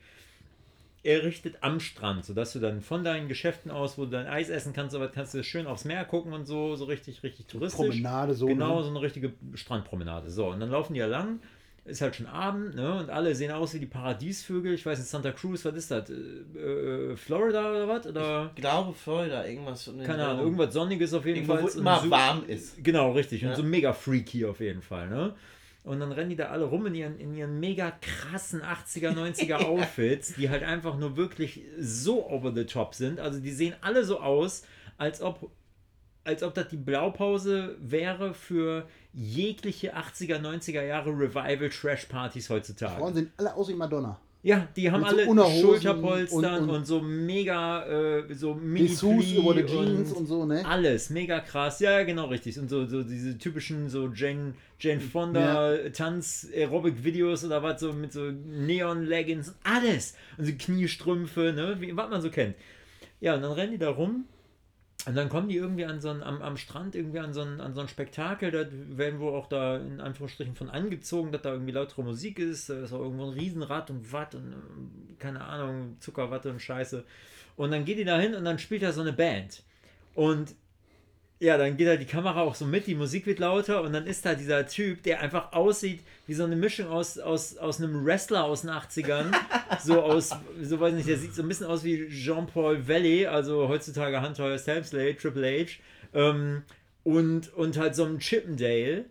errichtet am Strand, sodass du dann von deinen Geschäften aus, wo du dein Eis essen kannst, so weit kannst du schön aufs Meer gucken und so, so richtig, richtig touristisch. Promenade so, Genau, ne? so eine richtige Strandpromenade. So, und dann laufen die ja lang, ist halt schon Abend, ne? Und alle sehen aus wie die Paradiesvögel. Ich weiß nicht, Santa Cruz, was ist das? Äh, äh, Florida oder was? Oder? Ich glaube Florida, irgendwas Keine Ahnung, irgendwas Sonniges auf jeden Fall. wo Und immer so- warm ist. Genau, richtig. Und Ja. so mega freaky auf jeden Fall, ne? Und dann rennen die da alle rum in ihren, in ihren mega krassen 80er, 90er Outfits, die halt einfach nur wirklich so over the top sind. Also die sehen alle so aus, als ob, als ob das die Blaupause wäre für jegliche 80er, 90er Jahre Revival-Trash-Partys heutzutage. Frauen sehen alle aus wie Madonna. Ja, die haben so alle Schulterpolstern und, und- und- so mega, äh, so mini über die Jeans und so, ne? Alles, mega krass. Ja, ja, genau, richtig. Und so, so diese typischen so Jane, Jane Fonda Tanz-Aerobic-Videos oder was, so mit so Neon-Leggings, alles. Und so Kniestrümpfe, ne, wie, was man so kennt. Ja, und dann rennen die da rum. Und dann kommen die irgendwie an so ein, am, am Strand irgendwie an so, ein, an so ein Spektakel, da werden wohl auch da in Anführungsstrichen von angezogen, dass da irgendwie lautere Musik ist, da ist auch irgendwo ein Riesenrad und Watt und ähm, keine Ahnung, Zuckerwatte und Scheiße. Und dann geht die da hin und dann spielt da so eine Band. Und ja, dann geht da die Kamera auch so mit, die Musik wird lauter und dann ist da dieser Typ, der einfach aussieht wie so eine Mischung aus, aus, aus einem Wrestler aus den 80ern. so aus, so weiß nicht, der sieht so ein bisschen aus wie Jean-Paul Valley, also heutzutage Hunter Helmsley, Triple H. Ähm, und, und halt so ein Chippendale.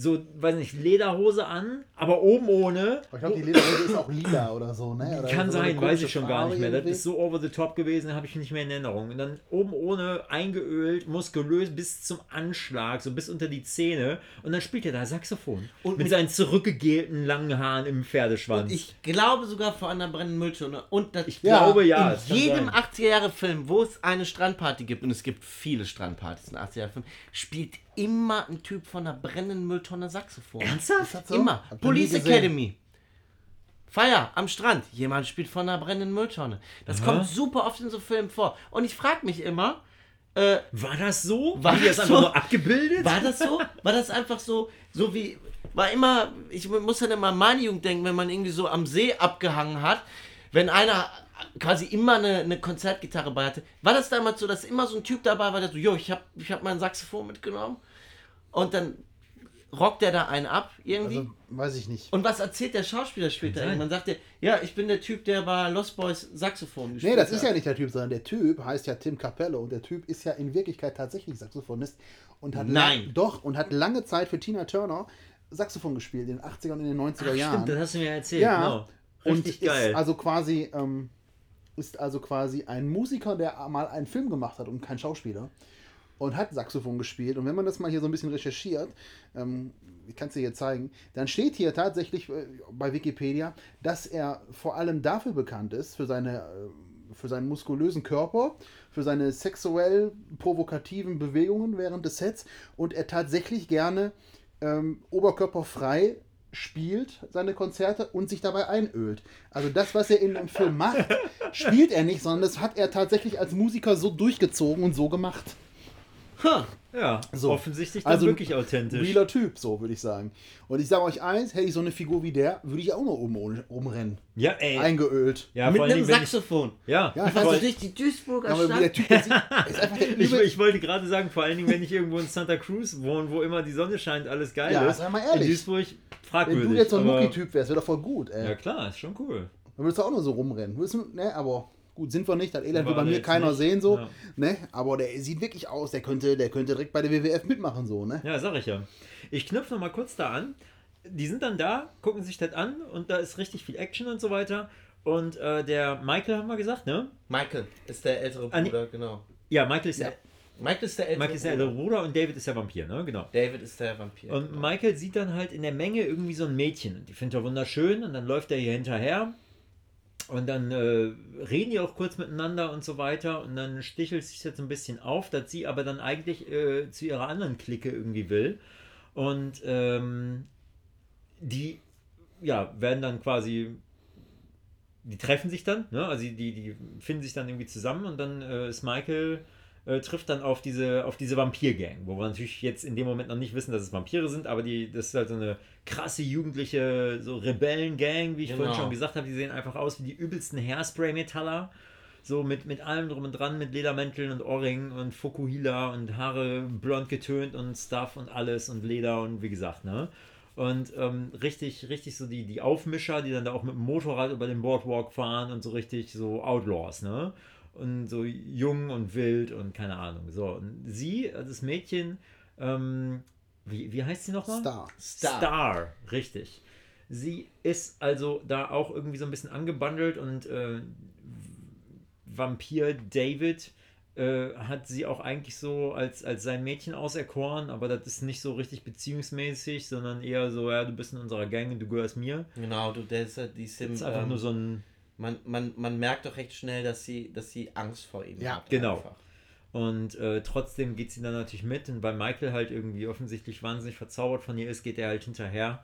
So, weiß nicht, Lederhose an, aber oben ohne. Ich glaube, die Lederhose ist auch lila oder so, ne? Oder Kann so sein, weiß ich schon gar nicht mehr. Das irgendwie. ist so over the top gewesen, habe ich nicht mehr in Erinnerung. Und dann oben ohne, eingeölt, muskulös bis zum Anschlag, so bis unter die Zähne. Und dann spielt er da Saxophon. Und mit, mit- seinen zurückgegelten langen Haaren im Pferdeschwanz. Ich glaube sogar vor einer brennenden Mülltonne. Und das, ich glaube ja. in jedem sein. 80er-Jahre-Film, wo es eine Strandparty gibt, und es gibt viele Strandpartys in 80er-Jahre-Filmen, spielt immer ein Typ von einer brennenden Mülltonne Saxophon. Ernsthaft? so? Immer. Hab Police. Academy. Feier am Strand. Jemand spielt von einer brennenden Mülltonne. Das kommt super oft in so Filmen vor. Und ich frage mich immer, äh, War das so? War das das so? nur abgebildet? war das so? War das einfach so, so wie, war immer, ich muss dann immer an meine Jugend denken, wenn man irgendwie so am See abgehangen hat, wenn einer quasi immer eine, eine Konzertgitarre bei hatte, war das damals so, dass immer so ein Typ dabei war, der so, jo, ich hab, ich hab mein Saxophon mitgenommen und dann rockt der da einen ab irgendwie. Also, weiß ich nicht. und was erzählt der Schauspieler später? sein. Irgendwann sagt er, ja, ich bin der Typ, der bei Lost Boys Saxophon gespielt Nee, das ist hat. ja nicht der Typ, sondern der Typ heißt ja Tim Capello und der Typ ist ja in Wirklichkeit tatsächlich Saxophonist und hat Nein. doch und hat lange Zeit für Tina Turner Saxophon gespielt in den 80er und in den 90er Ach, Jahren. stimmt, das hast du mir erzählt. ja, Genau. und Richtig geil. ist also quasi ähm, ist also quasi ein Musiker, der mal einen Film gemacht hat und kein Schauspieler und hat Saxophon gespielt. Und wenn man das mal hier so ein bisschen recherchiert, ähm, ich kann es dir hier zeigen, dann steht hier tatsächlich äh, bei Wikipedia, dass er vor allem dafür bekannt ist, für seine äh, für seinen muskulösen Körper, für seine sexuell provokativen Bewegungen während des Sets und er tatsächlich gerne ähm, oberkörperfrei spielt seine Konzerte und sich dabei einölt. Also das, was er in dem Film macht, spielt er nicht, sondern das hat er tatsächlich als Musiker so durchgezogen und so gemacht. Ja, So. offensichtlich dann Also wirklich authentisch. Realer Typ, so würde ich sagen. Und ich sage euch eins, hätte ich so eine Figur wie der, würde ich auch noch oben ohne- rumrennen. Ja, ey. Eingeölt. ja, Mit einem Dingen, wenn ich, Saxophon. ja, Ja, ich Also durch die Duisburger der Stadt. Typ, ist ich, ich wollte gerade sagen, vor allen Dingen, wenn ich irgendwo in Santa Cruz wohne, wo immer die Sonne scheint, alles geil Ja, ist. sei mal ehrlich. In Duisburg fragwürdig. Wenn du jetzt so ein Mucki-Typ wärst, wäre doch voll gut, ey. Ja klar, ist schon cool. Dann würdest du auch nur so rumrennen. Würdest du, ne, aber gut, sind wir nicht. Das Elend will bei mir keiner nicht. sehen, so. Ja. Ne, aber der sieht wirklich aus, der könnte, der könnte direkt bei der WWF mitmachen, so, ne. Ja, sag ich ja. Ich knüpfe noch mal kurz da an. Die sind dann da, gucken sich das an und da ist richtig viel Action und so weiter. Und äh, der Michael haben wir gesagt, ne? Michael ist der ältere Ah. Bruder, genau. Ja, Michael ist, Ja. Der, Michael ist der ältere Michael ist der ältere Bruder und David ist der Vampir, ne? Genau. David ist der Vampir. Und genau. Michael sieht dann halt in der Menge irgendwie so ein Mädchen. Und die findet er wunderschön und dann läuft er hier hinterher. Und dann äh, reden die auch kurz miteinander und so weiter. Und dann stichelt sich jetzt ein bisschen auf, dass sie aber dann eigentlich äh, zu ihrer anderen Clique irgendwie will. Und ähm, die ja, werden dann quasi. Die treffen sich dann, ne? also die, die finden sich dann irgendwie zusammen und dann äh, ist Michael äh, trifft dann auf diese, auf diese Vampir-Gang, wo wir natürlich jetzt in dem Moment noch nicht wissen, dass es Vampire sind, aber die, das ist halt so eine krasse jugendliche so Rebellen-Gang, wie ich Genau. vorhin schon gesagt habe. Die sehen einfach aus wie die übelsten Hairspray-Metaller. So mit, mit allem drum und dran, mit Ledermänteln und Ohrringen und Fokuhila und Haare blond getönt und Stuff und alles und Leder und wie gesagt, ne? Und ähm, richtig, richtig so die, die Aufmischer, die dann da auch mit dem Motorrad über den Boardwalk fahren und so richtig so Outlaws, ne? Und so jung und wild und keine Ahnung. So, und sie, also das Mädchen, ähm, wie, wie heißt sie nochmal? Star. Star. Star, richtig. Sie ist also da auch irgendwie so ein bisschen angebandelt und äh, Vampir David äh, hat sie auch eigentlich so als, als sein Mädchen auserkoren, aber das ist nicht so richtig beziehungsmäßig, sondern eher so, ja, du bist in unserer Gang und du gehörst mir. Genau, du, der ist, die ist, im, ist einfach ähm, nur so ein. Man, man, man merkt doch recht schnell, dass sie, dass sie Angst vor ihm Ja, hat. genau. einfach. Und äh, trotzdem geht sie dann natürlich mit. Und weil Michael halt irgendwie offensichtlich wahnsinnig verzaubert von ihr ist, geht er halt hinterher.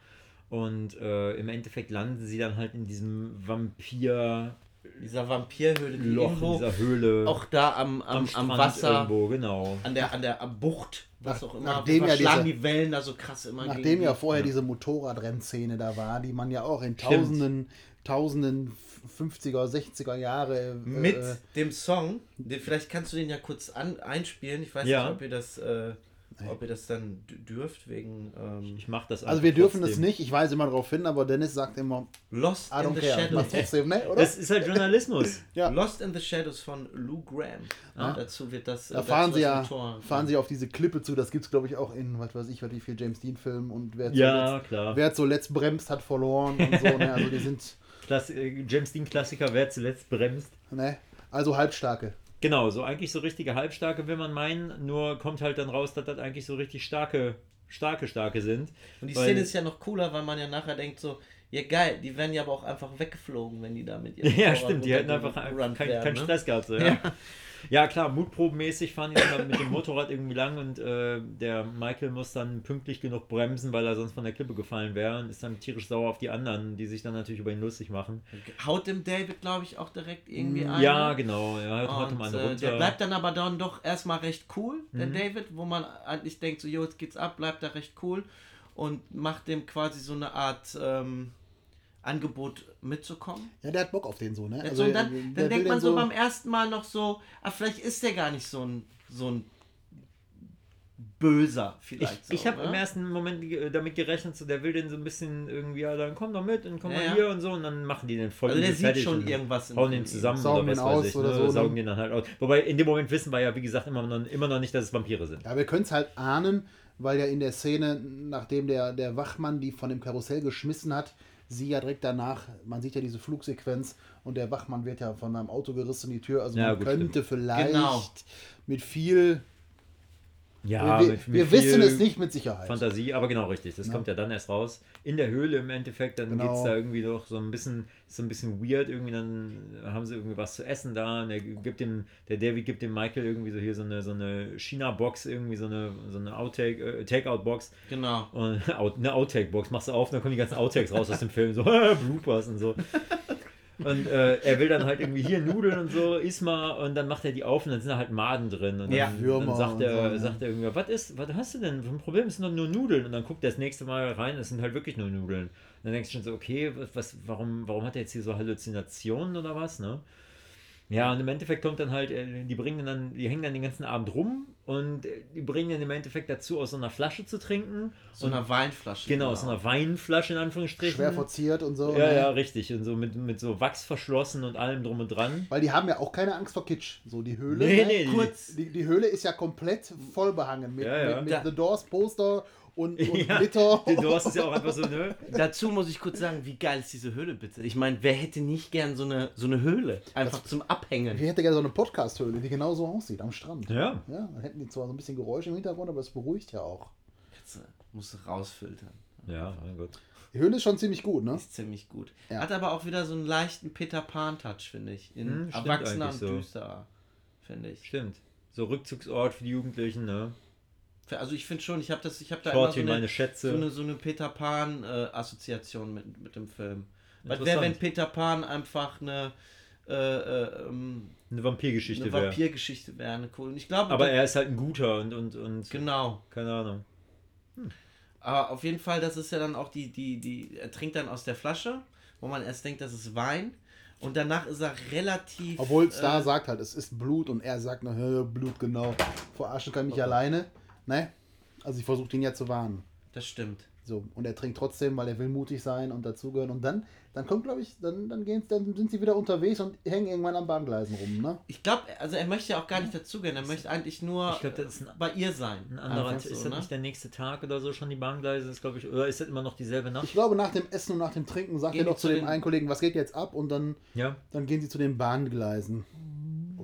Und äh, im Endeffekt landen sie dann halt in diesem Vampir-Loch, Dieser Vampirhöhle, die in irgendwo dieser Höhle. auch da am, am, am, Strand Wasser, irgendwo, genau. an der, an der am Bucht, was Nach- auch immer, nachdem ja diese- die Wellen da so krass immer Nachdem ja vorher diese Motorradrennszene da war, die man ja auch in Stimmt. Tausenden, tausenden 50er, 60er Jahre mit äh, dem Song, den, vielleicht kannst du den ja kurz an, einspielen. Ich weiß Ja. nicht, ob ihr das, äh, ob ihr das dann dürft, wegen ähm, Ich mach das Also wir dürfen das trotzdem. nicht, ich weise immer darauf hin, aber Dennis sagt immer, Lost I in the care. Shadows. Trotzdem, ne? Oder? Das ist halt Journalismus. ja. Lost in the Shadows von Lou Graham. Dazu wird das. Da äh, fahren sie das ja Motor- fahren sie auf diese Klippe zu, das gibt es glaube ich auch in, was weiß ich, was wie viel James Dean Filmen und wer Ja, zuletzt, klar. wer zuletzt bremst, hat verloren und so, ne? Also die sind, Klass äh, James Dean Klassiker, wer zuletzt bremst. ne? Also halbstarke. Genau, so eigentlich so richtige Halbstarke will man meinen, nur kommt halt dann raus, dass das eigentlich so richtig starke, starke, starke sind. Und die Weil- Szene ist ja noch cooler, weil man ja nachher denkt so, ja geil, die werden ja aber auch einfach weggeflogen, wenn die da mit ihrem Ja, Motorrad stimmt, die hätten einfach keinen kein ne? Stress gehabt. So, ja. ja. Klar, mutprobenmäßig fahren die dann mit dem Motorrad irgendwie lang und äh, der Michael muss dann pünktlich genug bremsen, weil er sonst von der Klippe gefallen wäre und ist dann tierisch sauer auf die anderen, die sich dann natürlich über ihn lustig machen. Haut dem David, glaube ich, auch direkt irgendwie ein. Mm, Ja, genau, ja, halt, haut ihm Und, eine äh, runter. der bleibt dann aber dann doch erstmal recht cool, der Mhm. David, wo man eigentlich denkt, so, jo, jetzt geht's ab, bleibt er recht cool und macht dem quasi so eine Art ähm, Angebot mitzukommen. Ja, der hat Bock auf den so, ne? Also, und dann, der dann will denkt den man so beim ersten Mal noch so, ah, vielleicht ist der gar nicht so ein, so ein Böser ich vielleicht. ich so, habe ne? im ersten Moment ge- damit gerechnet, so der will den so ein bisschen irgendwie, ja, dann komm doch mit und komm Ja, mal ja. hier und so und dann machen die den voll Also der sieht schon irgendwas in- hauen den zusammen Saugen oder was weiß aus ich, oder ne? so, ne? saugen den dann halt aus. Wobei in dem Moment wissen wir ja, wie gesagt, immer noch, immer noch nicht, dass es Vampire sind. Ja, wir können es halt ahnen, weil ja in der Szene, nachdem der, der Wachmann die von dem Karussell geschmissen hat, sie ja direkt danach, man sieht ja diese Flugsequenz und der Wachmann wird ja von einem Auto gerissen, die Tür, also Ja, man gut, könnte vielleicht Genau. mit viel, Ja, wir, mit, mit wir viel wissen es nicht mit Sicherheit. Fantasie, aber genau richtig. Das Ja. kommt ja dann erst raus. In der Höhle im Endeffekt, dann Genau. geht es da irgendwie doch so ein bisschen, so ein bisschen weird. Irgendwie dann haben sie irgendwie was zu essen da. Und der gibt dem, der David gibt dem Michael irgendwie so hier so eine, so eine China-Box, irgendwie so eine, so eine Outtake, äh, Takeout-Box. Genau. Und eine Outtake-Box machst du auf, und dann kommen die ganzen Outtakes raus aus dem Film, so Bloopers und so. Und äh, er will dann halt irgendwie hier Nudeln und so, iss mal. Und dann macht er die auf und dann sind da halt Maden drin. Und dann, Ja. Würmer dann sagt und er, so, ja. sagt er irgendwie, was ist, was hast du denn für ein Problem? Es sind doch nur Nudeln. Und dann guckt er das nächste Mal rein, es sind halt wirklich nur Nudeln. Und dann denkst du schon so, okay, was, was, warum, warum hat er jetzt hier so Halluzinationen oder was, ne? Ja, und im Endeffekt kommt dann halt, äh, die bringen dann, die hängen dann den ganzen Abend rum und die bringen dann im Endeffekt dazu, aus so einer Flasche zu trinken. So einer Weinflasche. Genau, aus so einer Weinflasche in Anführungsstrichen. Schwer verziert und so. Ja, ne? ja, richtig. Und so mit, mit so Wachs verschlossen und allem drum und dran. Weil die haben ja auch keine Angst vor Kitsch. So die Höhle. Nee, ne? nee, die- Kurz, die, die Höhle ist ja komplett voll behangen mit, Ja, ja. mit, mit The Doors Poster und, und Ja, Glitter. Du hast es ja auch einfach so, ne? Dazu muss ich kurz sagen, wie geil ist diese Höhle bitte? Ich meine, wer hätte nicht gern so eine, so eine Höhle? Einfach zum Abhängen. Ich hätte gerne so eine Podcast-Höhle, die genauso aussieht, am Strand. Ja. Ja, dann hätten die zwar so ein bisschen Geräusche im Hintergrund, aber es beruhigt ja auch. Jetzt, äh, musst du rausfiltern. Ja, mein Gott. Die Höhle ist schon ziemlich gut, ne? Ist ziemlich gut. Ja. Hat aber auch wieder so einen leichten Peter Pan-Touch, finde ich. In Hm, stimmt Erwachsener und so. düster, finde ich. Stimmt. So Rückzugsort für die Jugendlichen, ne? Also ich finde schon, ich habe das, ich habe da immer Shorty, so meine eine, Schätze. so eine, so eine Peter Pan-Assoziation mit, mit dem Film. Was wäre, wenn Peter Pan einfach eine, äh, äh, ähm, Eine Vampirgeschichte eine wäre. Vampirgeschichte wäre? Eine cool. Und ich glaube, Aber er ist halt ein guter und, und, und genau. keine Ahnung. Aber auf jeden Fall, das ist ja dann auch die, die, die, er trinkt dann aus der Flasche, wo man erst denkt, das ist Wein. Und danach ist er relativ. Obwohl Star äh, sagt halt, es ist Blut und er sagt, na, Blut, genau. Verarschen kann mich alleine. Ne? Also ich versuche ihn ja zu warnen. Das stimmt. So, und er trinkt trotzdem, weil er will mutig sein und dazugehören. Und dann, dann kommt, glaube ich, dann, dann, gehen's, dann sind sie wieder unterwegs und hängen irgendwann am Bahngleisen rum, ne? Ich glaube, also er möchte ja auch gar nicht dazugehören. Er möchte eigentlich nur Ich glaub, das ist ein- bei ihr sein. Ein anderer, Einfach ist so, das ne? nicht der nächste Tag oder so schon die Bahngleise? Ist, glaube ich, oder ist das immer noch dieselbe Nacht? Ich glaube, nach dem Essen und nach dem Trinken sagt Gehen er doch zu zu dem den- einen Kollegen, was geht jetzt ab? Und dann, ja. dann gehen sie zu den Bahngleisen.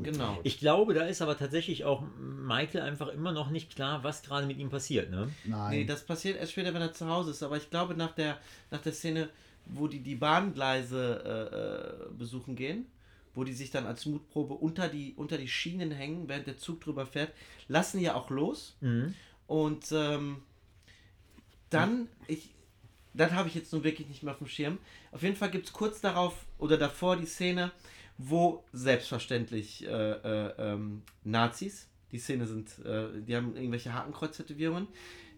Genau. Ich glaube, da ist aber tatsächlich auch Michael einfach immer noch nicht klar, was gerade mit ihm passiert, ne? Nein. Nee, das passiert erst später, wenn er zu Hause ist. Aber ich glaube, nach der, nach der Szene, wo die die Bahngleise äh, äh, besuchen gehen, wo die sich dann als Mutprobe unter die, unter die Schienen hängen, während der Zug drüber fährt, lassen die ja auch los. Mhm. Und ähm, dann, ich, dann habe ich jetzt nun wirklich nicht mehr auf dem Schirm. Auf jeden Fall gibt es kurz darauf oder davor die Szene, wo selbstverständlich äh, äh, ähm, Nazis, die Szene sind, äh, die haben irgendwelche Hakenkreuz-Tätowierungen.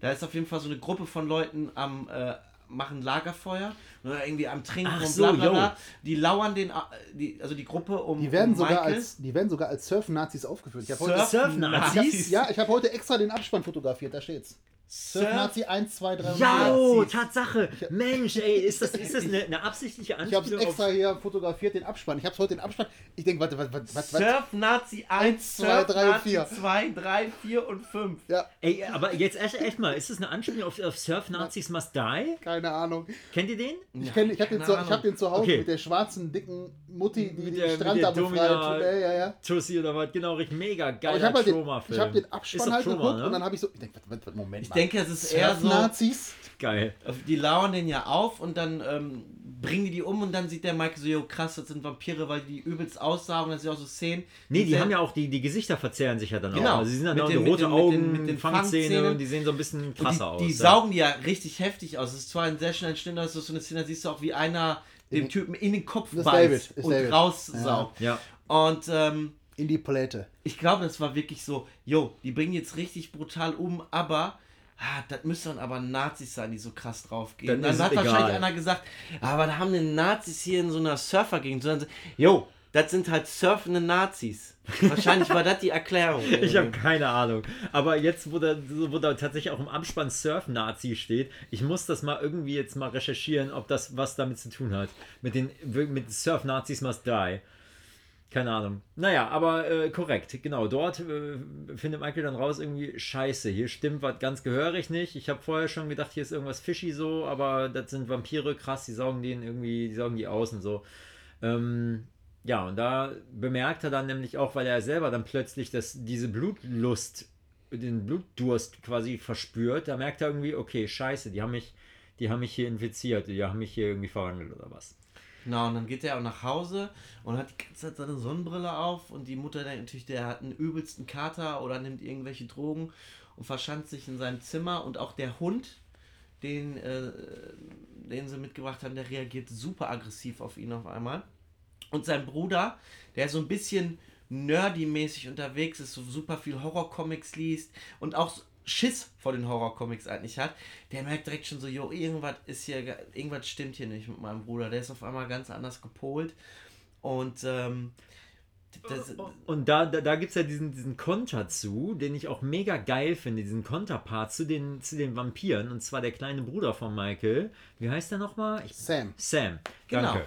Da ist auf jeden Fall so eine Gruppe von Leuten am äh, machen Lagerfeuer oder irgendwie am Trinken Ach und so, bla bla bla. Die lauern den, äh, die, also die Gruppe um, Die werden, um sogar Michael. als, die werden sogar als Surf-Nazis aufgeführt. Ich habe heute, Surf-Nazis? ja, ich habe heute extra den Abspann fotografiert, da steht's. Surf-Nazi 1, 2, 3 und 4. Ja, oh, Tatsache. Mensch, ey, ist das, ist das eine, eine absichtliche Ich habe Anspielung extra hier fotografiert, den Abspann. Ich habe heute den Abspann. Ich denke, warte, warte, warte, warte. Surf-Nazi 1, zwei, drei und Surf-Nazi vier. 2, 3, 4 und 5. Ja, Ey, aber jetzt echt, echt mal, ist das eine Anspielung auf, auf Surf Nazis Must Die? keine Ahnung. Kennt ihr den? Ich, kenn, ich habe den, zu- ich hab den zu Hause Okay. mit der schwarzen, dicken Mutti, die Mit den der- mit Strand der da befreit. Ja, ja, ja. Tussi oder was? Genau, richtig mega geiler ich habe halt den, hab den Abspann halt Trauma, geguckt ne? und dann habe ich so, ich denke, warte, warte, Moment Ich mal. Denke, es ist eher so, Surf-Nazis? Geil. die lauern den ja auf und dann ähm, bringen die die um und dann sieht der Mike so, jo krass, das sind Vampire, weil die übelst aussaugen, das sind auch so Szenen. Nee, die haben ja auch, die, die Gesichter verzerren sich ja dann Genau. auch. Also sie sind dann Mit auch den- eine mit rote den- mit den- Augen, mit den Fangzähne Fangzähnen. und die sehen so ein bisschen Und krasser die, aus. die ja. saugen die ja richtig heftig aus. Es ist zwar ein sehr schnell das ist so eine Szene, da siehst du auch, wie einer dem Typen in den Kopf beißt und David. raussaugt. Ja. Und ähm, In die Pläte. ich glaube, das war wirklich so, jo, die bringen jetzt richtig brutal um, aber ah, das müssen dann aber Nazis sein, die so krass draufgehen. Dann Dann, hat es wahrscheinlich egal. einer gesagt, aber da haben die Nazis hier in so einer Surfergegend. Sondern, jo, das sind halt surfende Nazis. Wahrscheinlich war das die Erklärung. Ich habe keine Ahnung. Aber jetzt, wo da, wo da tatsächlich auch im Abspann Surf-Nazi steht, ich muss das mal irgendwie jetzt mal recherchieren, ob das was damit zu tun hat. Mit den mit Surf-Nazis must die. Keine Ahnung. Naja, aber äh, korrekt, genau. Dort äh, findet Michael dann raus, irgendwie scheiße, hier stimmt was ganz gehörig nicht. Ich habe vorher schon gedacht, hier ist irgendwas fishy so, aber das sind Vampire, krass, die saugen den irgendwie, die saugen die aus und so. Ähm, ja, und da bemerkt er dann nämlich auch, weil er selber dann plötzlich das, diese Blutlust, den Blutdurst quasi verspürt, da merkt er irgendwie, okay, scheiße, die haben mich, die haben mich hier infiziert, die haben mich hier irgendwie verwandelt oder was. Genau, und dann geht er auch nach Hause und hat die ganze Zeit seine Sonnenbrille auf und die Mutter denkt natürlich, der hat einen übelsten Kater oder nimmt irgendwelche Drogen und verschanzt sich in seinem Zimmer und auch der Hund, den, äh, den sie mitgebracht haben, der reagiert super aggressiv auf ihn auf einmal. Und sein Bruder, der so ein bisschen nerdy-mäßig unterwegs ist, so super viel Horrorcomics liest und auch Schiss vor den Horrorcomics eigentlich hat, der merkt direkt schon so, jo, irgendwas ist hier, ge- irgendwas stimmt hier nicht mit meinem Bruder. Der ist auf einmal ganz anders gepolt. Und ähm, das, Und da, da, da gibt es ja diesen, diesen Konter zu, den ich auch mega geil finde, diesen Konterpart zu den, zu den Vampiren. Und zwar der kleine Bruder von Michael. Wie heißt der nochmal? Ich- Sam. Sam. Genau. Danke.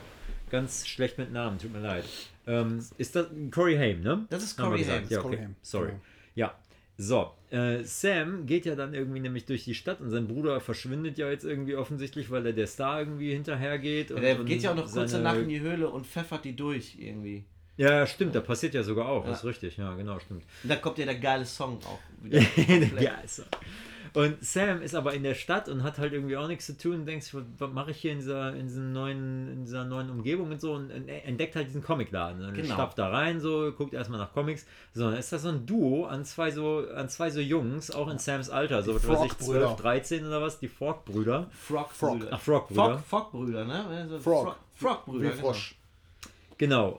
Ganz schlecht mit Namen, tut mir leid. Ähm, ist das Corey Haim, ne? Das ist Corey. Haim. Ja, Das ist okay. Sorry. Genau. Ja. So, äh, Sam geht ja dann irgendwie nämlich durch die Stadt und sein Bruder verschwindet ja jetzt irgendwie offensichtlich, weil er der Star irgendwie hinterhergeht. Und, der geht ja auch noch kurz seine- danach in die Höhle und pfeffert die durch irgendwie. Ja, stimmt, da passiert ja sogar auch, Ja. das ist richtig, ja, genau, stimmt. Und da kommt ja der geile Song auch wieder. komplett. ja, ist so. Und Sam ist aber in der Stadt und hat halt irgendwie auch nichts zu tun und denkt sich, was, was mache ich hier in dieser, in, diesem neuen, in dieser neuen Umgebung und so und entdeckt halt diesen Comicladen. Und Genau. stapft da rein, so, guckt erstmal nach Comics. So, dann ist das so ein Duo an zwei so, an zwei so Jungs, auch in Sams Alter, so was weiß ich, Frog-Brüder. 12, 13 oder was, die Fork-Brüder. Frog-Brüder. Ach, Frog-Brüder. Frog, Frog-Brüder, ne? Also Frog. Frog-Brüder. Wie Frosch. Genau,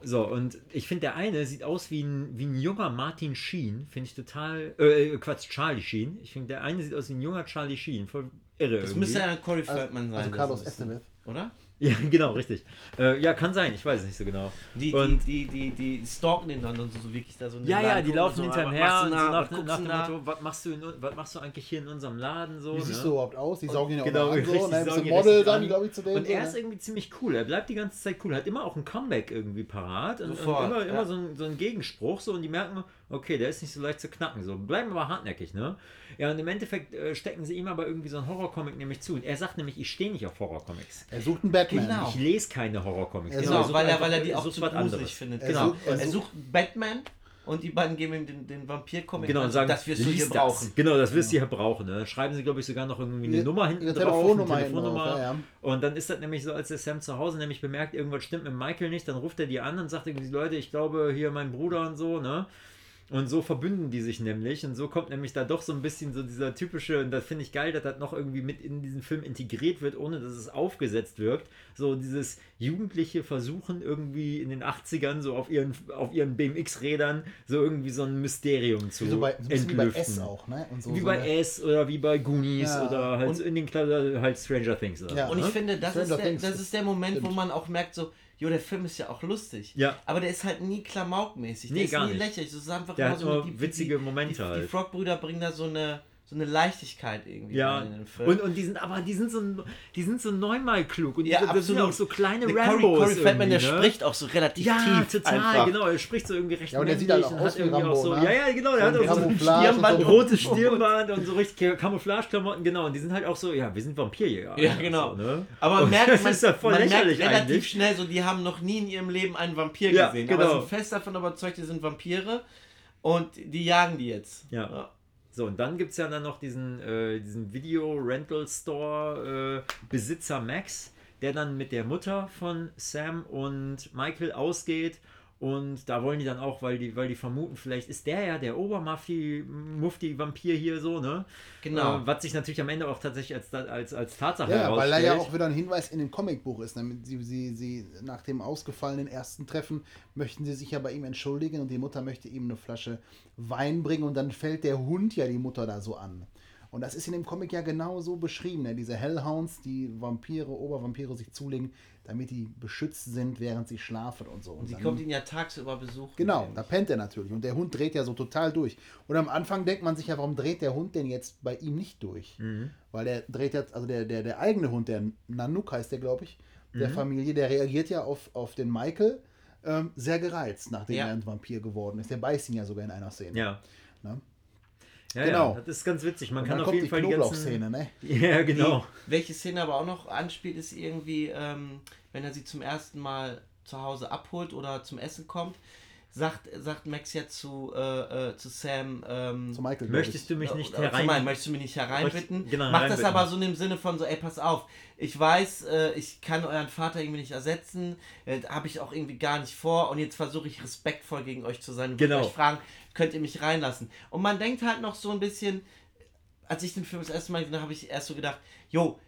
so, und ich finde, der eine sieht aus wie ein, wie ein junger Martin Sheen, finde ich total, äh, Quatsch, Charlie Sheen. Ich finde, der eine sieht aus wie ein junger Charlie Sheen, voll irre Das irgendwie. müsste ja Corey Feldman sein. Also Carlos Estevez. Oder? Ja, genau, richtig. Äh, ja, kann sein, ich weiß es nicht so genau. Die, Und- die, die, die, die stalken den dann und so, so wirklich da so Ja, ja, Laden die gucken laufen so, hinterm was her machst und so nach, nach du dem da? Motto, was machst, du in, was machst du eigentlich hier in unserem Laden so? Wie ne? siehst du überhaupt aus? Die saugen ihn ja auch Genau, mal an, so, ne? Ein Model dann, an. glaube ich, zu dem. Und so, er ne? ist irgendwie ziemlich cool. Er bleibt die ganze Zeit cool. Hat immer auch ein Comeback irgendwie parat. Und, und Sofort, immer, ja. immer so, ein, so ein Gegenspruch. So, und die merken, okay, der ist nicht so leicht zu knacken. So, bleiben aber hartnäckig, ne? Ja, und im Endeffekt äh, stecken sie ihm aber irgendwie so ein Horrorcomic nämlich zu. Und er sagt nämlich, ich stehe nicht auf Horrorcomics. Er sucht einen Batman. Genau. Ich lese keine Horrorcomics. Er Genau, sucht weil er, weil er die auch zu was gruselig findet. Er Genau. sucht- er er sucht- Batman und die beiden geben ihm den, den Vampir-Comic Genau, und sagen, das wirst du hier lies brauchen. Das. Genau, das wirst du hier brauchen. Ne? Schreiben sie, glaube ich, sogar noch irgendwie eine Ihre- Nummer hinten ihre drauf. Telefonnummer eine hinten drauf, ja, ja. Und dann ist das nämlich so, als der Sam zu Hause nämlich bemerkt, irgendwas stimmt mit Michael nicht, dann ruft er die an und sagt irgendwie, Leute, ich glaube, hier mein Bruder und so, ne? Und so verbünden die sich nämlich. Und so kommt nämlich da doch so ein bisschen so dieser typische, und das finde ich geil, dass das noch irgendwie mit in diesen Film integriert wird, ohne dass es aufgesetzt wirkt. So dieses jugendliche Versuchen irgendwie in den 80ern so auf ihren, auf ihren BMX-Rädern so irgendwie so ein Mysterium zu Wie so bei, bisschen wie bei entlüften. S auch, ne? Und so, Wie so bei eine- S oder wie bei Goonies Ja. oder halt Und- in den Kla- halt Stranger Things. Oder Ja. so, Und ich ne? finde, das, Stranger ist der, Things, das ist der Moment, wo stimmt. man auch merkt, so, jo, der Film ist ja auch lustig. Ja. Aber der ist halt nie klamaukmäßig. Der Nee, ist gar nie nicht. lächerlich. Das ist einfach Der immer hat so nur die- die- witzige die, Momente die, halt. Die Frog-Brüder bringen da so eine, so eine Leichtigkeit irgendwie Ja, in den Film. und, und die sind aber, die sind so, die sind so neunmal klug und die, ja, das sind auch so kleine Der Rambos Corey, Corey Feldman, der ne? spricht auch so relativ ja, tief. total, einfach. genau. Er spricht so irgendwie recht Ja, und der sieht männlich halt auch und aus hat wie irgendwie Rambo, auch so, ne? Ja, ja, genau. Der So hat ein auch so ein Stirnband, und so. rotes Stirnband und so richtig Camouflage-Klamotten, genau. Und die sind halt auch so, ja, wir sind Vampirjäger. Ja, genau. So, ne? Aber man Und merkt, man, ist ja voll man merkt relativ eigentlich. schnell so, die haben noch nie in ihrem Leben einen Vampir Ja, gesehen. genau. Aber sind fest davon überzeugt, die sind Vampire und die jagen die jetzt. Ja. So, und dann gibt es ja dann noch diesen, äh, diesen Video-Rental-Store-Besitzer Max, der dann mit der Mutter von Sam und Michael ausgeht. Und da wollen die dann auch, weil die, weil die vermuten, vielleicht ist der ja der Obermufti-Vampir hier so, ne? Genau. Äh, was sich natürlich am Ende auch tatsächlich als, als, als Tatsache Ja, weil da ja herausstellt. auch wieder ein Hinweis in dem Comicbuch ist. Damit sie, sie, sie nach dem ausgefallenen ersten Treffen möchten sie sich ja bei ihm entschuldigen und die Mutter möchte ihm eine Flasche Wein bringen und dann fällt der Hund ja die Mutter da so an. Und das ist in dem Comic ja genau so beschrieben. Ne? Diese Hellhounds, die Vampire, Obervampire sich zulegen, damit die beschützt sind, während sie schlafen und so. Und sie dann- kommt ihn ja tagsüber besuchen. Genau, da pennt er natürlich. Und der Hund dreht ja so total durch. Und am Anfang denkt man sich ja, warum dreht der Hund denn jetzt bei ihm nicht durch? Weil der dreht jetzt, also der, der, der eigene Hund, der Nanook heißt der, glaube ich, der Familie, der reagiert ja auf, auf den Michael ähm, sehr gereizt, nachdem Ja. er ein Vampir geworden ist. Der beißt ihn ja sogar in einer Szene. Ja. Ne? Ja, Genau. ja, das ist ganz witzig. Man Und kann auf kommt jeden die Fall die ganzen... Knoblauchszene, ne? Ja, genau. Die, welche Szene aber auch noch anspielt, ist irgendwie, ähm, wenn er sie zum ersten Mal zu Hause abholt oder zum Essen kommt, sagt, sagt Max ja zu, äh, äh, zu Sam, ähm, Zu Michael. Möchtest du mich nicht oder- herein... Nein, möchtest du mich nicht hereinbitten? Möcht- genau, Macht das aber so in dem Sinne von so, ey, pass auf, ich weiß, äh, ich kann euren Vater irgendwie nicht ersetzen, äh, habe ich auch irgendwie gar nicht vor und jetzt versuche ich respektvoll gegen euch zu sein und Genau. euch fragen, könnt ihr mich reinlassen? Und man denkt halt noch so ein bisschen, als ich den Film das erste Mal gesehen habe, habe ich erst so gedacht, jo,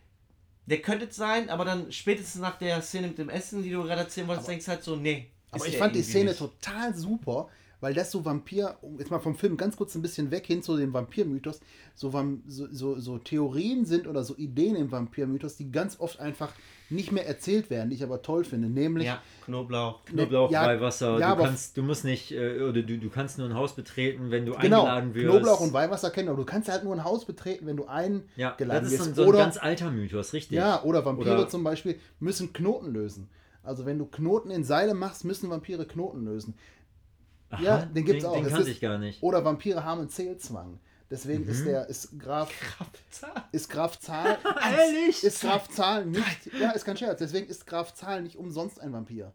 der könnte es sein, aber dann spätestens nach der Szene mit dem Essen, die du gerade erzählen wolltest, denkst du halt so, nee, Aber Ist ich fand die Szene nicht. total super, weil das so Vampir, jetzt mal vom Film ganz kurz ein bisschen weg hin zu dem Vampirmythos, so, so, so, Theorien sind oder so Ideen im Vampirmythos, die ganz oft einfach nicht mehr erzählt werden, die ich aber toll finde. Nämlich, Ja, Knoblauch. Knoblauch, Ja, Weihwasser. ja, du kannst, du musst nicht, äh, oder du, du kannst nur ein Haus betreten, wenn du genau, eingeladen wirst. Knoblauch und Weihwasser kennen, aber du kannst halt nur ein Haus betreten, wenn du Ja, eingeladen das ist so wirst. ein, so ein oder, ganz alter Mythos, richtig. ja, oder Vampire Oder- zum Beispiel müssen Knoten lösen. Also wenn du Knoten in Seile machst, müssen Vampire Knoten lösen. Aha, ja, den gibt's auch. Den Es kannte ist- ich gar nicht. Oder Vampire haben einen Zählzwang. Deswegen Mhm. ist der ist Graf ist Graf Zahl Ehrlich? ist Graf Zahl nicht ja ist kein Scherz. Deswegen ist Graf Zahl nicht umsonst ein Vampir,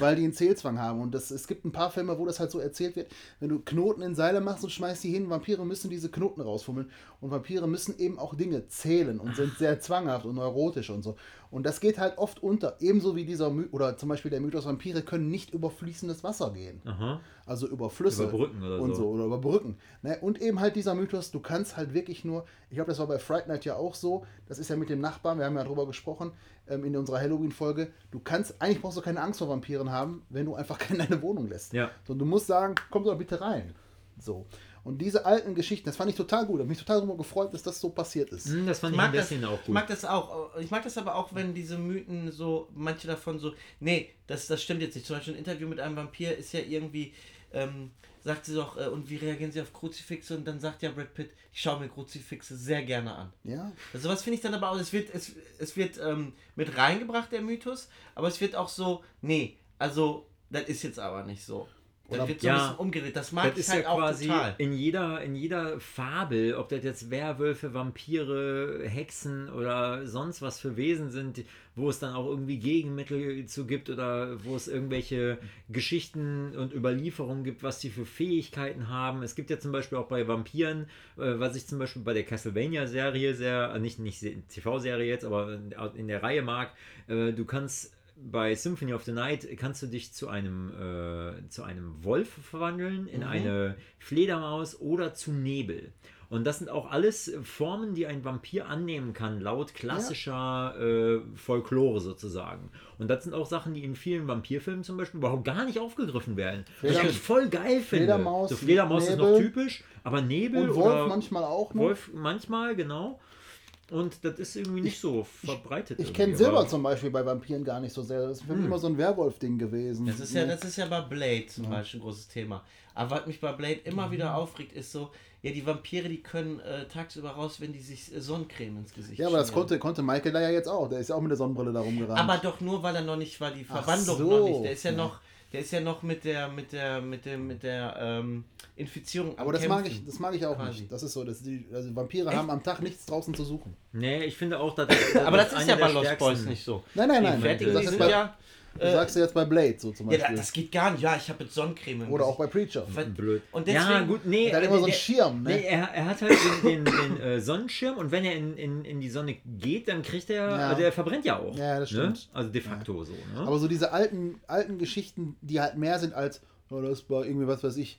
weil die einen Zählzwang haben und das, es gibt ein paar Filme, wo das halt so erzählt wird, wenn du Knoten in Seile machst und schmeißt die hin, Vampire müssen diese Knoten rausfummeln und Vampire müssen eben auch Dinge zählen und sind sehr zwanghaft und neurotisch und so. Und das geht halt oft unter, ebenso wie dieser My oder zum Beispiel der Mythos Vampire können nicht über fließendes Wasser gehen. Aha. Also über Flüsse. Über Brücken oder und so. so. Oder über Brücken. Ne? Und eben halt dieser Mythos, du kannst halt wirklich nur, ich glaube, das war bei Fright Night ja auch so, das ist ja mit dem Nachbarn, wir haben ja drüber gesprochen, ähm, in unserer Halloween-Folge, du kannst, eigentlich brauchst du keine Angst vor Vampiren haben, wenn du einfach keine in deine Wohnung lässt. Ja. So, du musst sagen, komm doch bitte rein. So. Und diese alten Geschichten, das fand ich total gut. Ich habe mich total darüber gefreut, dass das so passiert ist. Hm, das fand Ich ich, ein mag, das, bisschen auch ich gut. mag das auch. Ich mag das aber auch, wenn diese Mythen so, manche davon so, nee, das, das stimmt jetzt nicht. Zum Beispiel ein Interview mit einem Vampir ist ja irgendwie, ähm, sagt sie doch, äh, und wie reagieren sie auf Kruzifixe? Und dann sagt ja Brad Pitt, ich schaue mir Kruzifixe sehr gerne an. Ja. Also was finde ich dann aber auch, es wird, es, es wird ähm, mit reingebracht, der Mythos, aber es wird auch so, nee, also das ist jetzt aber nicht so. Das Oder- wird so Ja. ein bisschen umgedreht. Das mag Das ich ist halt ja auch quasi total. in jeder, in jeder Fabel, ob das jetzt Werwölfe, Vampire, Hexen oder sonst was für Wesen sind, wo es dann auch irgendwie Gegenmittel zu gibt oder wo es irgendwelche Geschichten und Überlieferungen gibt, was die für Fähigkeiten haben. Es gibt ja zum Beispiel auch bei Vampiren, äh, was ich zum Beispiel bei der Castlevania-Serie sehr, äh, nicht, nicht Se- TV-Serie jetzt, aber in, in der Reihe mag, äh, du kannst bei Symphony of the Night kannst du dich zu einem, äh, zu einem Wolf verwandeln, in eine Fledermaus oder zu Nebel. Und das sind auch alles Formen, die ein Vampir annehmen kann, laut klassischer äh, Folklore sozusagen. Und das sind auch Sachen, die in vielen Vampirfilmen zum Beispiel überhaupt gar nicht aufgegriffen werden. Was Fleder- ich voll geil finde. Fledermaus, so Fledermaus ist noch Nebel. typisch, aber Nebel Und Wolf oder manchmal auch noch. Wolf manchmal, genau. Und das ist irgendwie nicht so verbreitet. Ich kenne irgendwie, Silber zum Beispiel bei Vampiren gar nicht so sehr. Das ist für Hm. mich immer so ein Werwolf-Ding gewesen. Das ist ja, das ist ja bei Blade zum Beispiel ein großes Thema. Aber was mich bei Blade immer Mhm. wieder aufregt, ist so, ja, die Vampire, die können äh, tagsüber raus, wenn die sich äh, Sonnencreme ins Gesicht ja, aber das schmieren. konnte, konnte Michael da ja jetzt auch. Der ist ja auch mit der Sonnenbrille da rumgerannt. Aber doch nur, weil er noch nicht, weil die Verwandlung so. noch nicht. Der ist ja Ja. noch, der ist ja noch mit der, mit der, mit dem, mit der ähm, Infizierung. am Aber das mag ich, das mag ich auch Quasi. nicht. Das ist so, dass die also Vampire haben am Tag nichts draußen zu suchen. Nee, ich finde auch, dass. Aber das ist eine ja bei Lost Boys nicht so. Nein, nein, Die nein. fertigen, das die ist sind bei, ja. Du äh, sagst ja jetzt bei Blade so zum Ja, Beispiel. das geht gar nicht. Ja, ich habe mit Sonnencreme im Oder auch bei Preacher. Was- Blöd. Und ja, deswegen- gut, nee. Der hat immer so einen der- Schirm, ne? Nee, er, er hat halt den, den, den äh, Sonnenschirm und wenn er in, in, in die Sonne geht, dann kriegt er, Ja. also er verbrennt ja auch. Ja, das Ne? stimmt. Also de facto so. Ne? Aber so diese alten, alten Geschichten, die halt mehr sind als, oh, das ist bei irgendwie, was weiß ich,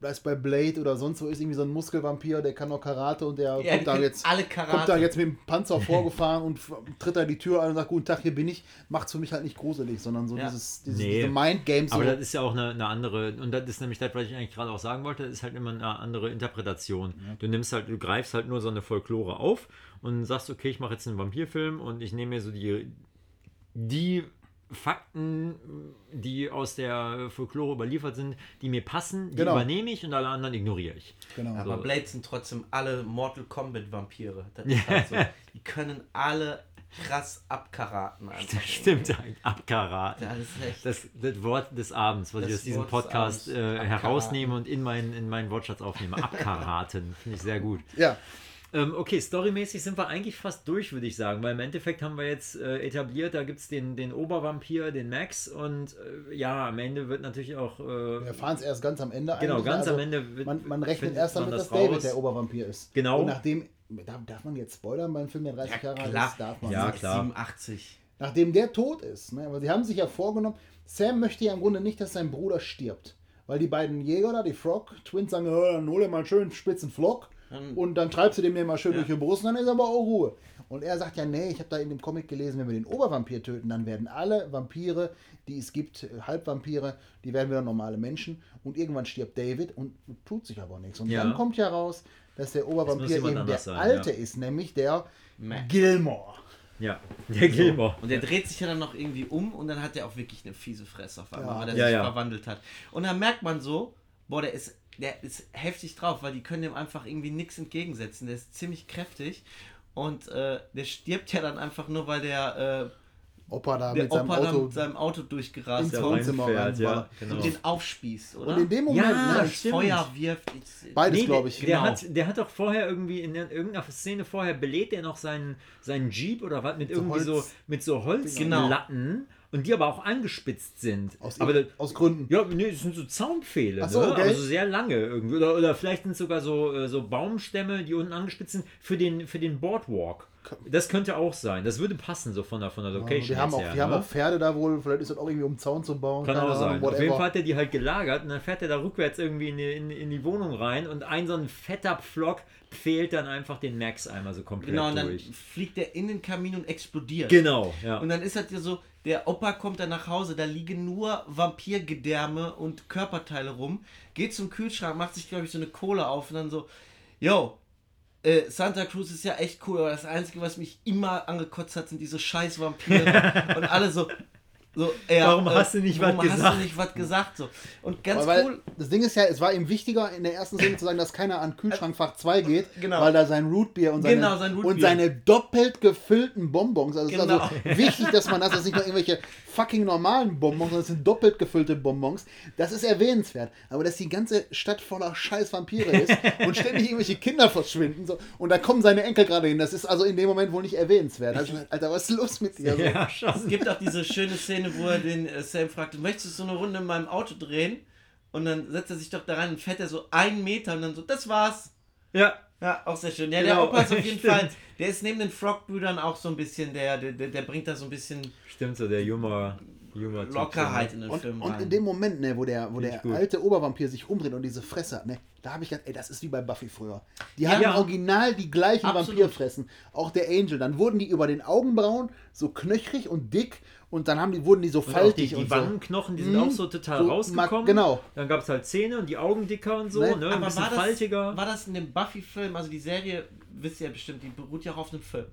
das bei Blade oder sonst wo ist irgendwie so ein Muskelvampir, der kann noch Karate und der Ja, kommt, da jetzt, alle Karate. kommt da jetzt mit dem Panzer vorgefahren und tritt da die Tür ein und sagt, guten Tag, hier bin ich. Macht's für mich halt nicht gruselig, sondern so Ja. dieses, dieses Nee. diese Mindgames. So. Aber das ist ja auch eine, eine andere, und das ist nämlich das, was ich eigentlich gerade auch sagen wollte, das ist halt immer eine andere Interpretation. Du nimmst halt, du greifst halt nur so eine Folklore auf und sagst, okay, ich mache jetzt einen Vampirfilm und ich nehme mir so die, die Fakten, die aus der Folklore überliefert sind, die mir passen, die Genau. übernehme ich und alle anderen ignoriere ich. genau. Aber So. Blade sind trotzdem alle Mortal Kombat Vampire. Das ist halt so. Die können alle krass abkaraten. Einfach. Das stimmt, abkaraten. Ja, das ist echt. Das, das Wort des Abends, was Das ich aus diesem Wort Podcast äh, Abkaraten. herausnehme und in meinen, in meinen Wortschatz aufnehme. Abkaraten, finde ich sehr gut. ja, Ähm, okay, storymäßig sind wir eigentlich fast durch, würde ich sagen, weil im Endeffekt haben wir jetzt äh, etabliert, da gibt es den, den Obervampir, den Max und äh, ja, am Ende wird natürlich auch. Äh, wir erfahren es erst ganz am Ende. Genau, eigentlich, ganz ne? am Ende wird- Man, man rechnet erst damit, das dass David raus. der Obervampir ist. Genau. Und nachdem, darf, darf man jetzt spoilern beim Film, der 30 Jahre alt klar. ist? Darf man Ja, nicht. klar. 87. Nachdem der tot ist, ne, aber sie haben sich ja vorgenommen, Sam möchte ja im Grunde nicht, dass sein Bruder stirbt. Weil die beiden Jäger da, die Frog Twins, sagen, "Ja, dann hol dir mal einen schönen spitzen Flock Und dann treibst du dem den mal schön durch die Brust und dann ist aber auch Ruhe. Und er sagt ja, nee, ich habe da in dem Comic gelesen, wenn wir den Obervampir töten, dann werden alle Vampire, die es gibt, äh, Halbvampire, die werden wieder normale Menschen. Und irgendwann stirbt David und tut sich aber nichts. Und Ja. dann kommt ja raus, dass der Obervampir jemand eben der sein, Alte ja. ist, nämlich der Mac. Gilmore. Ja, der Gilmore. Und der dreht sich ja dann noch irgendwie um und dann hat er auch wirklich eine fiese Fresse auf einmal, Ja. weil er Ja, sich ja. verwandelt hat. Und dann merkt man so, boah, der ist, der ist heftig drauf, weil die können dem einfach irgendwie nichts entgegensetzen. Der ist ziemlich kräftig und äh, der stirbt ja dann einfach nur, weil der, Opa da äh, der mit seinem Opa da Auto mit seinem Auto durchgerast ins hat Wohnzimmer ja, genau. und den aufspießt, oder? Und in dem Moment, Ja, ne, das stimmt. Feuer wirft. Ich, beides Nee, glaube ich. Der, genau. hat, der hat doch vorher irgendwie in irgendeiner Szene vorher belädt er noch seinen, seinen Jeep oder was mit irgendwie so Holz- mit so Genau. Und die aber auch angespitzt sind. Aus, aber aus Gründen. ja, nee, das sind so Zaunpfähle, Ach so, ne? okay. aber so sehr lange irgendwie. Oder, oder vielleicht sind es sogar so, äh, so Baumstämme, die unten angespitzt sind für den, für den Boardwalk. Das könnte auch sein. Das würde passen, so von der, von der Location. die haben, auch, her, haben ne? auch Pferde da wohl, vielleicht ist das auch irgendwie um Zaun zu bauen. Kann auch sein. Ahnung, Auf jeden. Fall hat er die halt gelagert und dann fährt er da rückwärts irgendwie in die, in, in die Wohnung rein und ein so ein fetter Pflock pfählt dann einfach den Max einmal so komplett genau, und dann durch. fliegt er in den Kamin und explodiert. Genau, ja. Und dann ist das ja so, der Opa kommt dann nach Hause, da liegen nur Vampirgedärme und Körperteile rum, geht zum Kühlschrank, macht sich, glaube ich, so eine Kohle auf und dann so, yo, äh, Santa Cruz ist ja echt cool, aber das Einzige, was mich immer angekotzt hat, sind diese scheiß Vampire. und alle so, so ja, Warum hast du nicht warum was hast gesagt? du nicht was gesagt? So. Und ganz weil, cool, Das Ding ist ja, es war ihm wichtiger, in der ersten Szene zu sagen, dass keiner an Kühlschrankfach 2 geht, Genau. weil da sein Rootbier und seine, Genau, sein Rootbier. und seine doppelt gefüllten Bonbons, also es ist Genau. also wichtig, dass man das, das sind nicht nur irgendwelche fucking normalen Bonbons, sondern es sind doppelt gefüllte Bonbons, das ist erwähnenswert. Aber dass die ganze Stadt voller scheiß Vampire ist und ständig irgendwelche Kinder verschwinden so, und da kommen seine Enkel gerade hin, das ist also in dem Moment wohl nicht erwähnenswert. Gedacht, Alter, was ist los mit dir? Ja. Es gibt auch diese schöne Szene, wo er den äh, Sam fragt, möchtest du so eine Runde in meinem Auto drehen? Und dann setzt er sich doch da rein und fährt er so einen Meter und dann so, das war's. Ja, Ja, auch sehr schön. Ja, Genau, der Opa ist auf jeden stimmt. Fall, der ist neben den Frog-Brüdern auch so ein bisschen, der, der, der, bringt da so ein bisschen stimmt so, der Humor. Humor Lockerheit in den Und, Film und rein. in dem Moment, ne, wo der, wo Find der alte Obervampir sich umdreht und diese Fresse hat, ne, da habe ich gedacht, ey, das ist wie bei Buffy früher. Die hatten Ja. original die gleichen Absolut. Vampirfressen. Auch der Angel. Dann wurden die über den Augenbrauen so knöchrig und dick und dann haben die, wurden die so Und auch faltig die, und die so. Wangenknochen, die sind Mhm. auch so total So, rausgekommen. genau. Dann gab es halt Zähne und die Augen dicker und so, Ne, ne? Ein Aber bisschen war das, faltiger. war das in dem Buffy-Film, also die Serie, wisst ihr ja bestimmt, die beruht ja auch auf einem Film.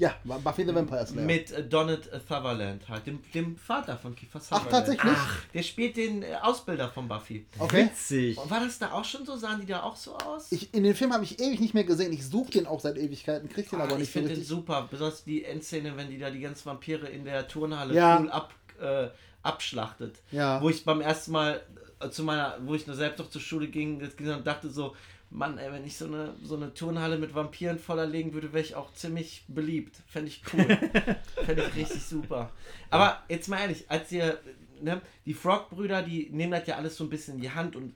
Ja, Buffy the Vampire Slayer. Mit äh, Donald Sutherland halt, dem, dem Vater von Kiefer Sutherland. tatsächlich? Der spielt den äh, Ausbilder von Buffy. okay. Witzig. Und war das da auch schon so? Sahen die da auch so aus? Ich, in den Film habe ich ewig nicht mehr gesehen. Ich suche den auch seit Ewigkeiten, krieg den Ah, aber ich nicht so finde den super. Besonders die Endszene, wenn die da die ganzen Vampire in der Turnhalle Ja. cool ab, äh, abschlachtet. Ja. Wo ich beim ersten Mal äh, zu meiner, wo ich nur selbst noch zur Schule ging, ging und dachte so, Mann, ey, wenn ich so eine, so eine Turnhalle mit Vampiren vollerlegen würde, wäre ich auch ziemlich beliebt. Fände ich cool. Fände ich richtig super. Aber jetzt mal ehrlich, als ihr, ne, die Frog-Brüder, die nehmen das ja alles so ein bisschen in die Hand und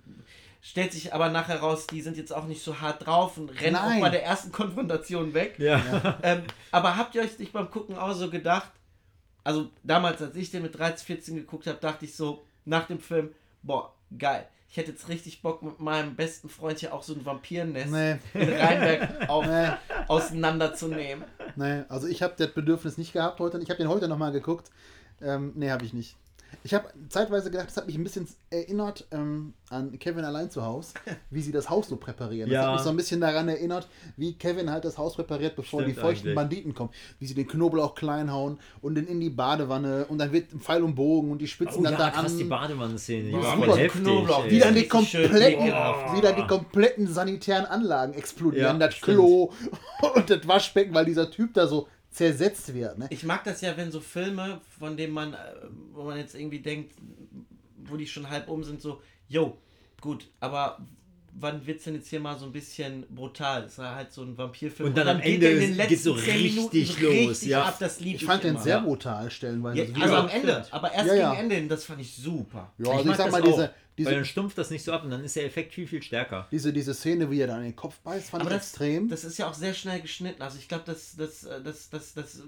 stellt sich aber nachher raus, die sind jetzt auch nicht so hart drauf und rennen Nein. auch bei der ersten Konfrontation weg. Ja. Ähm, aber habt ihr euch nicht beim Gucken auch so gedacht, also damals, als ich den mit 13, 14 geguckt habe, dachte ich so, nach dem Film, boah, geil. Ich hätte jetzt richtig Bock mit meinem besten Freund hier auch so ein Vampirnest Nee. in Rheinberg auf, Nee. auseinanderzunehmen. Nee, also ich habe das Bedürfnis nicht gehabt heute. Ich habe den heute nochmal geguckt. Ähm, nee, habe ich nicht. Ich habe zeitweise gedacht, das hat mich ein bisschen erinnert ähm, an Kevin allein zu Hause, wie sie das Haus so präparieren. Das Ja. hat mich so ein bisschen daran erinnert, wie Kevin halt das Haus präpariert, bevor Stimmt die feuchten eigentlich. Banditen kommen. Wie sie den Knoblauch klein hauen und dann in die Badewanne und dann wird ein Pfeil und Bogen und die spitzen Oh dann ja, da krass, an. die Badewanne-Szene. Die Ja, super. voll heftig. Knoblauch. wie dann die kompletten, ekelhaft. wie dann die kompletten sanitären Anlagen explodieren, Ja, das stimmt. Klo und das Waschbecken, weil dieser Typ da so zersetzt wird. Ne? Ich mag das ja, wenn so Filme, von denen man, äh, wo man jetzt irgendwie denkt, wo die schon halb um sind, so, yo, gut, aber wann wird's denn jetzt hier mal so ein bisschen brutal? Das war halt so ein Vampirfilm. Und dann am geht Ende der in den geht's so richtig Minuten los, ja. ab, das Ich fand den immer. sehr brutal stellenweise. Ja, Also also am Ende, aber erst Ja, ja. gegen Ende hin, das fand ich super. Ja, also ich, mag sag mal, auch, diese, Weil dann stumpft das nicht so ab und dann ist der Effekt viel, viel stärker. diese, diese Szene, wie er dann in den Kopf beißt, fand Aber ich das, extrem. das ist ja auch sehr schnell geschnitten. Also ich glaube, das, das, äh, das, das, das,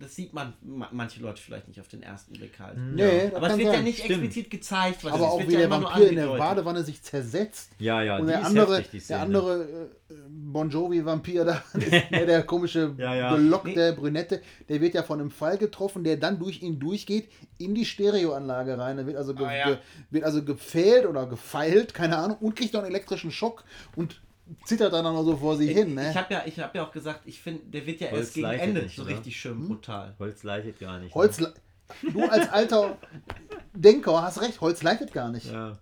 das sieht man ma- manche Leute vielleicht nicht auf den ersten Blick halt. Nee, das Aber es wird ja sein. nicht Stimmt. explizit gezeigt, was Aber es ist. auch wird wie ja der Vampir in der. Badewanne sich zersetzt. Ja, ja, und die der ist andere, heftig, die der andere äh, Bon Jovi-Vampir da, der, der komische Ja, ja. gelockte Brünette, der wird ja von einem Fall getroffen, der dann durch ihn durchgeht in die Stereoanlage rein. Der wird also, ge Ah, ja. ge wird also gepfählt oder gefeilt, keine Ahnung, und kriegt noch einen elektrischen Schock und zittert dann noch so vor sich hin. Ne? Ich habe ja, ich hab ja auch gesagt, ich finde, der wird ja Holz erst gegen Ende nicht, so oder? richtig schön brutal. Holz leitet gar nicht. Holz, du als alter Denker hast recht, Holz leitet gar nicht. Ne? Ja.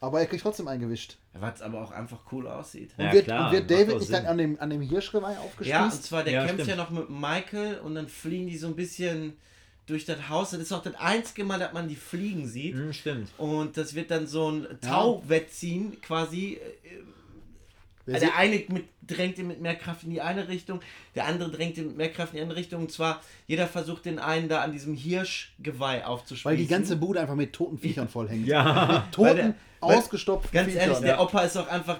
Aber er kriegt trotzdem eingewischt. Was aber auch einfach cool aussieht. Und Ja, wird, klar, und wird David auch nicht dann an dem, an dem Hirschgeweih aufgespießt? Ja, und zwar, der Ja, kämpft stimmt. ja noch mit Michael und dann fliegen die so ein bisschen durch das Haus. Das ist auch das einzige Mal, dass man die fliegen sieht. Hm, stimmt. Und das wird dann so ein Tauwettziehen quasi. Wer sieht- der eine mit, drängt ihn mit mehr Kraft in die eine Richtung, der andere drängt ihn mit mehr Kraft in die andere Richtung. Und zwar, jeder versucht den einen da an diesem Hirschgeweih aufzuspießen. Weil die ganze Bude einfach mit toten Viechern vollhängt. Ja. Toten, Weil der- weil- ausgestopften Ganz Viechern. ehrlich, der Opa ist auch einfach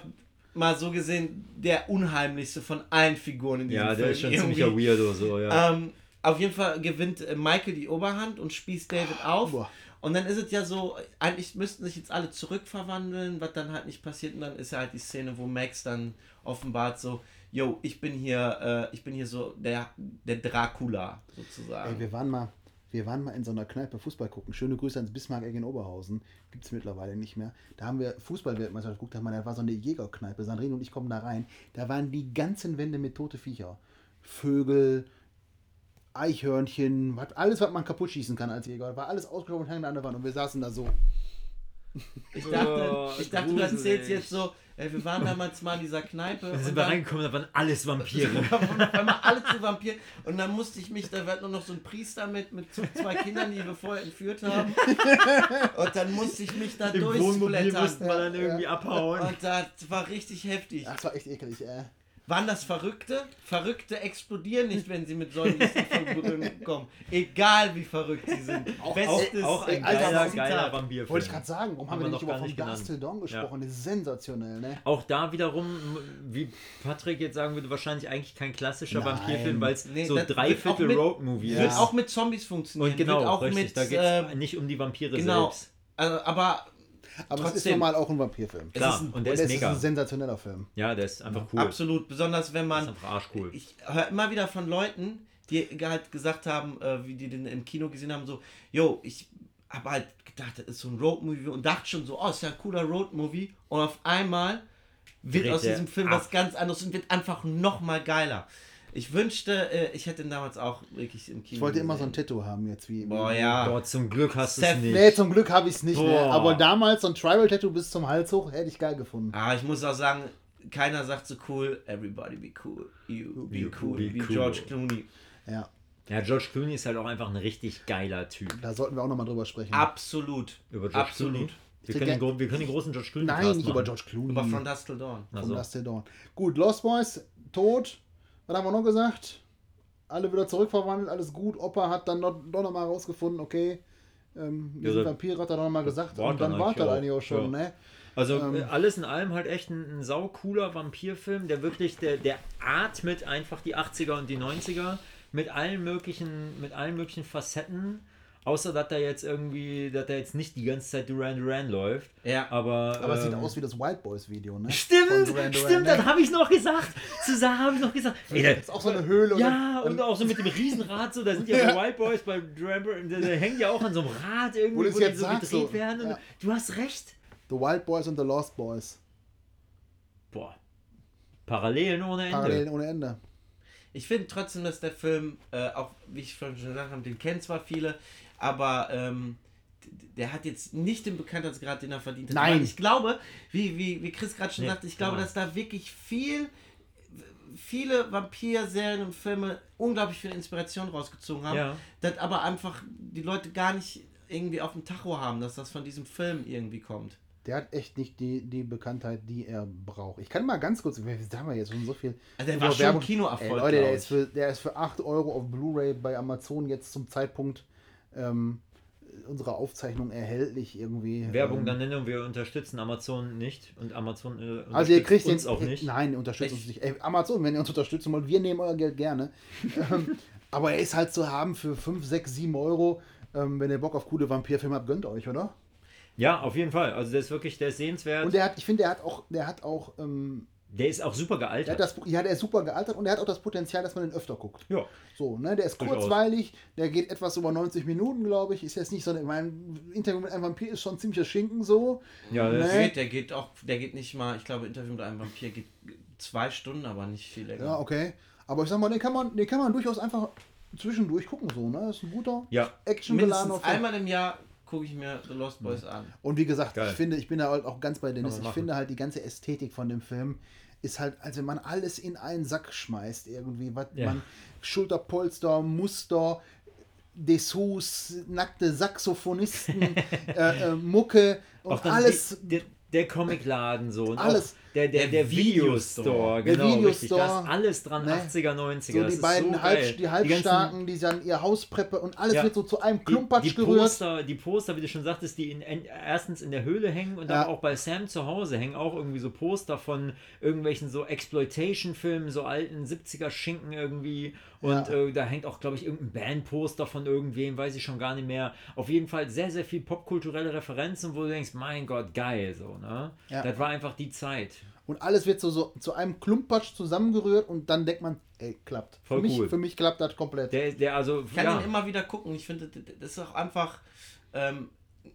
mal so gesehen der unheimlichste von allen Figuren in diesem Ja, Film. der ist schon Irgendwie. ziemlicher Weirdo, so, ja. Ähm, auf jeden Fall gewinnt äh, Michael die Oberhand und spießt David auf. Boah. Und dann ist es ja so, eigentlich müssten sich jetzt alle zurückverwandeln, was dann halt nicht passiert. Und dann ist ja halt die Szene, wo Max dann offenbart so, yo, ich bin hier, äh, ich bin hier so der, der Dracula sozusagen. Ey, wir waren mal, wir waren mal in so einer Kneipe Fußball gucken. Schöne Grüße ans Bismarck-Eck in Oberhausen. Gibt es mittlerweile nicht mehr. Da haben wir Fußballweltmeisterschaft geguckt. Da wir- da war so eine Jägerkneipe. Sandrine und ich kommen da rein. Da waren die ganzen Wände mit tote Viecher. Vögel, Eichhörnchen, was, alles, was man kaputt schießen kann als Jäger. War alles ausgestorben und hängen an der Wand. Und wir saßen da so. ich dachte, Oh, ich dachte du erzählst jetzt so, ey, wir waren damals mal in dieser Kneipe. Da sind und wir reingekommen, da waren alles Vampire. Und auf einmal alle zu Vampir. Und dann musste ich mich, da war nur noch so ein Priester mit, mit zwei Kindern, die wir vorher entführt haben. Und dann musste ich mich da Im Wohnmobil durchblättern. mussten wir dann irgendwie abhauen. Und das war richtig heftig. Das war echt eklig, äh. Waren das Verrückte? Verrückte explodieren nicht, wenn sie mit Sonnenlicht in Berührung kommen. Egal wie verrückt sie sind. Auch, Bestes auch ein Alter, geiler, geiler Vampirfilm. Wollte ich gerade sagen, warum haben, Haben wir nicht noch über von. Dawn gesprochen? Das ist sensationell, ne? Auch da wiederum, wie Patrick jetzt sagen würde, wahrscheinlich eigentlich kein klassischer Nein. Vampirfilm, weil es Nee, so wird dreiviertel auch Roadmovie Wird ist. auch mit Zombies funktionieren. Und genau, wird auch richtig, mit, da geht es ähm, nicht um die Vampire genau. selbst. Also, aber Aber es ist Trotzdem. normal auch ein Vampirfilm. Klar, ist ein- und der Und ist mega. ist ein sensationeller Film. ja, der ist einfach cool. absolut, besonders wenn Der ist man einfach arschcool. Ich höre immer wieder von Leuten, die halt gesagt haben, äh, wie die den im Kino gesehen haben, so, yo, ich habe halt gedacht, das ist so ein Roadmovie und dachte schon so, oh, ist ja ein cooler Roadmovie und auf einmal wird Dreht aus diesem Film ab. was ganz anderes und wird einfach noch mal geiler. Ich wünschte, äh, ich hätte ihn damals auch wirklich im Kino Ich wollte immer so ein gesehen. Tattoo haben jetzt wie. Boah, ja. Boah, zum Glück hast du es nicht. Nee, zum Glück habe ich es nicht mehr. Boah. Aber damals so ein Tribal-Tattoo bis zum Hals hoch hätte ich geil gefunden. Ah, ich muss auch sagen, keiner sagt so cool, everybody be cool, you be, Be cool, cool. wie Be cool. George Clooney. Ja, Ja, George Clooney ist halt auch einfach ein richtig geiler Typ. da sollten wir auch nochmal drüber sprechen. Absolut. Über George Absolut. Clooney. Wir können, den, wir können den großen George Clooney Nein, nicht über machen. George Clooney. Aber von Dust Till Dawn. Ach Von so. Dust Till Dawn. Gut, Lost Boys, tot. Was haben wir noch gesagt? Alle wieder zurückverwandelt, alles gut. Opa hat dann noch, doch nochmal rausgefunden, okay, ähm, Ja, Vampire, hat er doch nochmal gesagt. Und dann dann war eigentlich das auch. eigentlich auch schon, Ja. ne? Also Ähm, äh, alles in allem halt echt ein, ein sau cooler Vampirfilm, der wirklich, der, der atmet einfach die 80er und die 90er mit allen möglichen, mit allen möglichen Facetten. Außer dass da jetzt irgendwie, dass da jetzt nicht die ganze Zeit Duran Duran läuft. Ja. Aber, Aber es sieht ähm, aus wie das Wild Boys Video, ne? Stimmt, Duran Duran, stimmt, ne? das habe ich noch gesagt. Zu Sarah habe ich noch gesagt. Ey, da, Das ist auch so eine Höhle. und ja, dann, und auch so mit dem Riesenrad, so, da sind ja, bei Wild Boys, bei Duran Duran, da, da hängen ja auch an so einem Rad irgendwie, Wo wo, die so gedreht so, werden. Und ja. Du hast recht. The Wild Boys und The Lost Boys. Boah. Parallelen ohne Ende. Parallelen ohne Ende. Ich finde trotzdem, dass der Film, äh, auch wie ich schon gesagt habe, den kennen zwar viele, aber ähm, der hat jetzt nicht den Bekanntheitsgrad, den er verdient hat. Nein. Ich glaube, wie, wie, wie Chris gerade schon Nee, sagte, ich glaube, genau. dass da wirklich viel, viele Vampir-Serien und Filme unglaublich viel Inspiration rausgezogen haben, Ja. das aber einfach die Leute gar nicht irgendwie auf dem Tacho haben, dass das von diesem Film irgendwie kommt. Der hat echt nicht die, die Bekanntheit, die er braucht. Ich kann mal ganz kurz, wir haben wir jetzt schon so viel. Also der war schon Werbung- Kinoerfolg, Ey, Leute, der ist, für, der ist für 8 Euro auf Blu-ray bei Amazon jetzt zum Zeitpunkt ähm, unserer Aufzeichnung erhältlich irgendwie. Werbung ähm, dann nennen wir unterstützen Amazon nicht und Amazon äh, unterstützt Also ihr kriegt uns den auch nicht. Nein, unterstützt Ich- uns nicht. Ey, Amazon, wenn ihr uns unterstützen wollt, wir nehmen euer Geld gerne. ähm, Aber er ist halt zu haben für 5, 6, 7 Euro. Ähm, wenn ihr Bock auf coole Vampirfilme habt, gönnt euch, oder? Ja, auf jeden Fall. Also der ist wirklich, der ist sehenswert. Und der hat, ich finde, der hat auch, der hat auch, ähm, der ist auch super der gealtert. hat das, ja, der ist super gealtert und der hat auch das Potenzial, dass man den öfter guckt. ja. So, ne, der ist kurzweilig, der geht etwas über 90 Minuten, glaube ich. Ist jetzt nicht so, mein Interview mit einem Vampir ist schon ziemlicher Schinken so. Ja, das Nee. Geht, der geht auch, der geht nicht mal, ich glaube, Interview mit einem Vampir geht zwei Stunden, aber nicht viel länger. Ja, okay. Aber ich sag mal, den kann man, den kann man durchaus einfach zwischendurch gucken, so, ne? Das ist ein guter Ja. actiongeladener Mindestens Film. einmal im Jahr gucke ich mir The Lost Boys an. Und wie gesagt, Geil. ich finde, ich bin da halt auch ganz bei Dennis. Ich finde halt die ganze Ästhetik von dem Film ist halt, als wenn man alles in einen Sack schmeißt, irgendwie. Was Ja. man Schulterpolster, Muster, Dessous, nackte Saxophonisten, äh, äh, Mucke und alles. die, der, der Comicladen so und Alles. Der, der, Der der Videostore, Videostore. Der genau, richtig. Da Videostore. ist alles dran, Ne? 80er, 90er. So das die ist beiden so Halb, geil. die Halbstarken, die dann ihr Haus preppe und alles Ja. wird so zu einem die, Klumpatsch die gerührt. Poster, die Poster, wie du schon sagtest, die in, in, erstens in der Höhle hängen und Ja. aber auch bei Sam zu Hause hängen auch irgendwie so Poster von irgendwelchen so Exploitation-Filmen, so alten 70er-Schinken irgendwie. Und Ja. äh, da hängt auch, glaube ich, irgendein Bandposter von irgendwem, weiß ich schon gar nicht mehr. Auf jeden Fall sehr, sehr viel popkulturelle Referenzen, wo du denkst, mein Gott, geil, so, ne? Ja. Das war einfach die Zeit. Und alles wird so, so zu einem Klumpatsch zusammengerührt und dann denkt man, ey, klappt. Voll für, mich, cool. für mich klappt das komplett. Der, der also, Ich kann ja, ihn immer wieder gucken. Ich finde, das ist auch einfach. Ähm,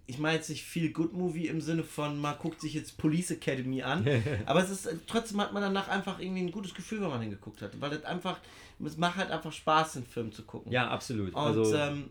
ich meine jetzt nicht viel Good Movie im Sinne von, man guckt sich jetzt Police Academy an, aber es ist äh, trotzdem hat man danach einfach irgendwie ein gutes Gefühl, wenn man den geguckt hat, weil das einfach, es macht halt einfach Spaß, den Film zu gucken. ja, absolut. Und also, ähm,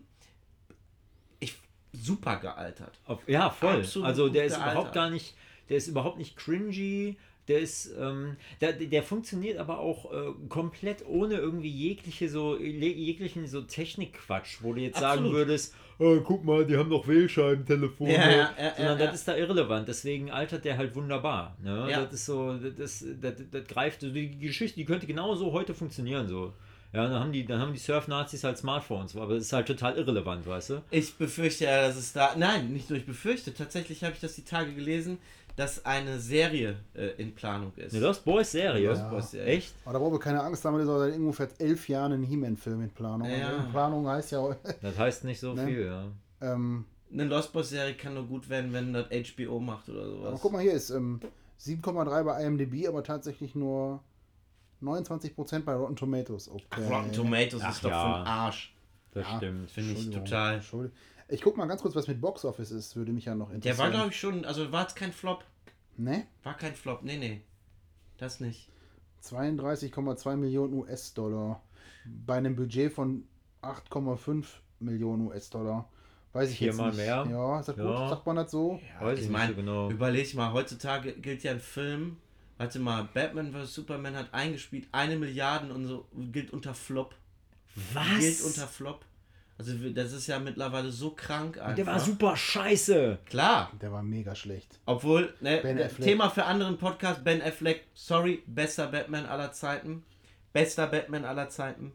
ich super gealtert. Auf, ja, voll. Absolut also der ist überhaupt gealtert. gar nicht, der ist überhaupt nicht cringy. Der ist, ähm, der, der funktioniert aber auch äh, komplett ohne irgendwie jegliche so je- jeglichen so Technikquatsch, wo du jetzt sagen Absolut. würdest, oh, guck mal, die haben doch Wählscheibentelefone. Ja, ja, ja, Sondern das ist da irrelevant. Deswegen altert der halt wunderbar. Ne? Das ist so, das, das, das greift, also die Geschichte, die könnte genauso heute funktionieren so. Ja, dann haben die, dann haben die Surf-Nazis halt Smartphones, aber das ist halt total irrelevant, weißt du? Ich befürchte ja, dass es da. Nein, nicht nur ich befürchte. Tatsächlich habe ich das die Tage gelesen, dass eine Serie äh, in Planung ist. Eine Lost Boys Serie. Lost Boys Serie. Echt? Aber da brauchen wir keine Angst haben, das ist auch seit ungefähr elf Jahren ein He-Man-Film in Planung. Ja. In Planung heißt ja, Das heißt nicht so Ne? viel, ja. ähm, Eine Lost Boys Serie kann nur gut werden, wenn das HBO macht oder sowas. aber guck mal, hier ist ähm, 7,3 bei IMDb, aber tatsächlich nur 29% bei Rotten Tomatoes. Okay. Rotten Tomatoes Ach ist doch ja. für den Arsch. Das Ja. stimmt. Finde ich total. Entschuldigung. Ich guck mal ganz kurz, was mit Box Office ist, würde mich ja noch Der interessieren. war, glaube ich, schon. Also war es kein Flop. Ne? War kein Flop. Nee, nee. Das nicht. 32,2 Millionen US-Dollar. Bei einem Budget von 8,5 Millionen US-Dollar. Weiß ich Viermal jetzt nicht. mehr. Ja, ist das gut? Ja. Sagt man das so? Weiß ich meine, so genau. überleg mal, heutzutage gilt ja ein Film. Warte mal, Batman vs. Superman hat eingespielt, eine Milliarde und so gilt unter Flop. Gilt unter Flop. Also das ist ja mittlerweile so krank einfach. Der war super scheiße. Klar. Der war mega schlecht. Obwohl, ne, Affleck. Thema für anderen Podcast, Ben Affleck, sorry, bester Batman aller Zeiten. Bester Batman aller Zeiten.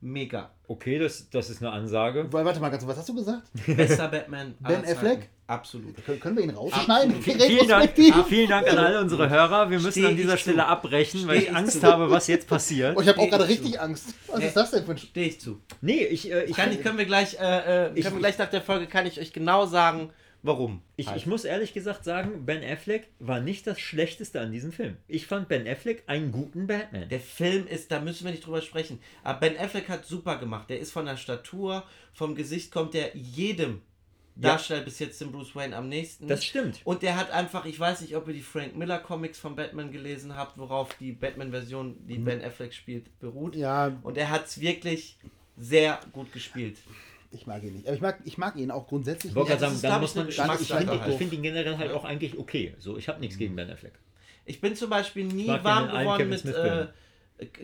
Mega. Okay, das, das ist eine Ansage. Weil, warte mal ganz, was hast du gesagt? Bester Batman Ben Affleck? Zeiten. Absolut. Können, können wir ihn rausschneiden? Vielen Dank, vielen Dank an alle unsere Hörer. Wir müssen Steh an dieser Stelle zu. abbrechen, weil Steh ich ich Angst zu. habe, was jetzt passiert. Oh, ich habe auch gerade ich richtig zu. Angst. Was Nee. ist das denn für ein... Stehe ich zu. Nee, ich, äh, ich, Kann ich, können wir gleich, äh, äh, Ich- können wir gleich nach der Folge, kann ich euch genau sagen, warum. Ich, Halt. ich muss ehrlich gesagt sagen, Ben Affleck war nicht das Schlechteste an diesem Film. Ich fand Ben Affleck einen guten Batman. Der Film ist, da müssen wir nicht drüber sprechen. Aber Ben Affleck hat super gemacht. Der ist von der Statur, vom Gesicht kommt der jedem Ja. Darsteller bis jetzt dem Bruce Wayne am nächsten. Das stimmt. Und der hat einfach, ich weiß nicht, ob ihr die Frank Miller Comics von Batman gelesen habt, worauf die Batman-Version, die Ben Affleck spielt, beruht. Mhm. Ja, Und er hat es wirklich sehr gut gespielt. Ich mag ihn nicht. Aber ich mag, ich mag ihn auch grundsätzlich Ich wollte nicht. gerade das sagen, dann muss ich, man. Ich, ich finde halt. find ihn generell halt auch eigentlich okay. So, ich habe nichts gegen Ben Affleck. Ich bin zum Beispiel nie warm geworden mit. Äh,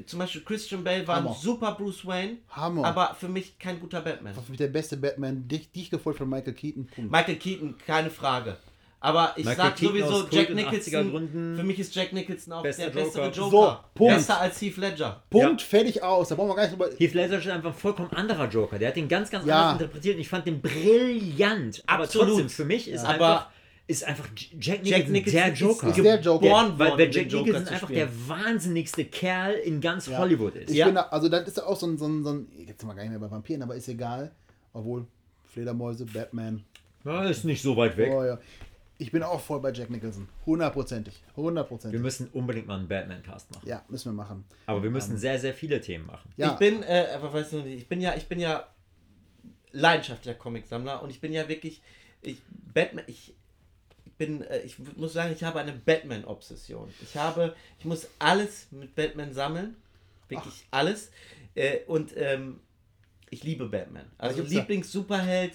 zum Beispiel Christian Bale war Hammer. ein super Bruce Wayne, Hammer. aber für mich kein guter Batman. Das ist der beste Batman, dicht, dicht gefolgt von Michael Keaton. Punkt. Michael Keaton, keine Frage. Aber ich Michael sag Keaton sowieso, Jack in 80er Nicholson, Gründen. für mich ist Jack Nicholson auch Bester der bessere Joker. Joker. So, Punkt. Besser als Heath Ledger. Punkt, fertig aus. Da brauchen wir gar nicht drüber. Heath Ledger ist einfach ein vollkommen anderer Joker. Der hat den ganz, ganz Ja. anders interpretiert und ich fand den brillant. Aber Absolut. trotzdem, für mich ist Aber- einfach ist einfach Jack Jack Nicholson, Nicholson der ist- Joker. ist der Joker. geboren weil, worden, weil Jack Joker Nicholson einfach der wahnsinnigste Kerl in ganz Ja. Hollywood ist. Ich Ja. bin da, also das ist auch so ein, so ein, so ein jetzt sind wir gar nicht mehr bei Vampiren, aber ist egal. Obwohl, Fledermäuse, Batman. Ja, ist nicht so weit weg. Oh, ja. Ich bin auch voll bei Jack Nicholson. Hundertprozentig. Wir Hundertprozentig. müssen unbedingt mal einen Batman-Cast machen. Ja, müssen wir machen. Aber wir müssen sehr, sehr viele Themen machen. Ja, Ich bin, äh, aber weißt du, ich bin ja, ich bin ja leidenschaftlicher Comicsammler und ich bin ja wirklich, ich, Batman, ich, ich bin, äh, ich muss sagen, ich habe eine Batman-Obsession. Ich habe, ich muss alles mit Batman sammeln, wirklich alles. Äh, und ähm, ich liebe Batman. Also Lieblings-Superheld.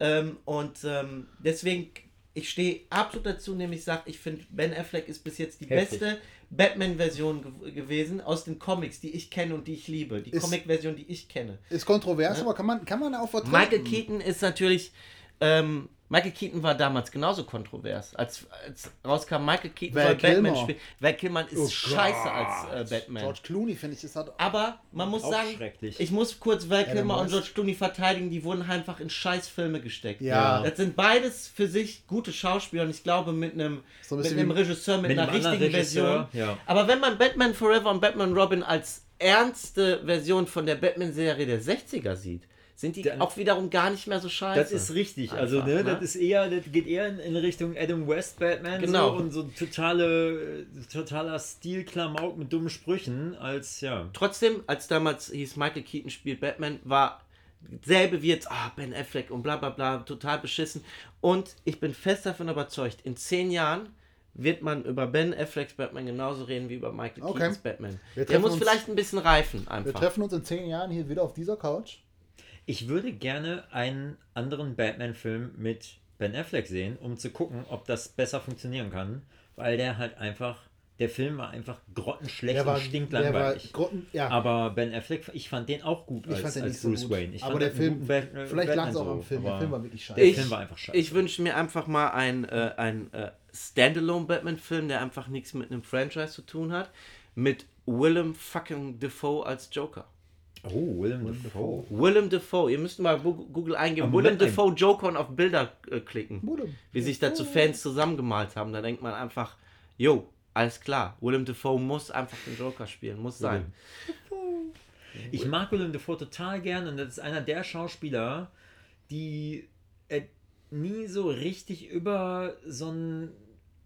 Ähm, und ähm, deswegen, ich stehe absolut dazu, nämlich sage, ich finde, Ben Affleck ist bis jetzt die Heftig. beste Batman-Version gew gewesen aus den Comics, die ich kenne und die ich liebe. Die Comic-Version, die ich kenne. ist kontrovers, aber kann man, kann man auch vertreten. Michael Keaton ist natürlich. Ähm, Michael Keaton war damals genauso kontrovers. Als, als rauskam, Michael Keaton Val soll Batman Kilmer. spielen. Val Kilmer ist Oh scheiße Gott. als äh, Batman. George Clooney, finde ich, ist halt. Aber man muss Auch sagen, ich muss kurz Val Kilmer und. George Clooney verteidigen, die wurden einfach in Scheißfilme gesteckt. Ja. Das sind beides für sich gute Schauspieler und ich glaube mit einem, So ein mit einem Regisseur, mit, mit einer richtigen Regisseur, Version. ja. Aber wenn man Batman Forever und Batman Robin als ernste Version von der Batman-Serie der 60er sieht, sind die Dann- auch wiederum gar nicht mehr so scheiße. Das ist richtig. also, Einfach, ne, ne? das ist eher, das geht eher in, in Richtung Adam West Batman Genau. so, und so totale, totaler Stilklamauk mit dummen Sprüchen als, ja. Trotzdem, als damals hieß Michael Keaton spielt Batman, war selbe wie jetzt, ah, Ben Affleck und bla bla bla, total beschissen. Und ich bin fest davon überzeugt, in zehn Jahren wird man über Ben Afflecks Batman genauso reden wie über Michael Okay. Keatons Batman. Wir Der muss uns- vielleicht ein bisschen reifen Wir einfach. treffen uns in zehn Jahren hier wieder auf dieser Couch. Ich würde gerne einen anderen Batman-Film mit Ben Affleck sehen, um zu gucken, ob das besser funktionieren kann, weil der halt einfach, der Film war einfach grottenschlecht Der war, und stinkt der war langweilig. Grotten, ja, Aber Ben Affleck, ich fand den auch gut ich als, fand den als nicht so Bruce gut. Wayne. Ich aber fand der den Film, vielleicht lag es auch am so, Film. Der Film war wirklich scheiße. Der Ich- Film war einfach scheiße. Ich wünsche mir einfach mal einen äh, ein, äh, Standalone-Batman-Film, der einfach nichts mit einem Franchise zu tun hat, mit Willem fucking Dafoe als Joker. Oh, Willem Dafoe. Willem Dafoe, ihr müsst mal Google eingeben, Willem Moment, Dafoe Joker und auf Bilder äh, klicken. Willem Wie sich dazu Fans zusammengemalt haben. Da denkt man einfach, jo, alles klar, Willem Dafoe muss einfach den Joker spielen, muss sein. Ich mag Willem Dafoe total gern und das ist einer der Schauspieler, die äh, nie so richtig über so ein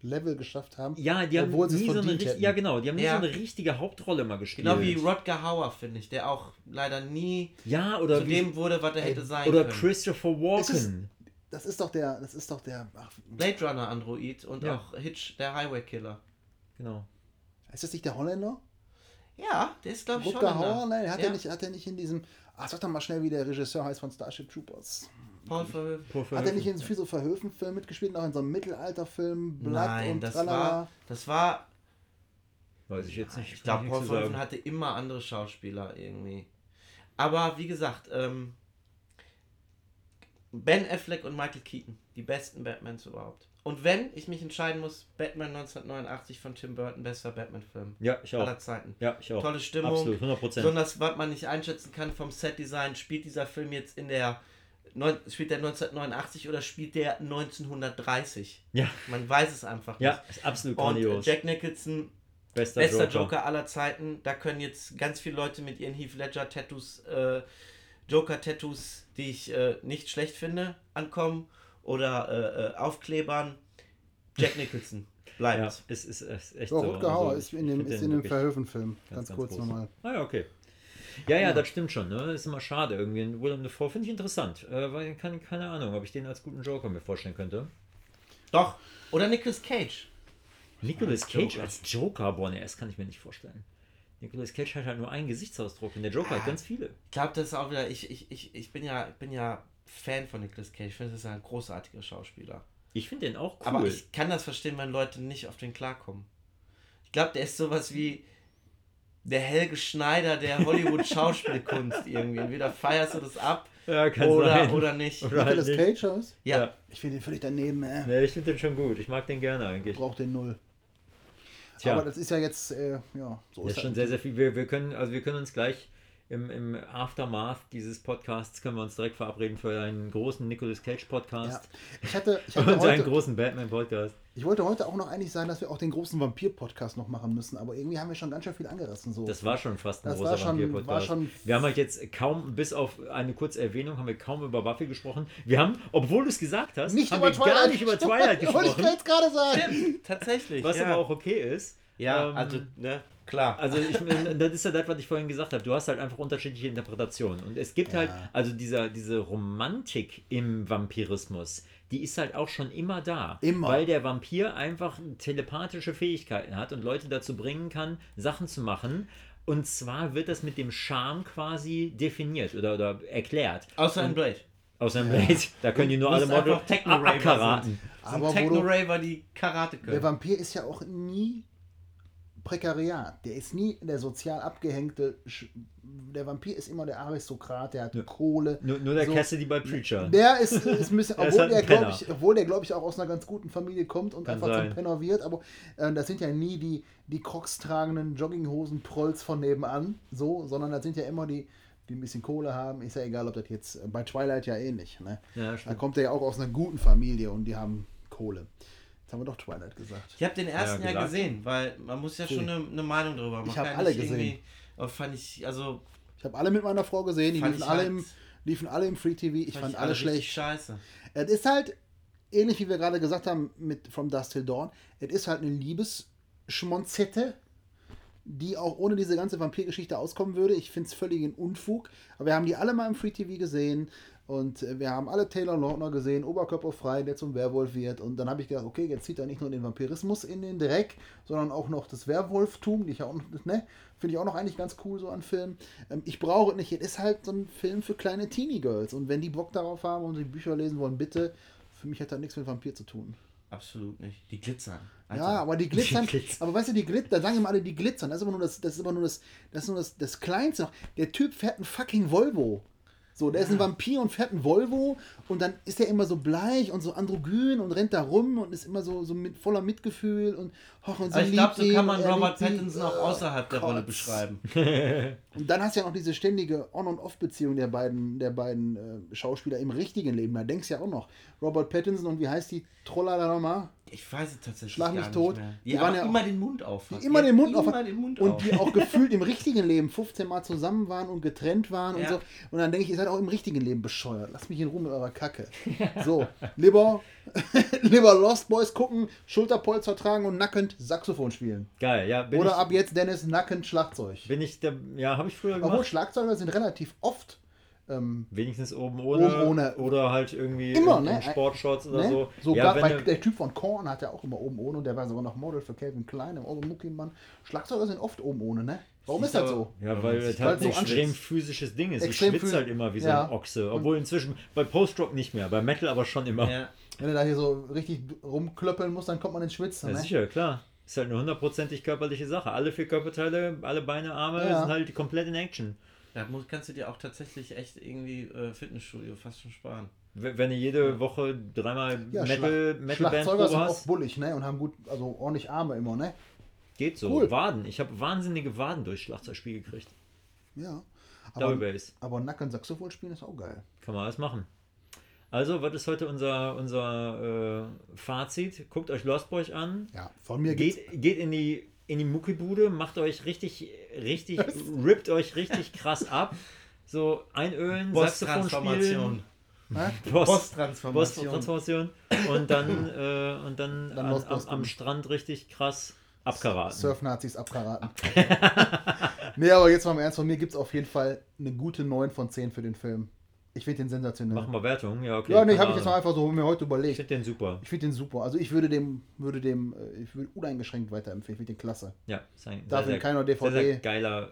Level geschafft haben. ja, die haben Obwohl sie es nie so eine richtig, ja genau, die haben nie Ja. so eine richtige Hauptrolle mal gespielt. Genau wie Rodger Hauer, finde ich, der auch leider nie ja zu oder wie, dem wurde, was er hätte sein oder können. Christopher Walken. Das ist doch der, das ist doch der, ach, Blade Runner Android und Ja. auch Hitch, der Highway Killer. Genau. ist das nicht der Holländer? Ja, der ist glaube ich schon. Rutger Hauer? Nein, hat ja. er nicht, hat er nicht in diesem, ach, sag doch mal schnell, wie der Regisseur heißt von Starship Troopers. Paul Verhoeven. Hat er nicht in viel so Verhöfen-Filmen mitgespielt, auch in so einem Mittelalterfilm, Blood Nein, und das tralala? war, das war, Weiß ich jetzt nicht. ich glaube, Paul. Verhoeven hatte immer andere Schauspieler irgendwie. Aber wie gesagt, ähm, Ben Affleck und Michael Keaton, die besten Batmans überhaupt. Und wenn ich mich entscheiden muss, Batman 1989 von Tim Burton, bester Batman-Film Ja, ich auch. aller Zeiten. Ja, ich auch. Tolle Stimmung. Absolut, 100 Prozent. Besonders, was man nicht einschätzen kann vom Set-Design, spielt dieser Film jetzt in der, neun, spielt der 1989 oder spielt der 1930? Ja, Man weiß es einfach nicht. ja, ist absolut Und grandios. Jack Nicholson, Bester, bester Joker. Joker. aller Zeiten. Da können jetzt ganz viele Leute mit ihren Heath Ledger-Tattoos, äh, Joker-Tattoos, die ich äh, nicht schlecht finde, ankommen. Oder äh, äh, Aufklebern. Jack Nicholson bleibt. Ja, es ist, ist echt So, so. Rutger Hauer also ist in dem, ist in dem Verhöfen-Film. Ganz, ganz kurz groß. nochmal. Ah ja, okay. Ja, ja, das stimmt schon. Ne? Das ist immer schade. Irgendwie ein Willem Dafoe finde ich interessant. Äh, weil kann, keine Ahnung, ob ich den als guten Joker mir vorstellen könnte. Doch. Oder Nicolas Cage. Nicolas Cage als Joker, boah, nee, das kann ich mir nicht vorstellen. Nicolas Cage hat halt nur einen Gesichtsausdruck und der Joker hat ganz viele. Ich glaube, das ist auch wieder. Ich, ich, ich, ich bin ja, ich bin ja Fan von Nicolas Cage. Ich finde, das ist ein großartiger Schauspieler. Ich finde den auch cool. Aber ich kann das verstehen, wenn Leute nicht auf den klarkommen. Ich glaube, der ist sowas wie der Helge Schneider der Hollywood-Schauspielkunst irgendwie. Entweder feierst du das ab ja, oder, sein. oder nicht. Oder halt Nicolas. Cage ist? Ja. Ja. Ich finde den völlig daneben, äh. Nee, ich finde den schon gut. Ich mag den gerne eigentlich. Braucht den null. Tja, Aber das ist ja jetzt, äh, ja, so das ist schon sehr, sehr viel. Wir, wir, können, also wir können uns gleich im, im Aftermath dieses Podcasts können wir uns direkt verabreden für einen großen Nicolas Cage Ja. Podcast Ich hatte, ich hatte und einen heute, großen Batman Podcast. Ich wollte heute auch noch einig sein, dass wir auch den großen Vampir-Podcast noch machen müssen, aber irgendwie haben wir schon ganz schön viel angerissen. So. Das war schon fast ein Das großer Vampir-Podcast. Wir haben halt jetzt kaum, bis auf eine kurze Erwähnung, haben wir kaum über Buffy gesprochen. Wir haben, obwohl du es gesagt hast, nicht haben über wir Twilight. gar nicht über Twilight Wollte ich gesprochen. jetzt gerade sagen. Stimmt, tatsächlich. Was ja. aber auch okay ist. Ja, Ähm, also, ne, klar. Also ich, das ist ja das, was ich vorhin gesagt habe. Du hast halt einfach unterschiedliche Interpretationen. Und es gibt halt, also dieser, diese Romantik im Vampirismus, die ist halt auch schon immer da. Immer. Weil der Vampir einfach telepathische Fähigkeiten hat und Leute dazu bringen kann, Sachen zu machen. Und zwar wird das mit dem Charme quasi definiert oder, oder erklärt. Außer in Blade. Aus einem Blade. Da können die nur alle Model abkaraten. Aber wo Techno-Raver, die Karate Der können. Vampir ist ja auch nie Prekariat. Der ist nie der sozial abgehängte. Sch der Vampir ist immer der Aristokrat, der hat Kohle. Nur, nur der So. Cassidy bei Preacher. Der ist, ist ein bisschen, Der ist obwohl halt der, glaube ich, obwohl der, glaube ich, auch aus einer ganz guten Familie kommt und Kann einfach sein. zum Penner wird, aber äh, das sind ja nie die, die Crocs tragenden Jogginghosen-Prolls von nebenan, so, sondern das sind ja immer die, die ein bisschen Kohle haben. Ist ja egal, ob das jetzt äh, bei Twilight ja ähnlich. Ne? Ja, da kommt er ja auch aus einer guten Familie und die haben Kohle. Haben wir doch Twilight gesagt. Ich habe den ersten Ja, ja, gesehen, weil man muss ja schon eine, eine Meinung darüber. Man Ich hab kann alle gesehen. Aber fand ich, also, Ich habe alle mit meiner Frau gesehen, die Fand liefen ich alle, halt- im, liefen alle im Free TV. Ich fand, alle richtig schlecht. scheiße. Es ist halt, ähnlich wie wir gerade gesagt haben mit From Dust Till Dawn, es ist halt eine Liebesschmonzette, die auch ohne diese ganze Vampirgeschichte auskommen würde. Ich finde es völligen Unfug. Aber wir haben die alle mal im Free TV gesehen und äh, wir haben alle Taylor Lautner gesehen, oberkörperfrei, der zum Werwolf wird. Und dann habe ich gedacht, okay, jetzt zieht er nicht nur den Vampirismus in den Dreck, sondern auch noch das Werwolftum, die ich auch noch, ne, finde ich auch noch eigentlich ganz cool so an Filmen. Ähm, ich brauche es nicht, es ist halt so ein Film für kleine Teenie Girls. Und wenn die Bock darauf haben und die Bücher lesen wollen, bitte. Für mich hat das nichts mit Vampir zu tun. Absolut nicht. Die glitzern. Ja, aber die glitzern. Die glitzern. aber weißt du, die glitzern, da sagen immer alle, die glitzern. Das ist aber nur das, das ist aber nur das, das ist nur das, das Kleinste noch. Der Typ fährt einen fucking Volvo. So, der ist ein Vampir und fährt einen Volvo und dann ist er immer so bleich und so androgyn und rennt da rum und ist immer so, so mit, voller Mitgefühl und, hoch und Aber ich glaube, so kann man er Robert. Pattinson auch außerhalb der Rolle beschreiben. Und dann hast du ja noch diese ständige On- und Off-Beziehung der beiden, der beiden äh, Schauspieler im richtigen Leben. Da denkst du ja auch noch. Robert Pattinson und wie heißt die Troller da nochmal? Ich weiß es tatsächlich Schlag mich nicht tot. mehr. Die Die, waren ja auch- immer den Mund auf. Die immer den Mund auf immer den Mund und auf. die auch gefühlt im richtigen Leben 15 Mal zusammen waren und getrennt waren und Ja. so. Und dann denke ich, ihr seid auch im richtigen Leben bescheuert. Lasst mich in Ruhe mit eurer Kacke. So, lieber, lieber Lost Boys gucken, Schulterpolster tragen und nackend Saxophon spielen. Geil, ja. Bin Oder ich, ab jetzt Dennis nackend Schlagzeug. bin ich der, ja, habe ich früher Obwohl gemacht. Schlagzeuger sind relativ oft ähm, Wenigstens oben ohne, Oben ohne. oder halt irgendwie Immer, in, ne? in Sportshorts oder ne? so. Sogar ja, bei, der Typ von Korn hat ja auch immer oben ohne und der war sogar noch Model für Calvin Klein, im Muckimann. Schlagzeuger sind oft oben ohne, ne? Warum ist das so? ja, weil es halt so ein extrem anschwitzt. physisches Ding ist. Extrem du schwitzt halt immer wie so Ja. ein Ochse. Obwohl inzwischen bei Post-Rock nicht mehr, bei Metal aber schon immer. Ja, ja. Wenn du da hier so richtig rumklöppeln musst, dann kommt man ins Schwitzen, ne? sicher, klar. Ist halt eine hundertprozentig körperliche Sache. Alle vier Körperteile, alle Beine, Arme Ja. sind halt komplett in Action. Da kannst du dir auch tatsächlich echt irgendwie äh, Fitnessstudio fast schon sparen. Wenn du jede Woche dreimal Ja, Metal, Schlag- Metal Schlagzeuger sind hast, oft bullig, ne? Und haben gut, also ordentlich Arme immer, ne? geht so. Cool. Waden. Ich habe wahnsinnige Waden durch Schlagzeugspiel gekriegt. Ja. Double Aber, Bass. aber Nacken Saxophon spielen ist auch geil. Kann man alles machen. Also, was ist heute unser, unser äh, Fazit? Guckt euch Lost Boys an. Ja, von mir geht's. Geht, geht in die in die Muckibude, macht euch richtig, richtig, rippt euch richtig krass ab. So einölen, Boss-Transformation. Post, Boss-Transformation. Transformation und dann, äh, und dann, Dann an, am, am. Strand richtig krass abkaraten. Surf-Nazis abkaraten. nee, aber jetzt mal im Ernst, von mir gibt es auf jeden Fall eine gute 9 von 10 für den Film. Ich finde den sensationell. Machen wir Wertung? Ja, okay. ja, nee, habe ich jetzt mal einfach so mir heute Ich überlegt. finde den super. Ich finde den super. Also ich würde dem, würde dem, äh, ich würde uneingeschränkt weiterempfehlen. Ich finde den klasse. Ja, ist ein Darf sehr, in keiner sehr, sehr DVD geiler.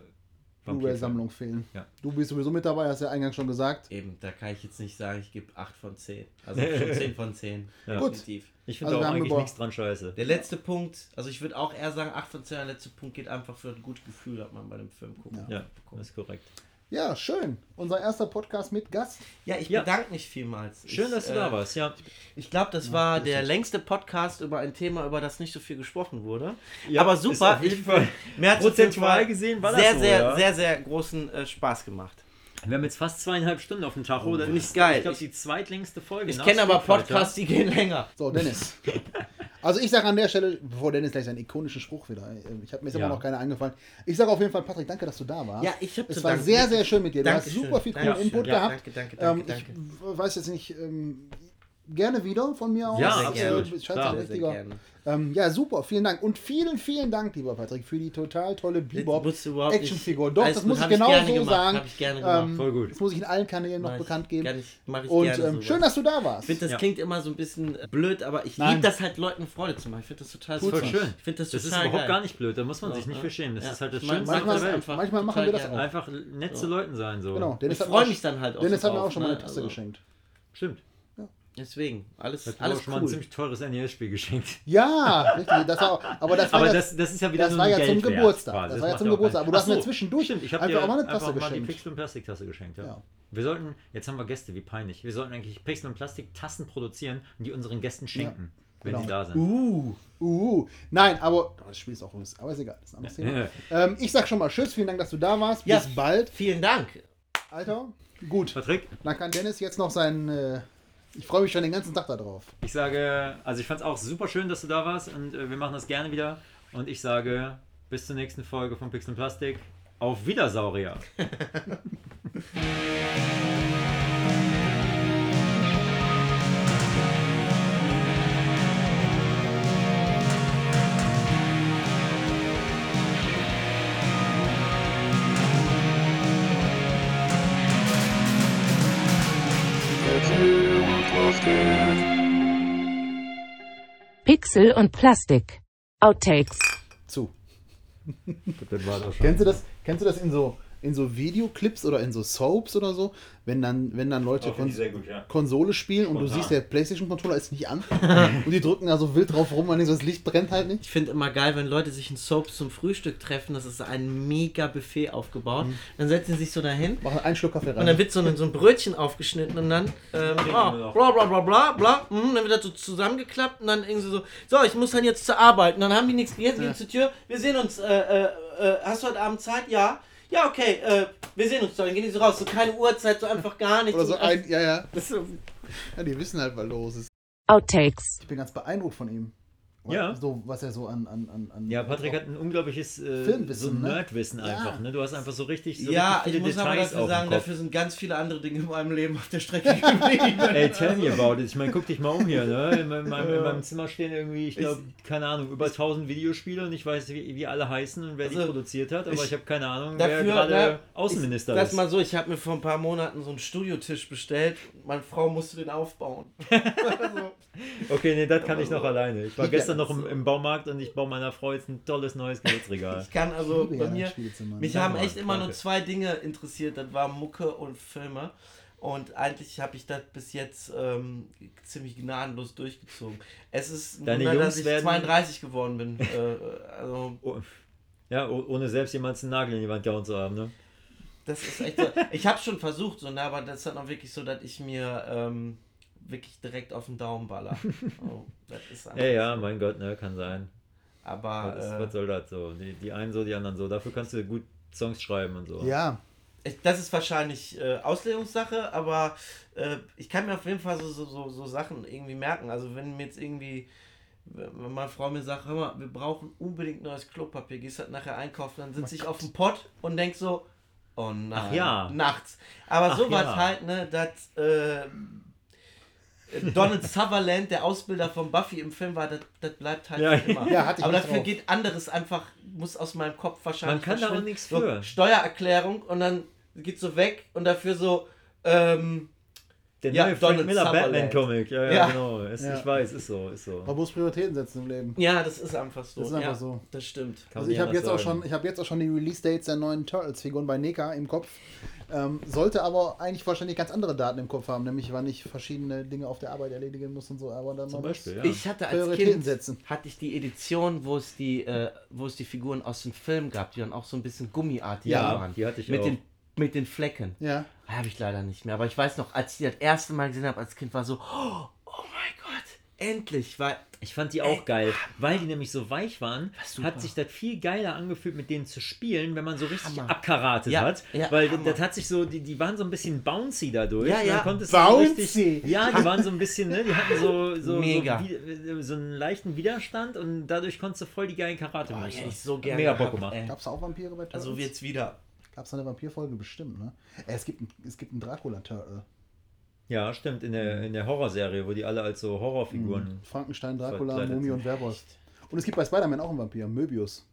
Blu-ray-Sammlung fehlen. Ja. Du bist sowieso mit dabei, hast ja eingangs schon gesagt. Eben, da kann ich jetzt nicht sagen, ich gebe 8 von 10. Also schon 10 von 10. Ja. Definitiv. Ich finde Also auch eigentlich nichts dran scheiße. Der letzte Punkt, also ich würde auch eher sagen 8 von 10, der letzte Punkt geht einfach für ein gutes Gefühl, hat man bei dem Film gucken. Ja, das ist korrekt. Ja, schön. Unser erster Podcast mit Gast. Ja, ich Ja. bedanke mich vielmals. Schön, ich, dass du äh, da warst, ja. Ich glaube, das war der längste Podcast über ein Thema, über das nicht so viel gesprochen wurde. Ja, Aber ist super. auf jeden Ich, Fall mir hat prozentual gesehen war das sehr, so, sehr, ja. sehr, sehr großen äh, Spaß gemacht. Wir haben jetzt fast zweieinhalb Stunden auf dem Tacho. Das Finde ich ist, geil. Ich glaube, die zweitlängste Folge. Ich kenne aber. Podcasts, die gehen länger. So, Dennis. Also ich sage an der Stelle, bevor Dennis gleich seinen ikonischen Spruch wieder, äh, ich habe mir jetzt Ja. immer noch keiner eingefallen. Ich sage auf jeden Fall, Patrick, danke, dass du da warst. Ja, ich habe Es war sehr, sehr schön mit dir. Du hast Dankeschön. super viel coolen Dankeschön. Input Ja, gehabt. danke, danke, danke, ähm, danke. Ich weiß jetzt nicht, ähm, gerne wieder von mir aus. Ja, sehr gerne. Äh, scheint ein Sehr, sehr richtiger- gerne. Ähm, ja, super, vielen Dank. Und vielen, vielen Dank, lieber Patrick, für die total tolle Bebop musst du überhaupt nicht- Actionfigur. Doch, das gut, muss ich ich genau gerne so gemacht, sagen. hab ich gerne gemacht. Ähm, Voll gut. Das muss ich in allen Kanälen noch ich- bekannt geben. Ich, mach ich Und gerne ähm, schön, dass du da warst. Ich finde, das Ja. klingt immer so ein bisschen blöd, aber ich liebe das halt, Leuten Freude zu machen. Ich finde das total Voll auch. schön. Ich finde das, Das ist überhaupt geil. gar nicht blöd. Da muss man sich nicht ja. verstehen. Das Ja. ist halt das Schönste manchmal- der Welt. einfach manchmal machen wir das auch. Einfach nett zu Leuten sein. So. Genau, Dennis Ich hat freue mir mich dann halt auch Dennis hat mir auch schon mal ne? eine Tasse Also, geschenkt. Stimmt. Deswegen, alles, Hat alles auch schon mal ein cool. ziemlich teures NES-Spiel geschenkt. Ja, richtig. Das war, aber das war Aber ja, das, das ist ja wieder das so war ja zum Geld Geburtstag. quasi. Das war ja zum Geburtstag. Aber du hast mir zwischendurch Stimmt, ich habe einfach dir auch mal eine Tasse mal die geschenkt. Pixel- und Plastiktasse geschenkt. Ja. Ja. Wir sollten, jetzt haben wir Gäste, wie peinlich. Wir sollten eigentlich Pixel und Plastik Tassen produzieren und die unseren Gästen schenken, wenn genau. sie da sind. Uh, uh. Nein, aber oh, das Spiel ist auch übrigens. Aber ist egal, das ist ein anderes Thema. Ähm, ich sag schon mal Tschüss, vielen Dank, dass du da warst. Ja. Bis bald. Vielen Dank. Alter, gut. Patrick, Dann kann Dennis jetzt noch sein. Äh, ich freue mich schon den ganzen Tag darauf. ich sage, also ich fand es auch super schön, dass du da warst und äh, wir machen das gerne wieder. Und ich sage, bis zur nächsten Folge von Pixel Plastik. Auf Wiedersaurier. Pixel und Plastik. Outtakes. Zu. Das war schon. Kennst du das? Kennst du das in so in so Videoclips oder in so Soaps oder so, wenn dann wenn dann Leute Oh, sehr gut, ja. Konsole spielen und du Spontan. siehst der PlayStation Controller ist nicht an und die drücken da so wild drauf rum und so das Licht brennt halt nicht. Ich finde immer geil, wenn Leute sich in Soaps zum Frühstück treffen. Das ist ein mega Buffet aufgebaut. Dann setzen sie sich so dahin. Machen einen Schluck Kaffee Und dann rein. wird so ein, so ein Brötchen aufgeschnitten und dann, ähm, oh, bla bla bla bla bla, mhm, dann wird das so zusammengeklappt und dann irgendwie so, so, ich muss dann jetzt zur Arbeit. Und dann haben die nichts gegessen, gehen zur Tür, wir sehen uns, äh, äh, äh, hast du heute Abend Zeit? Ja. Ja, okay, äh, wir sehen uns. Dann gehen die so raus, so keine Uhrzeit, so einfach gar nichts. Oder so Und ein, ja, ja. das ist so, Ja, die wissen halt, was los ist. Outtakes. Ich bin ganz beeindruckt von ihm. Ja. So, was er so an. an, an, an Ja, Patrick hat ein unglaubliches äh, Filmwissen, so ne? Nerdwissen Ja. einfach. Ne? Du hast einfach so richtig so ja, richtig ich muss aber dafür sagen, dafür sind ganz viele andere Dinge in meinem Leben auf der Strecke geblieben. Ey, tell me about it. Ich meine, guck dich mal um hier. Ne? In, meinem, in meinem- in meinem Zimmer stehen irgendwie, ich glaube, keine Ahnung, über 1000 Videospiele und ich weiß, wie, wie alle heißen und wer die Also, produziert hat, aber ich, ich- habe keine Ahnung, Dafür, wer gerade ne, Außenminister ich, ist. Sag mal so, ich habe mir vor ein paar Monaten so einen Studiotisch bestellt. Meine Frau musste den aufbauen. Okay, nee, das kann ich noch alleine. Ich war Ja, gestern noch im, im Baumarkt und ich baue meiner Frau jetzt ein tolles neues Gewürzregal. Ich kann also bei mir. Mich haben echt immer nur zwei Dinge interessiert. Das war Mucke und Filme. Und eigentlich habe ich das bis jetzt ähm, ziemlich gnadenlos durchgezogen. Es ist ein Deine Wunder, dass Jungs ich werden- 32 geworden bin. äh, also, Oh, ja, oh- ohne selbst jemals einen Nagel in die Wand gehauen zu haben, ne? das ist echt so. Ich habe schon versucht, so, ne, aber das ist dann auch wirklich so, dass ich mir ähm, wirklich direkt auf den Daumen baller. Oh, das Ja, ja, so. mein Gott, ne, kann sein. Aber Was, äh, was soll das so? Die, die einen so, die anderen so. Dafür kannst du gut Songs schreiben und so. Ja, Ich, das ist wahrscheinlich äh, Auslegungssache, aber äh, ich kann mir auf jeden Fall so, so, so, so Sachen irgendwie merken. Also wenn mir jetzt irgendwie, wenn meine Frau mir sagt, hör mal, wir brauchen unbedingt neues Klopapier, gehst halt nachher einkaufen, dann sitze ich auf dem Pott und denk so, oh nein, Ach ja. nachts. Aber Ach sowas ja. halt, ne, dass äh, Donald Sutherland, der Ausbilder von Buffy im Film war, das, das bleibt halt Ja, immer. ja, hatte ich Aber dafür drauf. geht anderes einfach, muss aus meinem Kopf wahrscheinlich Man kann da auch nichts so, für. Steuererklärung und dann geht so weg und dafür so, ähm, Der Ja, neue Frank Donald Miller. Batman-Comic. Ja, ja, Ja. genau. Es, Ja. Ich weiß, ist so, ist so. man muss Prioritäten setzen im Leben. ja, das ist einfach so. Das ist einfach ja, so. Das stimmt. Kann Also ich habe jetzt auch schon, ich habe jetzt auch schon die Release-Dates der neuen Turtles-Figuren bei Neka im Kopf. Ähm, sollte aber eigentlich wahrscheinlich ganz andere Daten im Kopf haben, nämlich wann ich verschiedene Dinge auf der Arbeit erledigen muss und so. Aber dann Zum Beispiel, ja. Ich hatte als Kind setzen. hatte ich die Edition, wo es die, äh, wo es die Figuren aus dem Film gab, die dann auch so ein bisschen gummiartig Ja, waren. die hatte ich Mit auch. den mit den Flecken. Ja. Habe ich leider nicht mehr. Aber ich weiß noch, als ich die das erste Mal gesehen habe als Kind, war so, oh, oh mein Gott, endlich. Weil, Ich fand die auch geil, weil die nämlich so weich waren, hat sich das viel geiler angefühlt, mit denen zu spielen, wenn man so richtig Hammer. abkaratet Ja, hat. ja, weil Hammer. das hat sich so, die, die waren so ein bisschen bouncy dadurch. Ja, ja. Bouncy. So richtig, ja, die waren so ein bisschen, ne, die hatten so, so, Mega. so, wie- so einen leichten Widerstand und dadurch konntest du voll die geilen karate oh, moves hätte ich so gerne Mega Bock gemacht. ey. Gab es auch Vampire bei Turtles? Also jetzt wieder. Gab es eine Vampirfolge bestimmt, ne? Äh, es gibt, ein- es gibt einen Dracula-Turtle. Ja, stimmt, in der, in der Horrorserie, wo die alle als so Horrorfiguren. Frankenstein, Dracula, Mumie und Werwolf. Und es gibt bei Spider-Man auch einen Vampir, Möbius.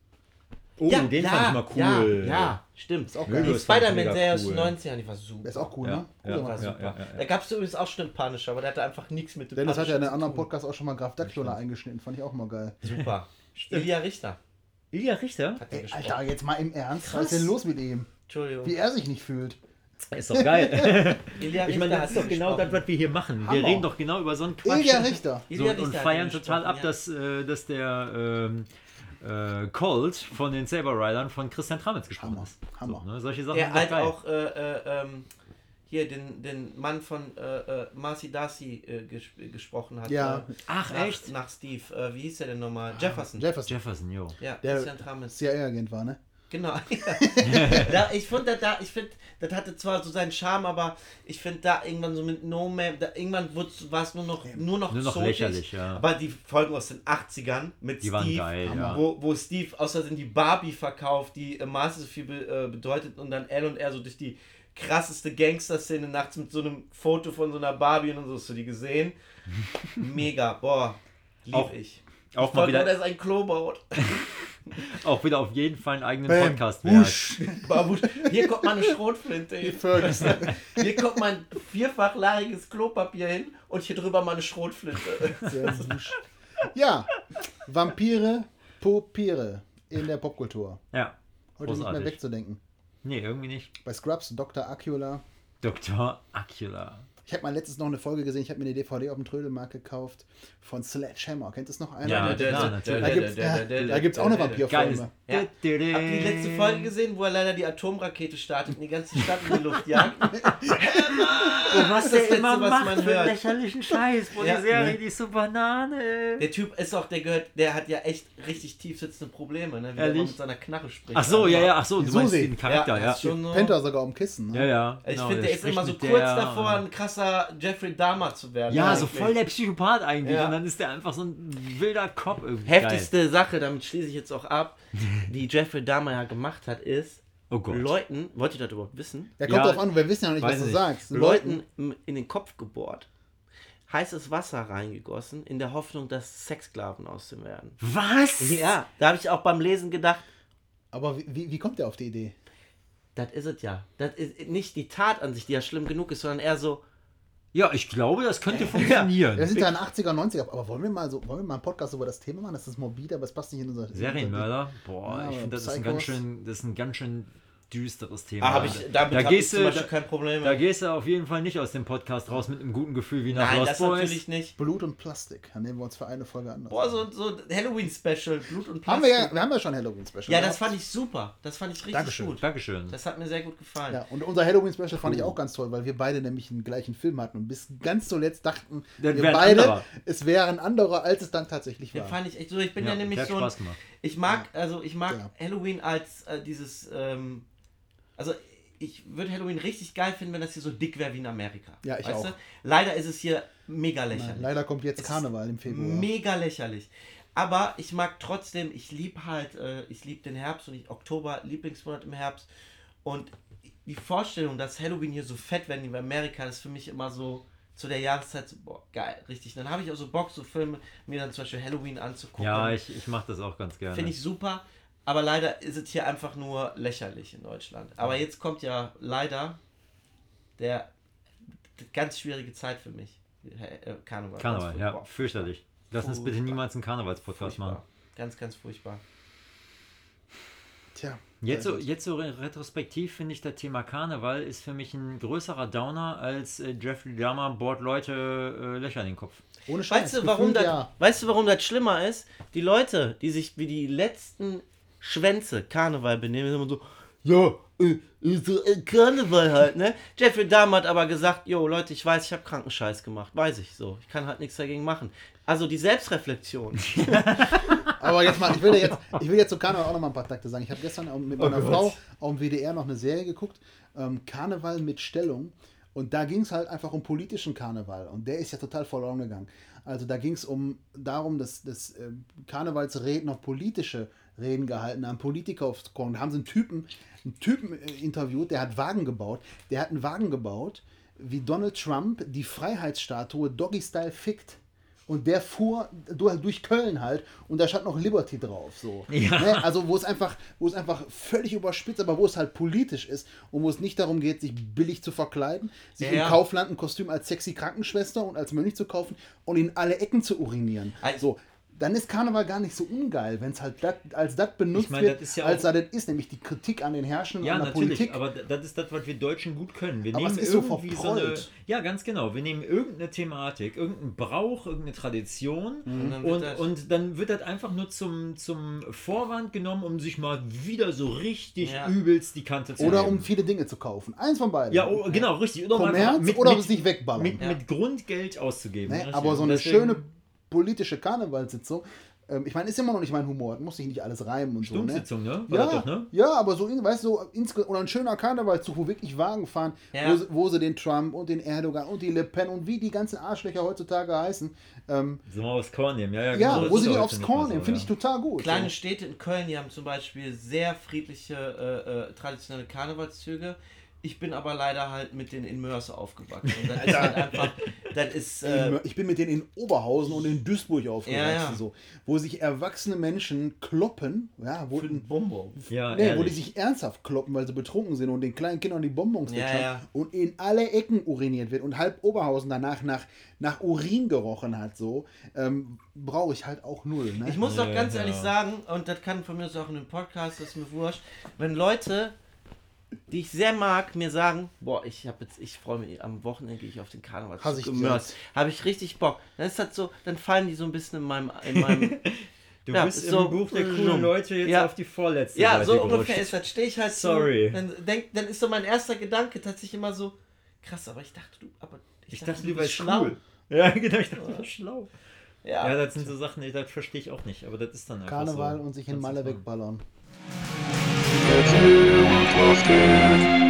Oh, den fand ich mal cool. Ja, ja stimmt. Ist auch die geil. Mega Spider-Man-Serie aus cool. den 90ern, die war super. Der ist auch cool, Ja, ne? ja, Cooler war ja, super. ja, ja, Da gab es übrigens auch schon einen Punisher, aber der hatte einfach nichts mit dem Dennis hat ja in Punisher einem anderen. Podcast auch schon mal Graf Dracula eingeschnitten, fand ich auch mal geil. Super. Ilja Richter Ilja Richter? Ey. Alter, jetzt mal im Ernst, was ist denn los mit ihm? Entschuldigung. Wie er sich nicht fühlt. Ist doch geil. Ilja ich meine, das ist hat doch genau das, was wir hier machen. Wir Hammer. reden doch genau über so einen Quatsch. Ilja Richter. So, Ilja und Richter hat feiern total ab, ja. dass, äh, dass der ähm, äh, Colt von den Saber Riders von Christian Tramitz gesprochen Hammer, ist. Hammer. So, ne? Solche Sachen Der halt geil. auch äh, äh, ähm, hier den, den Mann von äh, äh, Marcy Darcy äh, ges gesprochen hat. Ja. Äh, Ach, nach, echt? Nach Steve. Äh, wie hieß der denn nochmal? Jefferson. Jefferson. Jefferson, jo. ja, Der- Christian Tramitz. CIA-Agent war, ne? Genau. da, ich fand, da, ich finde, das hatte zwar so seinen Charme, aber ich finde da irgendwann so mit No Man, da, irgendwann war es nur noch, nur noch, Nur noch lächerlich, ja. Aber die Folgen aus den 80ern mit Die Steve, waren geil, ja. wo, wo Steve außerdem die Barbie verkauft, die äh, Maße so viel be, äh, bedeutet und dann L und R so durch die krasseste Gangster-Szene nachts mit so einem Foto von so einer Barbie und so, hast du die gesehen? Mega, boah, lieb Auch- ich. Auch Ich mal wollte nur, wieder, dass ein Klo baut. Auch wieder auf jeden Fall einen eigenen Bam. Podcast. Wusch. Babusch. Hier kommt mal eine Schrotflinte hin. Hier kommt mein vierfachlagiges Klopapier hin und hier drüber mal eine Schrotflinte. Sehr wusch. Ja, Vampire, Popire in der Popkultur. Ja. Heute nicht mehr Großartig. wegzudenken. Nee, irgendwie nicht. Bei Scrubs, Dr. Acula. Dr. Acula. Ich habe mal letztens noch eine Folge gesehen, ich habe mir eine DVD auf dem Trödelmarkt gekauft von Sledgehammer. Kennt das noch einer? Ja, Der- klar, natürlich. Da da gibt's auch eine. Ja. Habt ihr die letzte Folge gesehen, wo er leider die Atomrakete startet und die ganze Stadt in die Luft jagt? was ist das Letzte, was man hört? lächerlichen Scheiß, wo die Serie, Ne. die ist so Banane. Der Typ ist auch, der gehört, der hat ja echt richtig tief sitzende Probleme, ne? Wie er mit seiner Knarre spricht. Ach so, ja, ja, ach so, du So meinst sehen. den Charakter, Ja, so. Penta sogar um Kissen. Ne? Ja, ja. Ich genau, finde, der ist immer so kurz der, davor, ein krasser Jeffrey Dahmer zu werden. Ja, so eigentlich. voll der Psychopath eigentlich. Ja. Und dann ist der einfach so ein wilder Kopf irgendwie. Heftigste Sache, damit schließe ich jetzt auch ab, die Jeffrey Dahmer ja gemacht hat, ist, Oh Gott. Leuten, wollt ihr das überhaupt wissen? Ja, kommt Ja, drauf an, wir wissen ja noch nicht, was du nicht. sagst. Leuten in den Kopf gebohrt, heißes Wasser reingegossen, in der Hoffnung, dass Sexsklaven aus dem werden. Was? Ja, da habe ich auch beim Lesen gedacht, Aber wie, wie, wie kommt der auf die Idee? das ist es ja. Das ist nicht die Tat an sich, die ja schlimm genug ist, sondern eher so, Ja, ich glaube, das könnte funktionieren. Wir sind ja in den 80er, 90er, aber wollen wir mal so, wollen wir mal einen Podcast über das Thema machen? Das ist morbide, aber es passt nicht in unser Serienmörder? Boah, Ja, ich finde, das ist ein Psychos. ganz schön, das ist ein ganz schön düsteres Thema. ah, hab ich, damit da ich gehst zum du, Beispiel da, kein Problem da gehst du auf jeden Fall nicht aus dem Podcast raus mit einem guten Gefühl wie nach Nein, Lost das Boys. natürlich nicht. Blut und Plastik. Dann nehmen wir uns für eine Folge anders. Boah, so, so Halloween-Special, Blut und Plastik. haben wir, ja, wir haben ja schon Halloween-Special. Ja, das fand ich super. Das fand ich richtig Dankeschön. gut. Dankeschön. Das hat mir sehr gut gefallen. Ja, und unser Halloween-Special fand ich auch ganz toll, weil wir beide nämlich den gleichen Film hatten und bis ganz zuletzt dachten Das wir beide, anderer. es wäre ein anderer, als es dann tatsächlich Den war. fand ich echt so. Ich bin ja, Ja, nämlich so ein. Ich mag, also ich mag Ja. Halloween als äh, dieses, ähm, also ich würde Halloween richtig geil finden, wenn das hier so dick wäre wie in Amerika. Ja, ich weißt auch. Du? Leider ist es hier mega lächerlich. Nein, leider kommt jetzt Es Karneval im Februar. Mega lächerlich. Aber ich mag trotzdem, ich liebe halt, äh, ich liebe den Herbst und ich, Oktober, Lieblingsmonat im Herbst. Und die Vorstellung, dass Halloween hier so fett werden wie in Amerika, ist für mich immer so zu der Jahreszeit so, boah, geil, richtig. Dann habe ich auch so Bock, so Filme, mir dann zum Beispiel Halloween anzugucken. Ja, ich, ich mache das auch ganz gerne. Finde ich super, aber leider ist es hier einfach nur lächerlich in Deutschland. Aber jetzt kommt ja leider der ganz schwierige Zeit für mich. Äh, Karneval. Karneval, ja, fürchterlich. Lass uns bitte niemals einen Karnevalspodcast machen. Ganz, ganz furchtbar. Tja. Jetzt so, jetzt so re- retrospektiv finde ich, das Thema Karneval ist für mich ein größerer Downer als äh, Jeffrey Dahmer bohrt Leute äh, Löcher in den Kopf. ohne Scheiß. Weißt du, warum das, ja. weißt du, warum das schlimmer ist? Die Leute, die sich wie die letzten Schwänze Karneval benehmen, immer so, ja, äh, so, äh, Karneval halt, ne? Jeffrey Dahmer hat aber gesagt, jo, Leute, ich weiß, ich habe Krankenscheiß gemacht. Weiß ich so. Ich kann halt nichts dagegen machen. Also die Selbstreflexion. Aber jetzt mal, ich will, jetzt, ich will jetzt zu Karneval auch noch mal ein paar Takte sagen. Ich habe gestern mit meiner Gott. Frau auf dem WDR noch eine Serie geguckt, ähm, Karneval mit Stellung. Und da ging es halt einfach um politischen Karneval. Und der ist ja total verloren gegangen. Also da ging es um darum, dass, dass äh, Karnevalsreden noch politische Reden gehalten haben, Politiker aufs Korn. Da haben sie einen Typen, einen Typen äh, interviewt, der hat Wagen gebaut. Der hat einen Wagen gebaut, wie Donald Trump die Freiheitsstatue Doggy Style fickt. Und der fuhr du- durch Köln halt und da stand noch Liberty drauf. So. Ja. Ne? Also wo es einfach, wo es einfach völlig überspitzt, aber wo es halt politisch ist und wo es nicht darum geht, sich billig zu verkleiden, sich Ja, im. Kaufland ein Kostüm als sexy Krankenschwester und als Mönch zu kaufen und in alle Ecken zu urinieren. Also- so. Dann ist Karneval gar nicht so ungeil, wenn es halt dat, als das benutzt Ich meine, wird, das ist ja als auch- das ist, nämlich die Kritik an den Herrschenden, Ja, an der natürlich, Politik. aber das ist das, was wir Deutschen gut können. Wir Aber nehmen es ist so irgendwie so eine. verprollt. Ja, ganz genau. Wir nehmen irgendeine Thematik, irgendeinen Brauch, irgendeine Tradition Und dann wird und, das- und dann wird das einfach nur zum, zum Vorwand genommen, um sich mal wieder so richtig Ja. übelst die Kante zu oder geben. um viele Dinge zu kaufen. Eins von beiden. Ja, oh, genau, richtig. Oder um Kommerz mit, oder mit, sich wegballern. mit, Ja. mit Grundgeld auszugeben. Ne? Richtig. Aber so eine deswegen- schöne politische Karnevalssitzung, ähm, ich meine, ist immer noch nicht mein Humor, muss sich nicht alles reimen und so. Ne? Ne? War Ja, doch, ne? ja, aber so, in- weißt du, so oder ein schöner Karnevalzug, wo wirklich Wagen fahren, Ja. wo, sie- wo sie den Trump und den Erdogan und die Le Pen und wie die ganzen Arschlöcher heutzutage heißen, ähm, So mal aufs Korn nehmen. Ja, ja, ja, genau, wo das sie die aufs Korn mehr so, nehmen, finde ja. ich total gut. Kleine so. Städte in Köln, die haben zum Beispiel sehr friedliche äh, äh, traditionelle Karnevalszüge. Ich bin aber leider halt mit denen in Mörs aufgewachsen. Und das ist halt einfach, das ist, äh, ich bin mit denen in Oberhausen und in Duisburg aufgewachsen, Ja, ja. So, wo sich erwachsene Menschen kloppen, ja, wo, für den Bonbon. Ja, nee, wo die sich ernsthaft kloppen, weil sie betrunken sind und den kleinen Kindern die Bonbons Ja, ja. und in alle Ecken uriniert wird und halb Oberhausen danach nach, nach Urin gerochen hat, so, ähm, brauche ich halt auch null. Ne? Ich muss doch Ja, ganz ja. ehrlich sagen, und das kann von mir aus auch in einem Podcast, das ist mir wurscht, wenn Leute, die ich sehr mag, mir sagen, boah, ich habe jetzt, ich freue mich, am Wochenende gehe ich auf den Karneval. Hasse ich. Habe ich richtig Bock. Dann ist das so, dann fallen die so ein bisschen in meinem, in meinem Du Ja, bist so- im Buch der coolen so. Leute jetzt Ja. auf die vorletzte Ja, Seite so gerutscht. ungefähr ist das. Stehe ich halt Sorry. so. Dann, denk, dann ist so mein erster Gedanke tatsächlich immer so, krass, aber ich dachte, du, aber Ich dachte, du bist schlau. Ja, genau, ich dachte, du warst schlau. Ja, Ja, das sind so Sachen, die- das verstehe ich auch nicht, aber das ist dann einfach Karneval so. und sich in Malle wegballern. Erzähl und was geht.